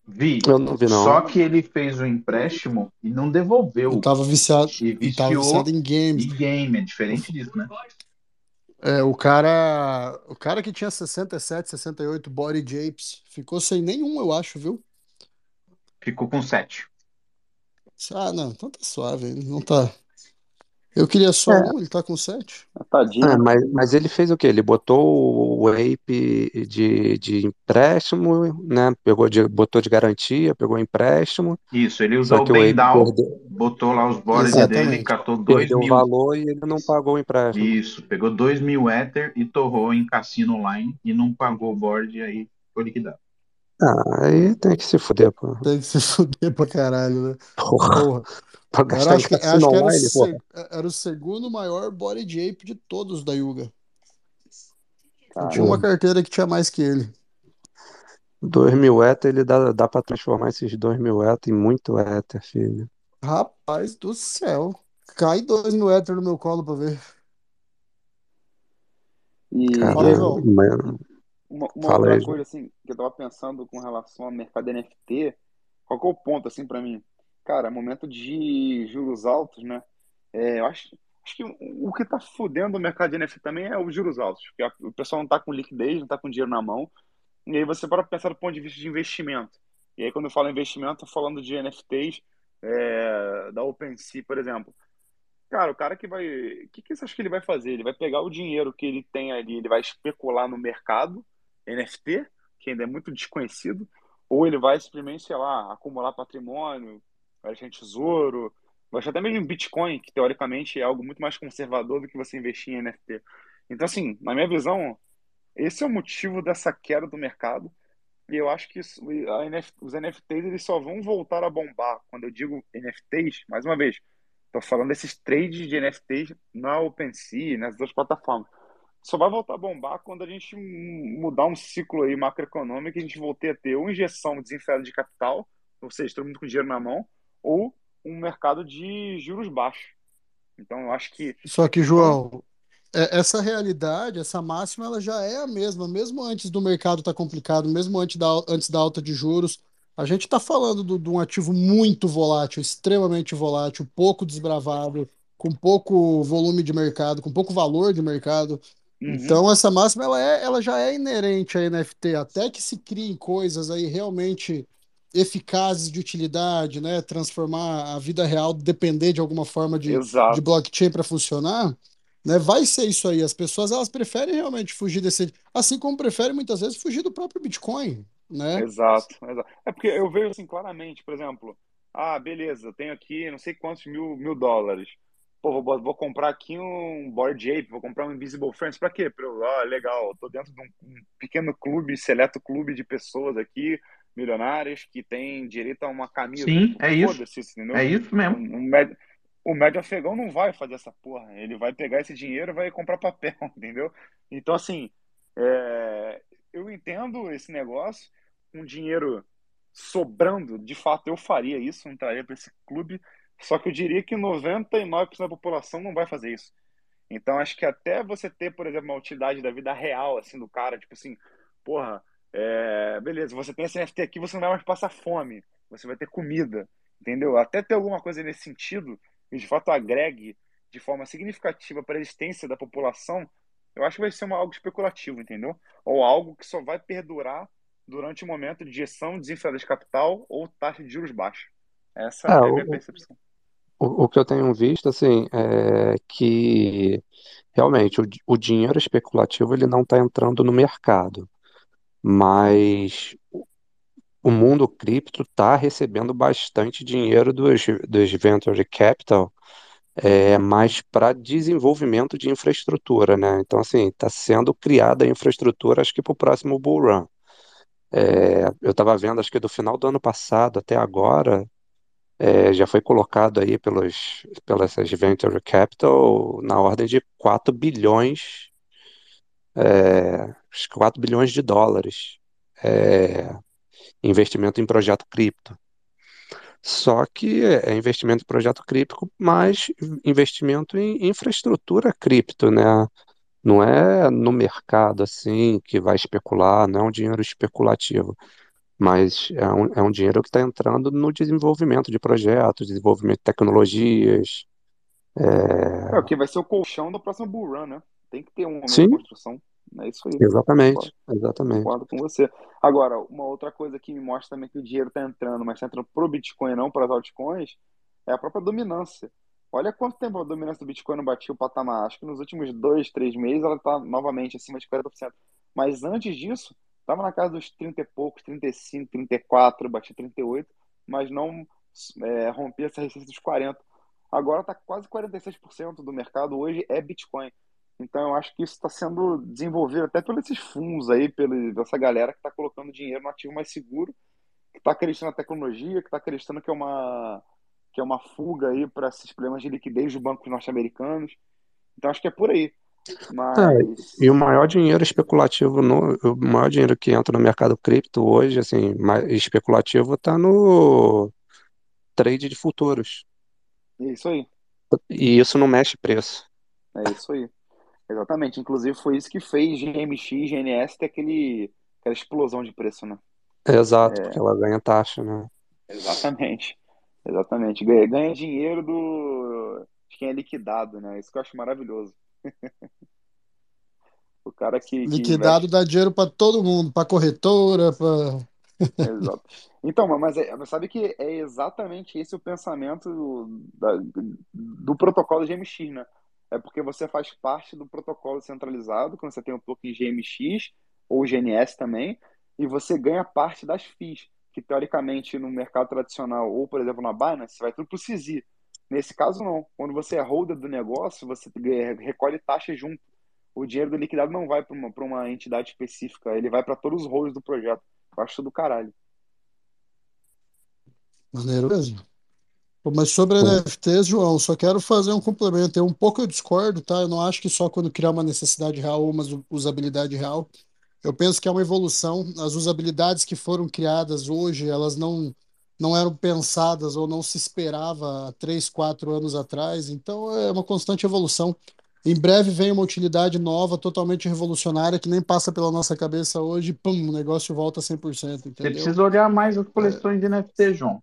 Vi. Eu não vi, não. Só que ele fez o empréstimo e não devolveu. E tava viciado, E e tava viciou viciado em games. e game. É diferente disso, né? É, o cara, o cara que tinha 67, 68 Body Apes ficou sem nenhum, eu acho, viu? Ficou com sete. Ah, não, então tá suave, ele não tá. Eu queria só É. um, ele tá com sete. Tadinho. É, mas, mas ele fez o quê? Ele botou o ape de, de empréstimo, né? Pegou de, botou de garantia, pegou empréstimo. Isso, ele Só usou o que o ape Bendal, perdeu, botou lá os boards dele, Exatamente. catou dois perdeu o mil. valor e ele não pagou o empréstimo. Isso, pegou dois mil Ether e torrou em cassino online e não pagou o board e aí foi liquidado. Ah, aí tem que se fuder, pô. Tem que se [laughs] fuder pra caralho, né? Porra, Porra. [laughs] pra Era, gastar em acho que, acho que era o, online, seg- era o segundo maior body de ape de todos da Yuga. Não tinha uma carteira que tinha mais que ele. 2 mil Ether, ele dá, dá pra transformar esses 2 mil Ether em muito Ether, filho. Rapaz do céu. Cai dois mil hétero no meu colo pra ver. E Fala aí, Caralho, mano. Uma, uma outra aí, coisa assim que eu tava pensando com relação ao mercado NFT, qual que é o ponto assim para mim? Cara, momento de juros altos, né? É, eu acho, acho que o que tá fudendo o mercado de NFT também é os juros altos, porque a- o pessoal não tá com liquidez, não tá com dinheiro na mão, e aí você para pensar do ponto de vista de investimento. E aí quando eu falo investimento, eu tô falando de NFTs é, da OpenSea, por exemplo. Cara, o cara que vai. O que, que você acha que ele vai fazer? Ele vai pegar o dinheiro que ele tem ali, ele vai especular no mercado NFT, que ainda é muito desconhecido, ou ele vai simplesmente, sei lá, acumular patrimônio, vai em tesouro, vai deixar até mesmo Bitcoin, que teoricamente é algo muito mais conservador do que você investir em NFT. Então, assim, na minha visão, esse é o motivo dessa queda do mercado. E eu acho que isso- NF os NFTs eles só vão voltar a bombar. Quando eu digo NFTs, mais uma vez, estou falando desses trades de NFTs na OpenSea, nas duas plataformas. Só vai voltar a bombar quando a gente mudar um ciclo aí macroeconômico e a gente voltar a ter ou injeção desenfreada de capital, ou seja, todo mundo com dinheiro na mão, ou um mercado de juros baixos. Então eu acho que Só que, João, é- essa realidade, essa máxima, ela já é a mesma, mesmo antes do mercado estar complicado, mesmo antes da, antes da alta de juros. A gente está falando do- de um ativo muito volátil, extremamente volátil, pouco desbravado, com pouco volume de mercado, com pouco valor de mercado. Uhum. Então, essa máxima ela é, ela já é inerente a NFT, até que se criem coisas aí realmente eficazes de utilidade, né? Transformar a vida real, depender de alguma forma de, de blockchain para funcionar, né? Vai ser isso aí. As pessoas elas preferem realmente fugir desse, assim como preferem muitas vezes fugir do próprio Bitcoin, né? Exato, exato. É porque eu vejo assim claramente, por exemplo, ah, beleza, tenho aqui não sei quantos mil, mil dólares. Pô, vou, vou comprar aqui um Bored Ape, vou comprar um Invisible Friends. Pra quê? Pra eu, ah, legal, tô dentro de um, um pequeno clube, seleto clube de pessoas aqui, milionárias, que tem direito a uma camisa. Sim, é isso. É isso mesmo. Um, um médio, o médio afegão não vai fazer essa porra. Ele vai pegar esse dinheiro e vai comprar papel, [laughs] entendeu? Então, assim, é, eu entendo esse negócio, com dinheiro sobrando, de fato eu faria isso, entraria para esse clube, só que eu diria que 99% da população não vai fazer isso. Então acho que até você ter, por exemplo, uma utilidade da vida real, assim, do cara, tipo assim, porra, é, beleza, você tem esse NFT aqui, você não vai mais passar fome, você vai ter comida, entendeu? Até ter alguma coisa nesse sentido, e de fato agregue de forma significativa para a existência da população, eu acho que vai ser uma, algo especulativo, entendeu? Ou algo que só vai perdurar durante o momento de injeção desenfreada de capital ou taxa de juros baixa. Essa É, é a minha o, percepção. O, o que eu tenho visto, assim, é que realmente o, o dinheiro especulativo ele não está entrando no mercado, mas o mundo cripto está recebendo bastante dinheiro dos, dos venture capital, é, mas para desenvolvimento de infraestrutura, né? Então, assim, está sendo criada a infraestrutura, acho que para o próximo bull run. É, eu estava vendo, acho que do final do ano passado até agora, é, já foi colocado aí pelos, pelas venture capital na ordem de 4 bilhões é, acho que 4 bilhões de dólares é, investimento em projeto cripto. Só que é investimento em projeto cripto, mais investimento em infraestrutura cripto, né? Não é no mercado assim que vai especular, não é um dinheiro especulativo, mas é um, é um dinheiro que está entrando no desenvolvimento de projetos, desenvolvimento de tecnologias. É... É o que vai ser o colchão do próximo Bull Run, né? Tem que ter uma meio Sim, construção. É isso aí. exatamente, Concordo, exatamente. concordo com você. Agora, uma outra coisa que me mostra também que o dinheiro está entrando, mas está entrando pro Bitcoin não para as altcoins, é a própria dominância. Olha quanto tempo a dominância do Bitcoin não batia o patamar. Acho que nos últimos dois, três meses ela está novamente acima de 40%. Mas antes disso, estava na casa dos 30 e poucos, 35, 34, batia 38, mas não é, rompia essa resistência dos 40. Agora está quase 46% do mercado hoje é Bitcoin. Então eu acho que isso está sendo desenvolvido até pelos esses fundos aí, pela essa galera que está colocando dinheiro no ativo mais seguro, que está acreditando na tecnologia, que está acreditando que é uma que é uma fuga aí para esses problemas de liquidez dos bancos norte-americanos. Então acho que é por aí. É, Mas e o maior dinheiro especulativo, no, o maior dinheiro que entra no mercado cripto hoje, assim, mais especulativo, está no trade de futuros. é isso aí. E isso não mexe preço. É isso aí. Exatamente. Inclusive foi isso que fez GMX GNS ter aquele, aquela explosão de preço, né? Exato, É, porque ela ganha taxa, né? exatamente. Exatamente. Ganha, ganha dinheiro do de quem é liquidado, né? Isso que eu acho maravilhoso. O cara que, que Liquidado investe. dá dinheiro para todo mundo, para corretora, para. Exato. Então, mas, é- sabe que é exatamente esse o pensamento do, da- do protocolo GMX, né? É porque você faz parte do protocolo centralizado, quando você tem um token GMX ou GNS também, e você ganha parte das FIIs, que teoricamente no mercado tradicional, ou por exemplo na Binance, vai tudo para o CZ. Nesse caso, não. Quando você é holder do negócio, você recolhe taxa junto. O dinheiro do liquidado não vai para uma, pra uma entidade específica, ele vai para todos os holders do projeto. Eu acho do caralho. Maneiro mesmo. Pô, Mas sobre NFTs, João, só quero fazer um complemento. Eu um pouco eu discordo, tá? Eu não acho que só quando criar uma necessidade real ou uma us- usabilidade real. Eu penso que é uma evolução. As usabilidades que foram criadas hoje, elas não, não eram pensadas ou não se esperava há três, quatro anos atrás. Então é uma constante evolução. Em breve vem uma utilidade nova, totalmente revolucionária, que nem passa pela nossa cabeça hoje, pum, o negócio volta 100%, Você entendeu? precisa olhar mais as coleções de NFT, João.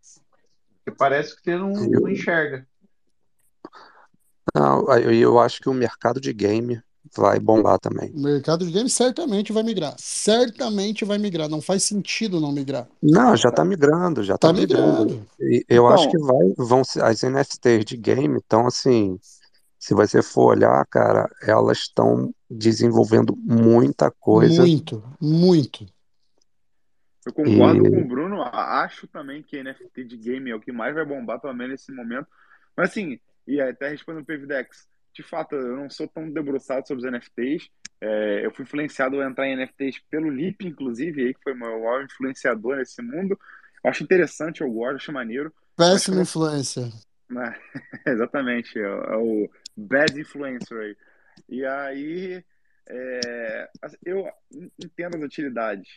Porque parece que você não, não enxerga. não, eu eu acho que o mercado de game vai bombar também. O mercado de games certamente vai migrar. Certamente vai migrar. Não faz sentido não migrar. Não, já tá migrando, já Tá tá migrando. migrando. E eu acho que Então, vai, vão ser, as NFTs de game estão assim, se você for olhar, cara, elas estão desenvolvendo muita coisa Muito, muito. eu concordo com o e Bruno. Acho também que NFT de game é o que mais vai bombar, pelo menos nesse momento. Mas assim, e até respondendo o PVDex, de fato, eu não sou tão debruçado sobre os NFTs. É, eu fui influenciado a entrar em NFTs pelo Lip, inclusive, aí, que foi o meu maior influenciador nesse mundo. Eu acho interessante, eu gosto, acho maneiro. Péssima influência. [laughs] né? [laughs] Exatamente, é, é o bad influencer aí. E aí, é, assim, eu entendo as utilidades,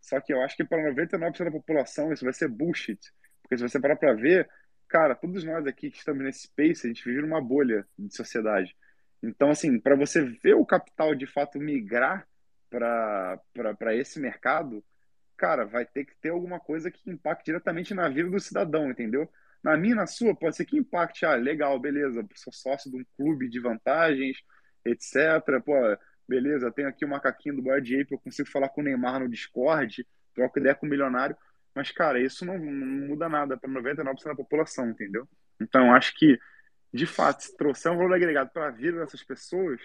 só que eu acho que para 99% da população isso vai ser bullshit. Porque se você parar para ver, cara, todos nós aqui que estamos nesse space, a gente vive numa bolha de sociedade. Então, assim, para você ver o capital de fato migrar para esse mercado, cara, vai ter que ter alguma coisa que impacte diretamente na vida do cidadão, entendeu? Na minha, na sua, pode ser que impacte, ah, legal, beleza, sou sócio de um clube de vantagens, etc. Pô, beleza, tenho aqui o macaquinho do Board Ape, eu consigo falar com o Neymar no Discord, troco ideia com o milionário, mas, cara, isso não, não muda nada para 99% da população, entendeu? Então, acho que, de fato, se trouxer um valor agregado para a vida dessas pessoas,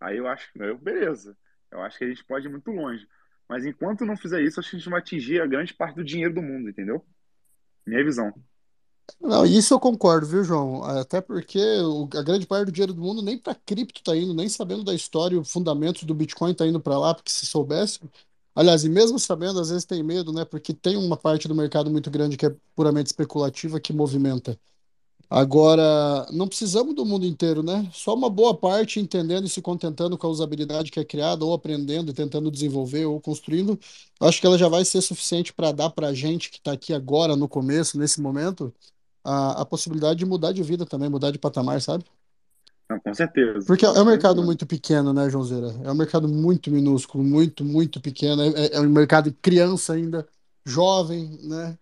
aí eu acho que, beleza, eu acho que a gente pode ir muito longe. Mas enquanto não fizer isso, acho que a gente vai atingir a grande parte do dinheiro do mundo, entendeu? Minha visão. Não, isso eu concordo, viu, João? Até porque o- a grande parte do dinheiro do mundo nem para cripto tá indo, nem sabendo da história e o fundamento do Bitcoin tá indo para lá, porque se soubesse. Aliás, e mesmo sabendo, às vezes tem medo, né? Porque tem uma parte do mercado muito grande que é puramente especulativa que movimenta. Agora, não precisamos do mundo inteiro, né? Só uma boa parte entendendo e se contentando com a usabilidade que é criada, ou aprendendo e tentando desenvolver, ou construindo. Acho que ela já vai ser suficiente para dar para a gente que está aqui agora, no começo, nesse momento, a, a possibilidade de mudar de vida também, mudar de patamar, sabe? Não, com certeza. Porque é um mercado muito pequeno, né, Joãozeira? É um mercado muito minúsculo, muito, muito pequeno. É, é é um mercado de criança ainda, jovem, né?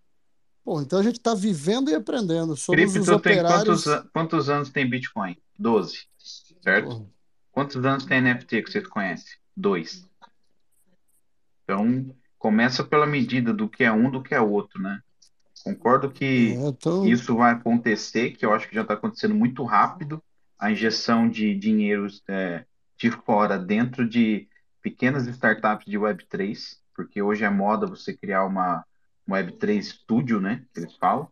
Pô, então a gente está vivendo e aprendendo. Somos os Cripto tem quantos, operários. quantos anos tem Bitcoin? 12, certo? Porra, Quantos anos tem NFT que você conhece? Dois. Então, começa pela medida do que é um do que é outro, né? Concordo que é, então, isso vai acontecer, que eu acho que já está acontecendo muito rápido, a injeção de dinheiros é, de fora dentro de pequenas startups de Web3, porque hoje é moda você criar uma Web3 Studio, né, que eles falam,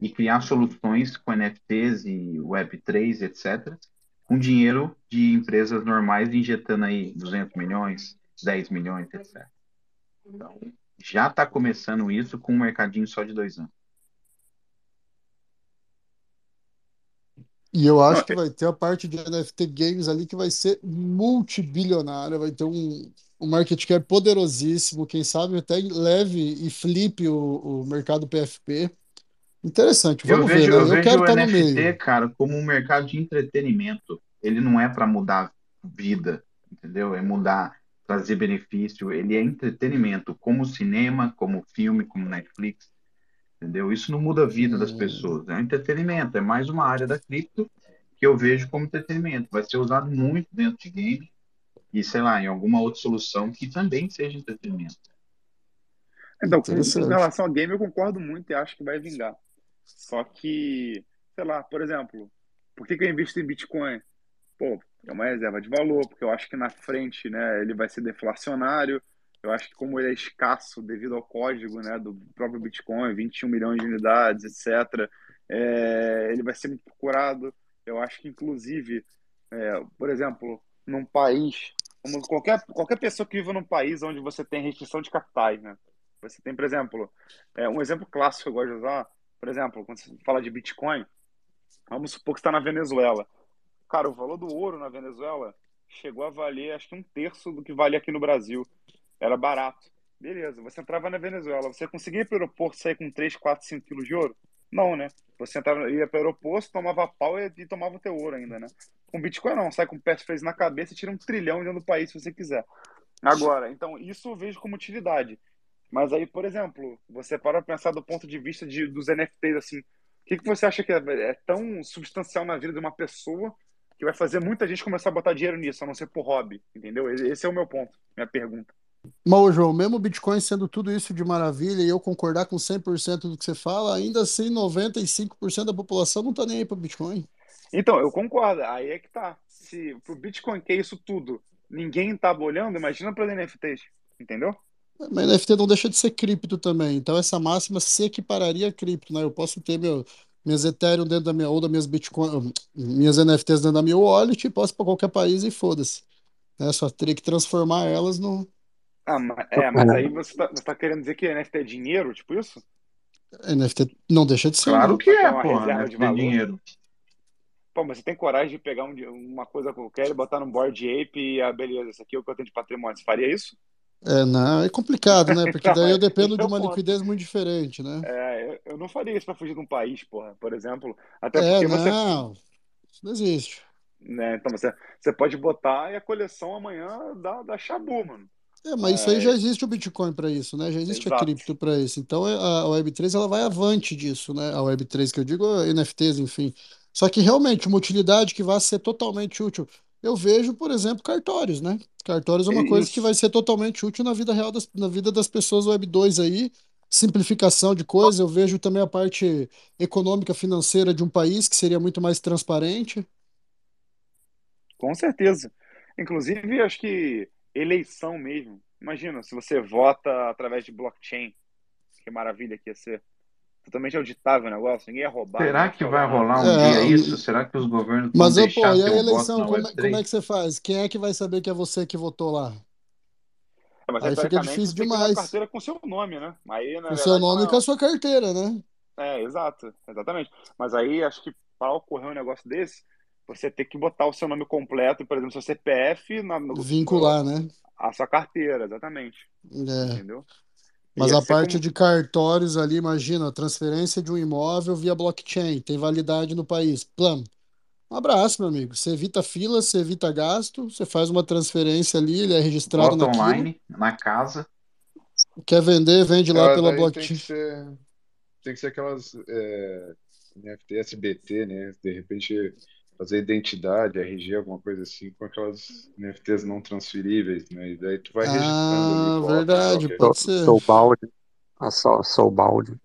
e criar soluções com NFTs e Web3, etc., com dinheiro de empresas normais injetando aí 200 milhões, 10 milhões, etc. Então, já está começando isso com um mercadinho só de dois anos. E eu acho que é- vai ter a parte de NFT Games ali que vai ser multibilionária, vai ter um, um market cap poderosíssimo, quem sabe até leve e flipe o, o mercado PFP. Interessante, Eu vamos vejo, ver, né? eu Eu quero estar no NFT, meio. cara, como um mercado de entretenimento. Ele não é para mudar vida, entendeu? É mudar, trazer benefício. Ele é entretenimento, como cinema, como filme, como Netflix, entendeu? Isso não muda a vida das É, pessoas. É um entretenimento, é mais uma área da cripto que eu vejo como entretenimento. Vai ser usado muito dentro de game e, sei lá, em alguma outra solução que também seja entretenimento. Então, interessante. relação ao game, eu concordo muito e acho que vai vingar. Só que, sei lá, por exemplo, por que que eu invisto em Bitcoin? Pô, é uma reserva de valor, porque eu acho que na frente, né, ele vai ser deflacionário. Eu acho que como ele é escasso devido ao código, né, do próprio Bitcoin, 21 milhões de unidades, etc., é, ele vai ser muito procurado. Eu acho que, inclusive, é, por exemplo, num país, qualquer, qualquer pessoa que viva num país onde você tem restrição de capitais, né? Você tem, por exemplo, é, um exemplo clássico que eu gosto de usar, por exemplo, quando você fala de Bitcoin, vamos supor que está na Venezuela. Cara, o valor do ouro na Venezuela chegou a valer acho que um terço do que vale aqui no Brasil. Era barato. Beleza, você entrava na Venezuela, você conseguia ir para o aeroporto sair com 3, 4, 5 quilos de ouro? Não, né? Você entrava, ia para o aeroporto, tomava pau e, e tomava o teu ouro ainda, né? Com Bitcoin não, sai com o passphrase na cabeça e tira um trilhão dentro do país se você quiser. Agora, então, isso eu vejo como utilidade. Mas aí, por exemplo, você para pensar do ponto de vista de, dos NFTs, assim, o que, que você acha que é, é tão substancial na vida de uma pessoa que vai fazer muita gente começar a botar dinheiro nisso, a não ser por hobby, entendeu? Esse é o meu ponto, minha pergunta. Mas, ô, João, mesmo o Bitcoin sendo tudo isso de maravilha e eu concordar com 100% do que você fala, ainda assim 95% da população não tá nem aí para Bitcoin. Então, eu concordo, aí é que tá. Se pro Bitcoin que é isso tudo, ninguém tá olhando, imagina para NFTs, entendeu? Mas NFT não deixa de ser cripto também. Então essa máxima se equipararia a cripto, né? Eu posso ter meu, minhas Ethereum dentro da minha, ou das minhas Bitcoin, minhas NFTs dentro da minha wallet e posso para qualquer país e foda-se. Né? Só teria que transformar elas no. Ah, mas, é, mas aí você tá, você tá querendo dizer que NFT é dinheiro, tipo isso? NFT não deixa de ser, Claro né? que é, uma porra, reserva de De valor. dinheiro. Pô, mas você tem coragem de pegar um uma coisa qualquer e botar num board ape e, ah, beleza, isso aqui é o que eu tenho de patrimônio. Você faria isso? É, não, é complicado, né? Porque [laughs] Então, daí eu é, dependo de é o uma ponto. liquidez muito diferente, né? É, eu, não faria isso pra fugir de um país, porra, por exemplo. Até É, porque você, não, isso não existe. né, então você, você pode botar e a coleção amanhã dá, dá chabu, mano. É, mas isso aí já É, existe o Bitcoin para isso, né? Já existe a exato. cripto para isso. Então é, a Web3 ela vai avante disso, né? A Web3 que eu digo, é NFTs, enfim. Só que realmente uma utilidade que vai ser totalmente útil. Eu vejo, por exemplo, cartórios, né? Cartórios é É uma coisa que vai ser totalmente útil na vida real das, na vida das pessoas Web 2 aí. Simplificação de coisas, eu vejo também a parte econômica financeira de um país que seria muito mais transparente. Com certeza. Inclusive, acho que eleição mesmo. Imagina, se você vota através de blockchain, que maravilha que ia ser. Totalmente auditável o negócio, ninguém ia roubar, Será ia que vai rolar um dia É, isso? Será que os governos vão mas, pô, deixar e a eleição, como é, como é Web3? que você faz? Quem é que vai saber que é você que votou lá? É, Mas aí, fica difícil demais. carteira com seu nome, né? Aí, na Com seu verdade, não nome e com a sua carteira, né? É, exato, exatamente. Mas aí acho que para ocorrer um negócio desse, você tem que botar o seu nome completo, por exemplo, seu CPF na, no, Vincular, né? a sua carteira, exatamente. É. Entendeu? Mas a parte como- de cartórios ali, imagina, transferência de um imóvel via blockchain, tem validade no país. Plam. Um abraço, meu amigo. Você evita fila, você evita gasto, você faz uma transferência ali, ele é registrado Bota naquilo. online, na casa. Quer vender, vende lá Ela pela daí tem que blockchain. ser, tem que ser aquelas é, NFT SBT, né? De repente fazer identidade, RG, alguma coisa assim, com aquelas NFTs não transferíveis, né? E daí tu vai registrando ali Ah, verdade, qualquer- pode ser. sou balde. Ah, sou, sou balde.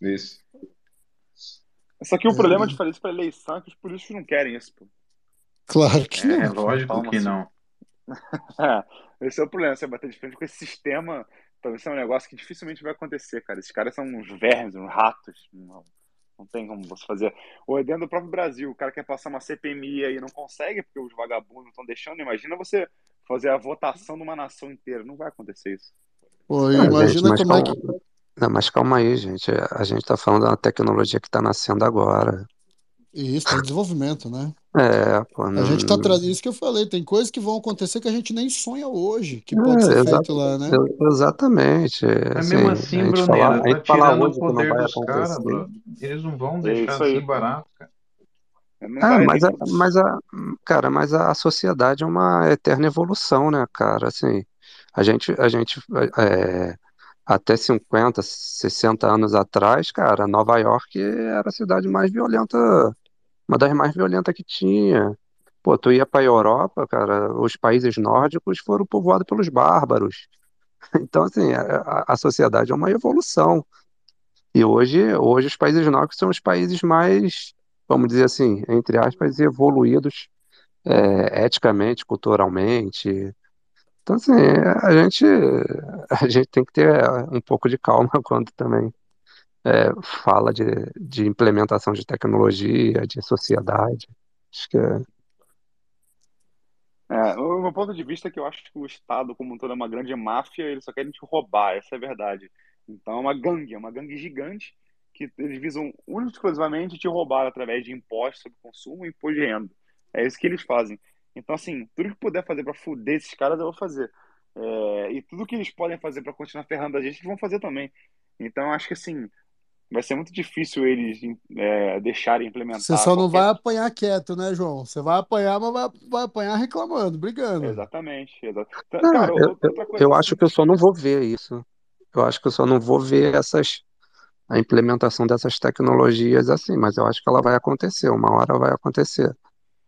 Isso. Só que o É, problema de fazer isso para eleição é que os políticos não querem isso, pô. Claro que É, não. lógico Então, que assim, não. [laughs] É, esse é o problema, você bater de frente com esse sistema, talvez seja um negócio que dificilmente vai acontecer, cara. Esses caras são uns vermes, uns ratos, não, não tem como você fazer. Ou é dentro do próprio Brasil, o cara quer passar uma CPMI aí e não consegue, porque os vagabundos não estão deixando. Imagina você fazer a votação de uma nação inteira, não vai acontecer isso. Pô, gente, imagina mas como é calma, que. não, mas calma aí, gente. A gente tá falando de uma tecnologia que tá nascendo agora. Isso, tá em desenvolvimento, né? É, pô, A gente tá não, trazendo. Isso que eu falei, tem coisas que vão acontecer que a gente nem sonha hoje, que É, pode ser exa- feito lá, né? eu- exatamente. é, Mas assim, mesmo assim, a gente falar, Brunera, a gente falar tirando o hoje que não poder vai bro. Eles não vão É deixar isso aí, assim barato, cara. Não Ah, mas a, mas a, cara, mas a sociedade é uma eterna evolução, né, cara? Assim, a gente, a gente, é, até 50, 60 anos atrás, cara, Nova York era a cidade mais violenta, uma das mais violentas que tinha. Pô, tu ia pra Europa, cara, os países nórdicos foram povoados pelos bárbaros. [laughs] Então, assim, a, a- sociedade é uma evolução. E hoje, hoje os países nórdicos são os países mais, vamos dizer assim, entre aspas, evoluídos, é, eticamente, culturalmente. Então, assim, a gente, [laughs] a gente tem que ter um pouco de calma [laughs] quando também é, fala de, de implementação de tecnologia, de sociedade. Acho que é, É, o meu ponto de vista é que eu acho que o Estado, como um todo, é uma grande máfia, eles só querem te roubar, essa é a verdade. Então é uma gangue, é uma gangue gigante que eles visam exclusivamente te roubar através de impostos sobre consumo e imposto de renda. É isso que eles fazem. Então, assim, tudo que puder fazer para fuder esses caras, eu vou fazer. É, e tudo que eles podem fazer para continuar ferrando a gente, eles vão fazer também. Então, acho que, assim, vai ser muito difícil eles é, deixarem Você implementar só não qualquer vai apanhar quieto, né, João? Você vai apanhar, mas vai, vai apanhar reclamando, brigando. Exatamente, exato. Não, Cara, eu, eu, acho que eu só não vou ver isso. Eu acho que eu só não vou ver essas, a implementação dessas tecnologias assim, mas eu acho que ela vai acontecer, uma hora vai acontecer.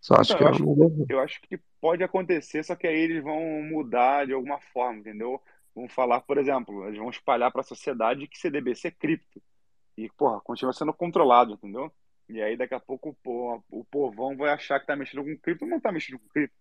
Só acho Então, que eu eu acho, não vou ver. eu acho que pode acontecer, só que aí eles vão mudar de alguma forma, entendeu? Vão falar, por exemplo, eles vão espalhar para a sociedade que CDBC é cripto. E, porra, continua sendo controlado, entendeu? E aí daqui a pouco o, o povão vai achar que tá mexendo com cripto, não tá mexendo com cripto.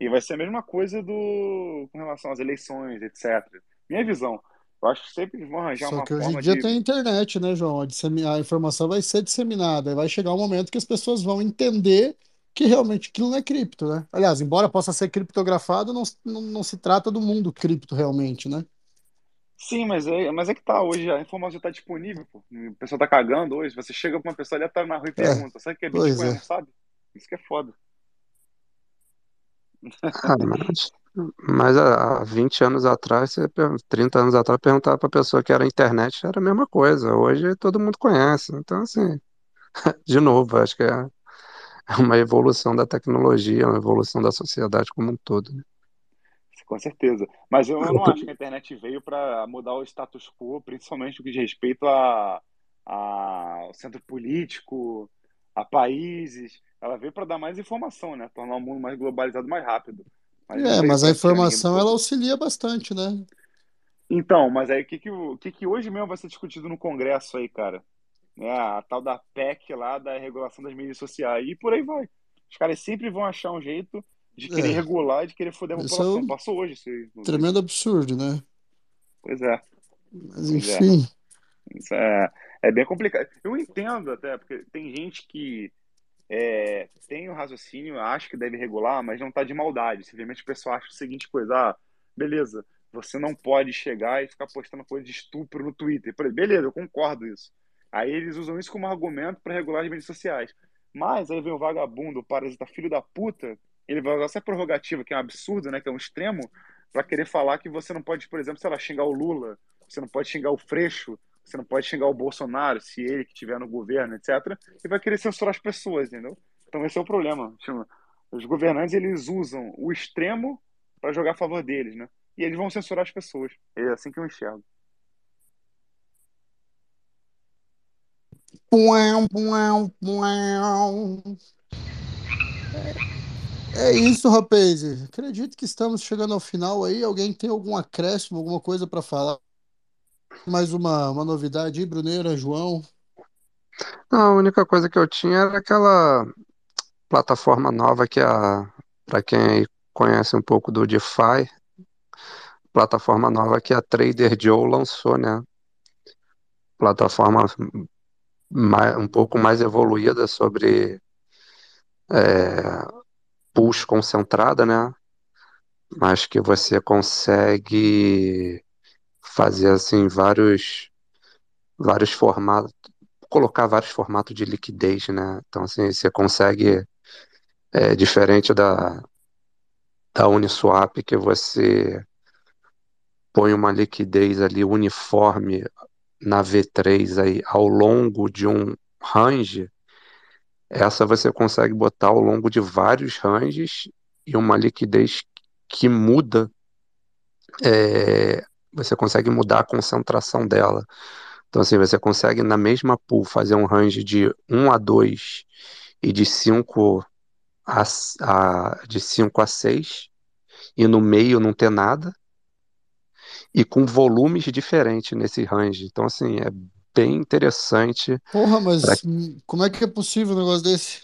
E vai ser a mesma coisa do com relação às eleições, etc. Minha visão. Eu acho que sempre vão arranjar Só uma que hoje em forma dia de. tem internet, né, João? A, informação vai ser disseminada. Aí vai chegar um momento que as pessoas vão entender que realmente aquilo não é cripto, né? Aliás, embora possa ser criptografado, não, não, não se trata do mundo cripto realmente, né? Sim, mas é, mas é que tá hoje, a informação está disponível, pô. O pessoal tá cagando hoje. Você chega pra uma pessoa aleatória na rua e É, pergunta, sabe o que é Bitcoin? é. Não sabe? Isso que é foda. Ah, mas, mas há há 20 anos atrás, você, per- 30 anos atrás, perguntava para a pessoa que era internet, era a mesma coisa. Hoje todo mundo conhece. Então, assim, [laughs] de novo, acho que é é uma evolução da tecnologia, uma evolução da sociedade como um todo, né? Com certeza. Mas eu, eu não acho que a [laughs] internet veio para mudar o status quo, principalmente no que diz respeito a, a- ao centro político, a países. Ela veio para dar mais informação, né? Tornar o mundo mais globalizado mais rápido. Mas É, mas a informação ela auxilia bastante, né? Então, mas aí o que que, o que que hoje mesmo vai ser discutido no Congresso aí, cara? É a tal da PEC lá da regulação das mídias sociais. E por aí vai. Os caras sempre vão achar um jeito de querer É, regular e de querer foder a é população. um Passou hoje inclusive. tremendo absurdo, né? Pois é, Mas pois é. enfim, Isso é, é bem complicado. Eu entendo até, porque tem gente que é, tem o raciocínio, acha que deve regular, mas não tá de maldade. Simplesmente o pessoal acha o seguinte coisa, ah, beleza, você não pode chegar e ficar postando coisa de estupro no Twitter. Beleza, eu concordo isso. Aí eles usam isso como argumento para regular as mídias sociais. Mas aí vem o vagabundo, o parasita filho da puta, ele vai usar essa prerrogativa, que é um absurdo, né, que é um extremo, para querer falar que você não pode, por exemplo, sei lá, xingar o Lula, você não pode xingar o Freixo, você não pode xingar o Bolsonaro, se ele que estiver no governo, etc. E vai querer censurar as pessoas, entendeu? Então esse é o problema. Os governantes, eles usam o extremo para jogar a favor deles, né? E eles vão censurar as pessoas. É assim que eu enxergo. Puão, puão, puão. É isso, rapaz. Acredito que estamos chegando ao final aí. Alguém tem algum acréscimo, alguma coisa para falar? Mais uma, uma novidade aí, Bruneira, João? Não, a única coisa que eu tinha era aquela plataforma nova que a, para quem conhece um pouco do DeFi, plataforma nova que a Trader Joe lançou, né? Plataforma mais, um pouco mais evoluída sobre é, push concentrada, né? Mas que você consegue fazer assim vários vários formatos, colocar vários formatos de liquidez, né? Então assim, você consegue é, diferente da da Uniswap que você põe uma liquidez ali uniforme na V3 aí ao longo de um range, essa você consegue botar ao longo de vários ranges e uma liquidez que muda, é, você consegue mudar a concentração dela. Então, assim, você consegue na mesma pool fazer um range de 1 a 2 e de 5 a, a, de 5 a 6, e no meio não ter nada, e com volumes diferentes nesse range. Então, assim, é bem interessante. Porra, pra- mas hum, como é que é possível um negócio desse?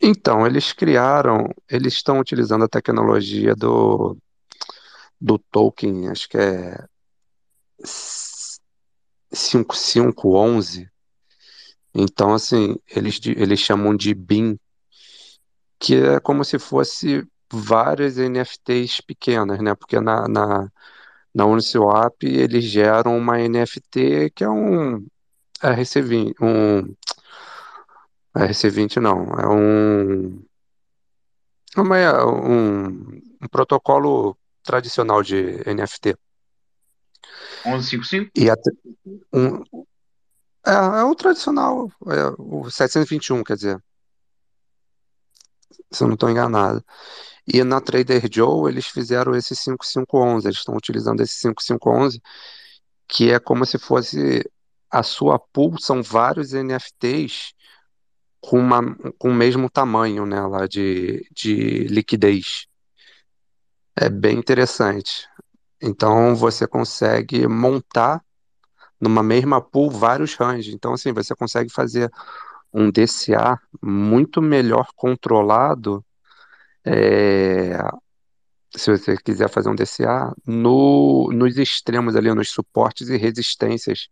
Então, eles criaram, eles estão utilizando a tecnologia do, do token, acho que é 5511. Então, assim, eles, eles chamam de BIM, que é como se fosse várias NFTs pequenas, né? Porque na, na, na Uniswap eles geram uma NFT que é um RC20, um RC20 não, é um, uma, um, um protocolo tradicional de NFT. 1155? E até, um, é, é o tradicional, é o 721, quer dizer, se eu não estou enganado. E na Trader Joe eles fizeram esse 5511, eles estão utilizando esse 5511, que é como se fosse a sua pool, são vários NFTs com, uma, com o mesmo tamanho, né, lá de, de liquidez. É bem interessante. Então você consegue montar numa mesma pool vários ranges. Então, assim, você consegue fazer um DCA muito melhor controlado. é, se você quiser fazer um DCA, no, nos extremos ali, nos suportes e resistências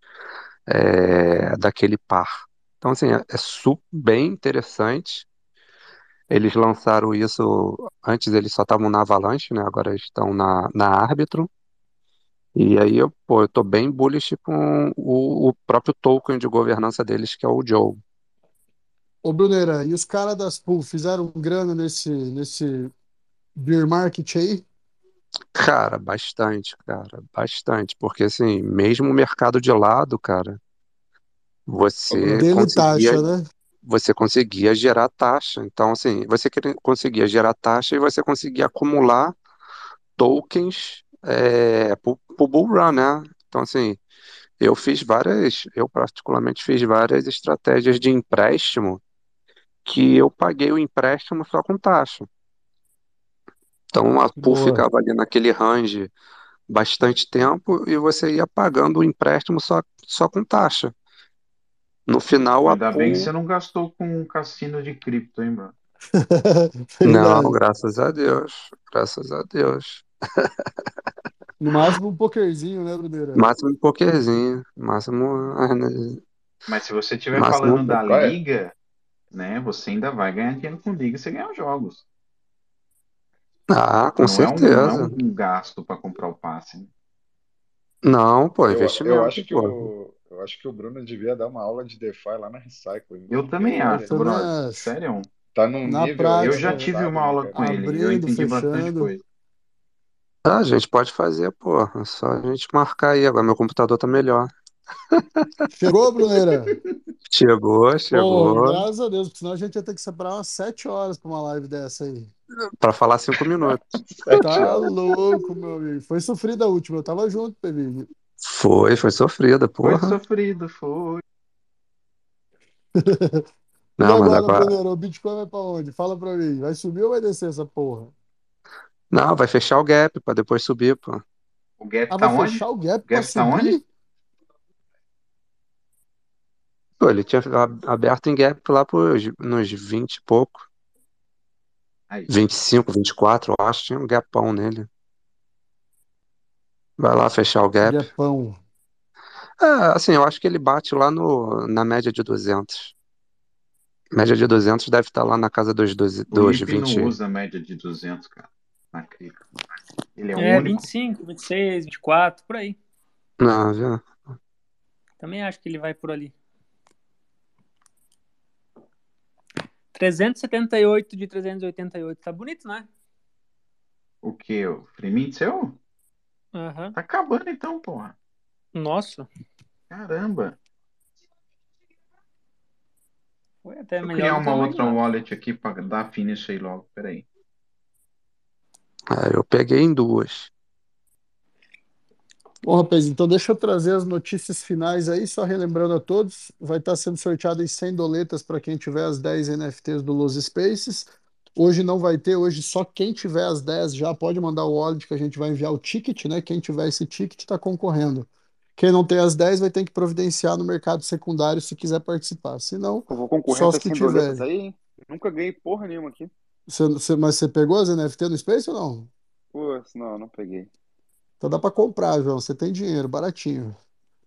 é, daquele par. Então, assim, é, é su- bem interessante. Eles lançaram isso, antes eles só estavam na Avalanche, né? Agora estão na, na Arbitrum. E aí, eu, pô, eu tô bem bullish com o, o próprio token de governança deles, que é o Joe. Ô, Bruneira, e os caras das pool fizeram grana nesse, nesse beer market aí? Cara, bastante, cara, bastante. Porque, assim, mesmo o mercado de lado, cara, você Dele conseguia, taxa, né? você conseguia gerar taxa. Então, assim, você conseguia gerar taxa e você conseguia acumular tokens é, pro, pro Bull Run, né? Então, assim, eu fiz várias, eu particularmente fiz várias estratégias de empréstimo que eu paguei o empréstimo só com taxa. Então, a pool Boa. ficava ali naquele range bastante tempo e você ia pagando o empréstimo só, só com taxa. No final, a Ainda bem que você não gastou com um cassino de cripto, hein, mano? [laughs] Não, graças a Deus. Graças a Deus. No máximo um pokerzinho, né, Bruneira? Máximo um pokerzinho. Máximo. ah, né, Mas se você estiver falando da Qual é? liga, né, você ainda vai ganhar dinheiro com liga, você ganha os jogos. Ah, com Não é um, não é certeza. um gasto para comprar o passe. né? Não, pô, Eu, eu investimento, acho que pô. o, Eu acho que o Bruno devia dar uma aula de DeFi lá na Recycle. Eu também acho, brother. acho. Sério. Tá num Na nível prática, Eu já tive uma aula com cara? ele. Eu Abrindo, entendi bastante fechando. coisa. Ah, a gente pode fazer, pô. É só a gente marcar aí. Agora meu computador tá melhor. Chegou, Bruneira? Chegou, chegou. graças a Deus, porque senão a gente ia ter que separar umas sete horas pra uma live dessa aí. Pra falar cinco minutos. Sete Tá louco, meu amigo. Foi sofrida a última, eu tava junto, Pevi. Foi, foi sofrida, Foi porra. sofrido, foi. [laughs] E Não, mas agora, o Bitcoin vai pra onde? Fala pra mim. Vai subir ou vai descer essa porra? Não, vai fechar o gap pra depois subir, pô. O gap Ah, tá vai onde? fechar o gap O pra gap tá onde? subir? Pô, ele tinha aberto em gap lá pros, nos 20 e pouco. Aí. 25, 24, eu acho. Tinha um gapão nele. Vai lá fechar o gap. Gapão. É, assim, eu acho que ele bate lá no, na média de 200. Média de 200 deve estar lá na casa dos, dos, O dos Lipe não 20. usa a média de 200, cara. Na cripto. Ele é É, único. 25, 26, 24, por aí. Não, viu? Também acho que ele vai por ali. 378 de 388. Tá bonito, né? O que? O Fremint seu? Aham. Tá acabando então, porra. Nossa, Caramba. foi até Deixa eu melhor criar uma outra imaginava. wallet aqui pra dar finish aí logo. Peraí. É, eu peguei em duas. Bom, rapaz, então deixa eu trazer as notícias finais aí, só relembrando a todos, vai estar sendo sorteado em 100 doletas para quem tiver as 10 NFTs do Los Spaces. Hoje não vai ter, hoje só quem tiver as 10 já pode mandar o wallet que a gente vai enviar o ticket, né? Quem tiver esse ticket está concorrendo. Quem não tem as 10 vai ter que providenciar no mercado secundário se quiser participar. Se não, Eu vou concorrer só os que 100 doletas tiverem. aí, hein? Nunca ganhei porra nenhuma aqui. Você- você- mas você pegou as NFT no Space ou não? Pô, não, não peguei. Então dá para comprar, João. Você tem dinheiro, baratinho.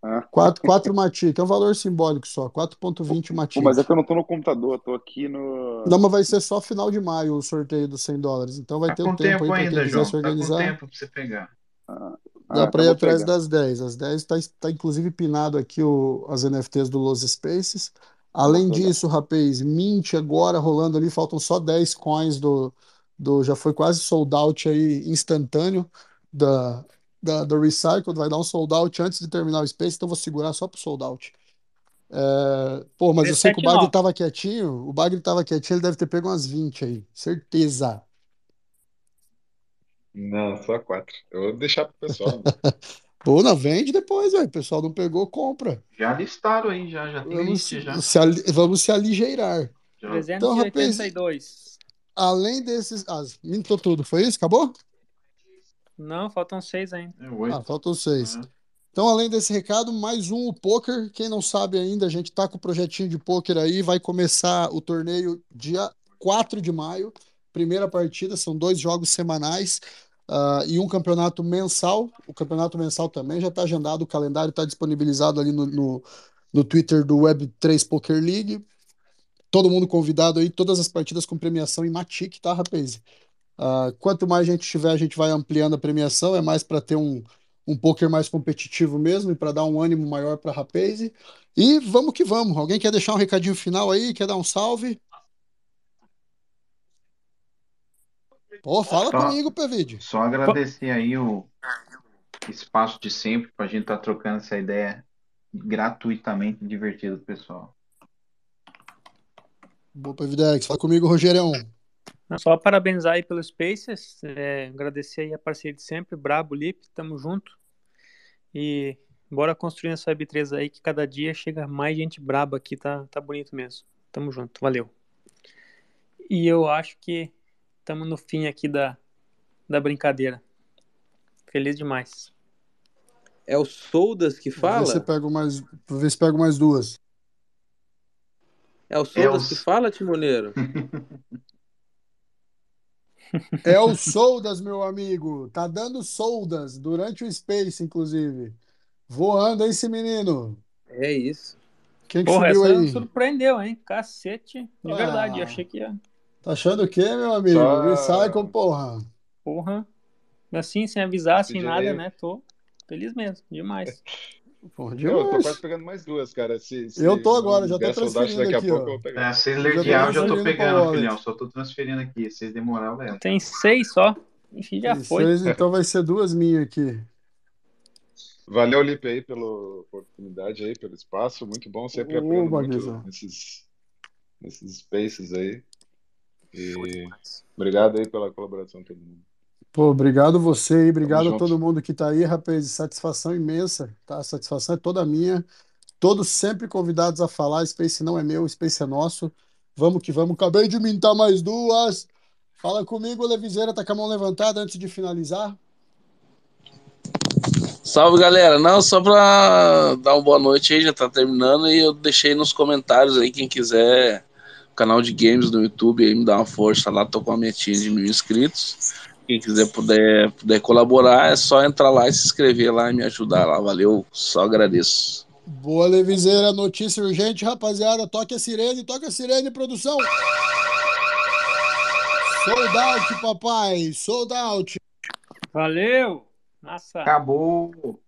Ah. 4, 4 Matic, é um valor simbólico só, 4.20 Pô, Matic. mas é que eu não tô no computador, tô aqui no. Não, mas vai ser só final de maio o sorteio dos 100 dólares. Então vai Tá ter o tempo tempo aí para quem ainda, quiser João. se Tá com organizar. tempo pra você pegar. Ah, Dá ah, para ir atrás pegar. das 10. As 10 está tá, inclusive pinado aqui o, as NFTs do Los Spaces. Além disso, rapaz, Mint agora rolando ali, faltam só 10 coins do, do já foi quase sold out aí instantâneo da, da, do Recycled, vai dar um sold out antes de terminar o Space, então vou segurar só pro sold out. É, pô, mas eu sei que o Bagre 379. tava quietinho, o Bagre tava quietinho, ele deve ter pego umas 20 aí, certeza. Não, só quatro. Eu vou deixar pro pessoal. né? [laughs] Pô, não, vende depois, velho. O pessoal não pegou, compra. Já listaram aí, já, já tem Vamos list já. se, ali- vamos se aligeirar. Já. Então, rapaz, 382. além desses. Ah, mintou tudo, foi isso? Acabou? Não, faltam seis ainda. É Ah, faltam seis. Então, além desse recado, mais um, o poker. Quem não sabe ainda, a gente tá com o projetinho de poker aí. Vai começar o torneio dia 4 de maio. Primeira partida, são dois jogos semanais ah, e um campeonato mensal. O campeonato mensal também já está agendado, o calendário está disponibilizado ali no, no, no Twitter do Web3 Poker League. Todo mundo convidado aí, todas as partidas com premiação em Matic, tá, rapaz? Ah, quanto mais gente tiver, a gente vai ampliando a premiação, é mais para ter um, um poker mais competitivo mesmo e para dar um ânimo maior para rapaz. E vamos que vamos. Alguém quer deixar um recadinho final aí? Quer dar um salve? Pô, fala Só, comigo, Pevide. só agradecer aí o espaço de sempre pra gente estar trocando essa ideia gratuitamente divertida do pessoal. Boa, Pevidex. Fala comigo, Rogerão. Só parabenizar aí pelo Spaces, é, agradecer aí a parceria de sempre, Brabo, Lip, tamo junto. E bora construir essa Web3 aí, que cada dia chega mais gente braba aqui, tá, tá bonito mesmo. Tamo junto, valeu. E eu acho que estamos no fim aqui da, da brincadeira. Feliz demais. É o Soldas que Vou ver se fala? pego mais, vou ver se pego mais duas. É o É Soldas os... que fala, Timoneiro? [laughs] É o Soldas, meu amigo. Tá dando soldas durante o Space, inclusive. Voando, hein, esse menino? É isso. Quem que Porra, subiu aí? surpreendeu, hein? Cacete, de verdade. Eu Ah, achei que ia. tá achando o quê, meu amigo? Só Recycle, porra. Porra. Assim, sem avisar, sem nada, né? Tô feliz mesmo, demais. [laughs] Pô, Eu tô quase pegando mais duas, cara. Se, se Eu tô agora, já tô transferindo daqui a aqui, pouco, eu ó. vou pegar. É, se Eu ler já de tô áudio eu tô transferindo pra pegando, filhão. Só tô transferindo aqui. Se demorar, eu levo. Tem seis só. Ixi, já Tem foi. seis, então vai ser duas minhas aqui. Valeu, Lipe, aí, pela oportunidade aí, pelo espaço. Muito bom, sempre Ô, aprendo muito nesses, nesses spaces aí. E obrigado aí pela colaboração todo mundo. Pô, obrigado você Tamo obrigado a junto. todo mundo que tá aí, rapaz. Satisfação imensa, tá? A satisfação é toda minha. Todos sempre convidados a falar. Space não é meu, Space é nosso. Vamos que vamos. Acabei de mintar mais duas. Fala comigo, Leviseira, tá com a mão levantada antes de finalizar. Salve galera, não, só pra dar uma boa noite aí, já tá terminando e eu deixei nos comentários aí, quem quiser, canal de games no YouTube aí, me dá uma força lá, tô com a metinha de mil inscritos. Quem quiser puder, puder colaborar, é só entrar lá e se inscrever lá e me ajudar lá, valeu, só agradeço. Boa, Leviseira, notícia urgente, rapaziada. Toque a sirene, toque a sirene, produção. Sold out, papai, sold out. Valeu! Nossa. Acabou.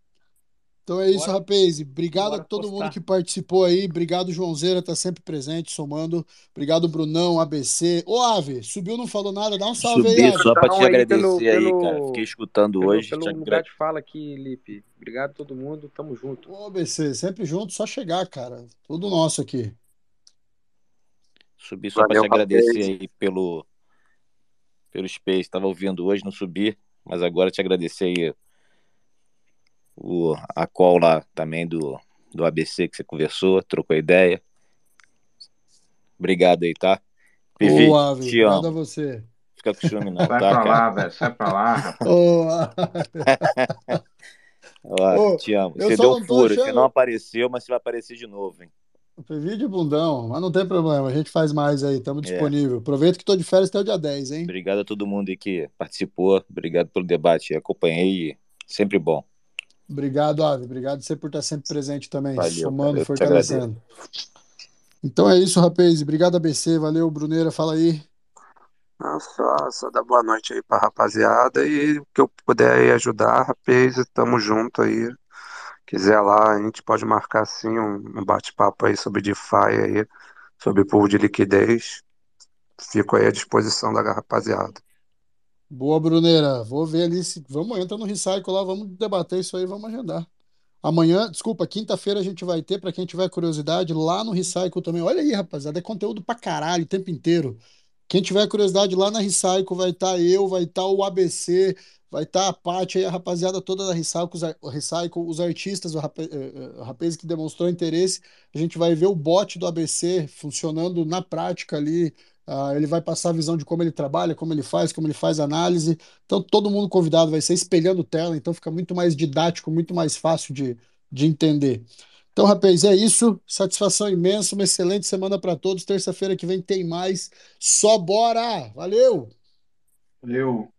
Então é isso, Bora- rapaz. Obrigado a bora todo postar. mundo que participou aí. Obrigado, Joãozeira, tá sempre presente, somando. Obrigado, Brunão, ABC. Ô, Ave, subiu, não falou nada. Dá um salve aí, Subi Ave. só pra te Então, aí, agradecer pelo- aí, pelo- cara. Fiquei escutando Pelo, hoje. pelo lugar de fala aqui, Lipe. Obrigado a todo mundo, tamo junto. Ô, ABC, sempre junto, só chegar, cara. Tudo nosso aqui. Subi só pra Valeu, te agradecer rapaz. aí pelo, pelo Space. Tava ouvindo hoje, não subi, mas agora te agradecer aí o, a call lá também do, do ABC que você conversou, trocou ideia. Obrigado aí, tá? Ave, te obrigado a amo. você. Fica com ciúme não, Sai tá, pra lá, cara? velho. Sai pra lá, rapaz. [laughs] [laughs] Ó, Ô, te amo. Você deu não tô furo, você não apareceu, mas você vai aparecer de novo, hein? Vídeo bundão, mas não tem problema, a gente faz mais aí, estamos É. disponível. Aproveita que tô de férias até o dia 10, hein? Obrigado a todo mundo aí que participou. Obrigado pelo debate. Acompanhei. Sempre bom. Obrigado, Ave. Obrigado você por estar sempre presente também, Valeu, somando, cara. Fortalecendo. Então é isso, rapaz. Obrigado, ABC. Valeu, Bruneira. Fala aí. Não, só, só dar boa noite aí pra rapaziada e o que eu puder aí ajudar, rapaz, tamo junto aí. Quiser lá, a gente pode marcar sim um, um bate-papo aí sobre DeFi aí, sobre pool de liquidez. Fico aí à disposição da rapaziada. Boa, Bruneira. Vou ver ali se. Vamos, entra no Recycle lá, vamos debater isso aí, vamos agendar. Amanhã, desculpa, quinta-feira a gente vai ter, para quem tiver curiosidade, lá no Recycle também. Olha aí, rapaziada, é conteúdo pra caralho o tempo inteiro. Quem tiver curiosidade lá na Recycle, vai estar eu, vai estar o ABC, vai estar a Paty aí, a rapaziada toda da Recycle, os, Recycle, os artistas, o rape- eh, eh, o rapaz que demonstrou interesse. A gente vai ver o bot do ABC funcionando na prática ali. Ah, ele vai passar a visão de como ele trabalha, como ele faz, como ele faz análise. Então, todo mundo convidado vai ser espelhando tela, então fica muito mais didático, muito mais fácil de, de entender. Então, rapaz, é isso. Satisfação imensa, uma excelente semana para todos. Terça-feira que vem tem mais. Só bora! Valeu! Valeu.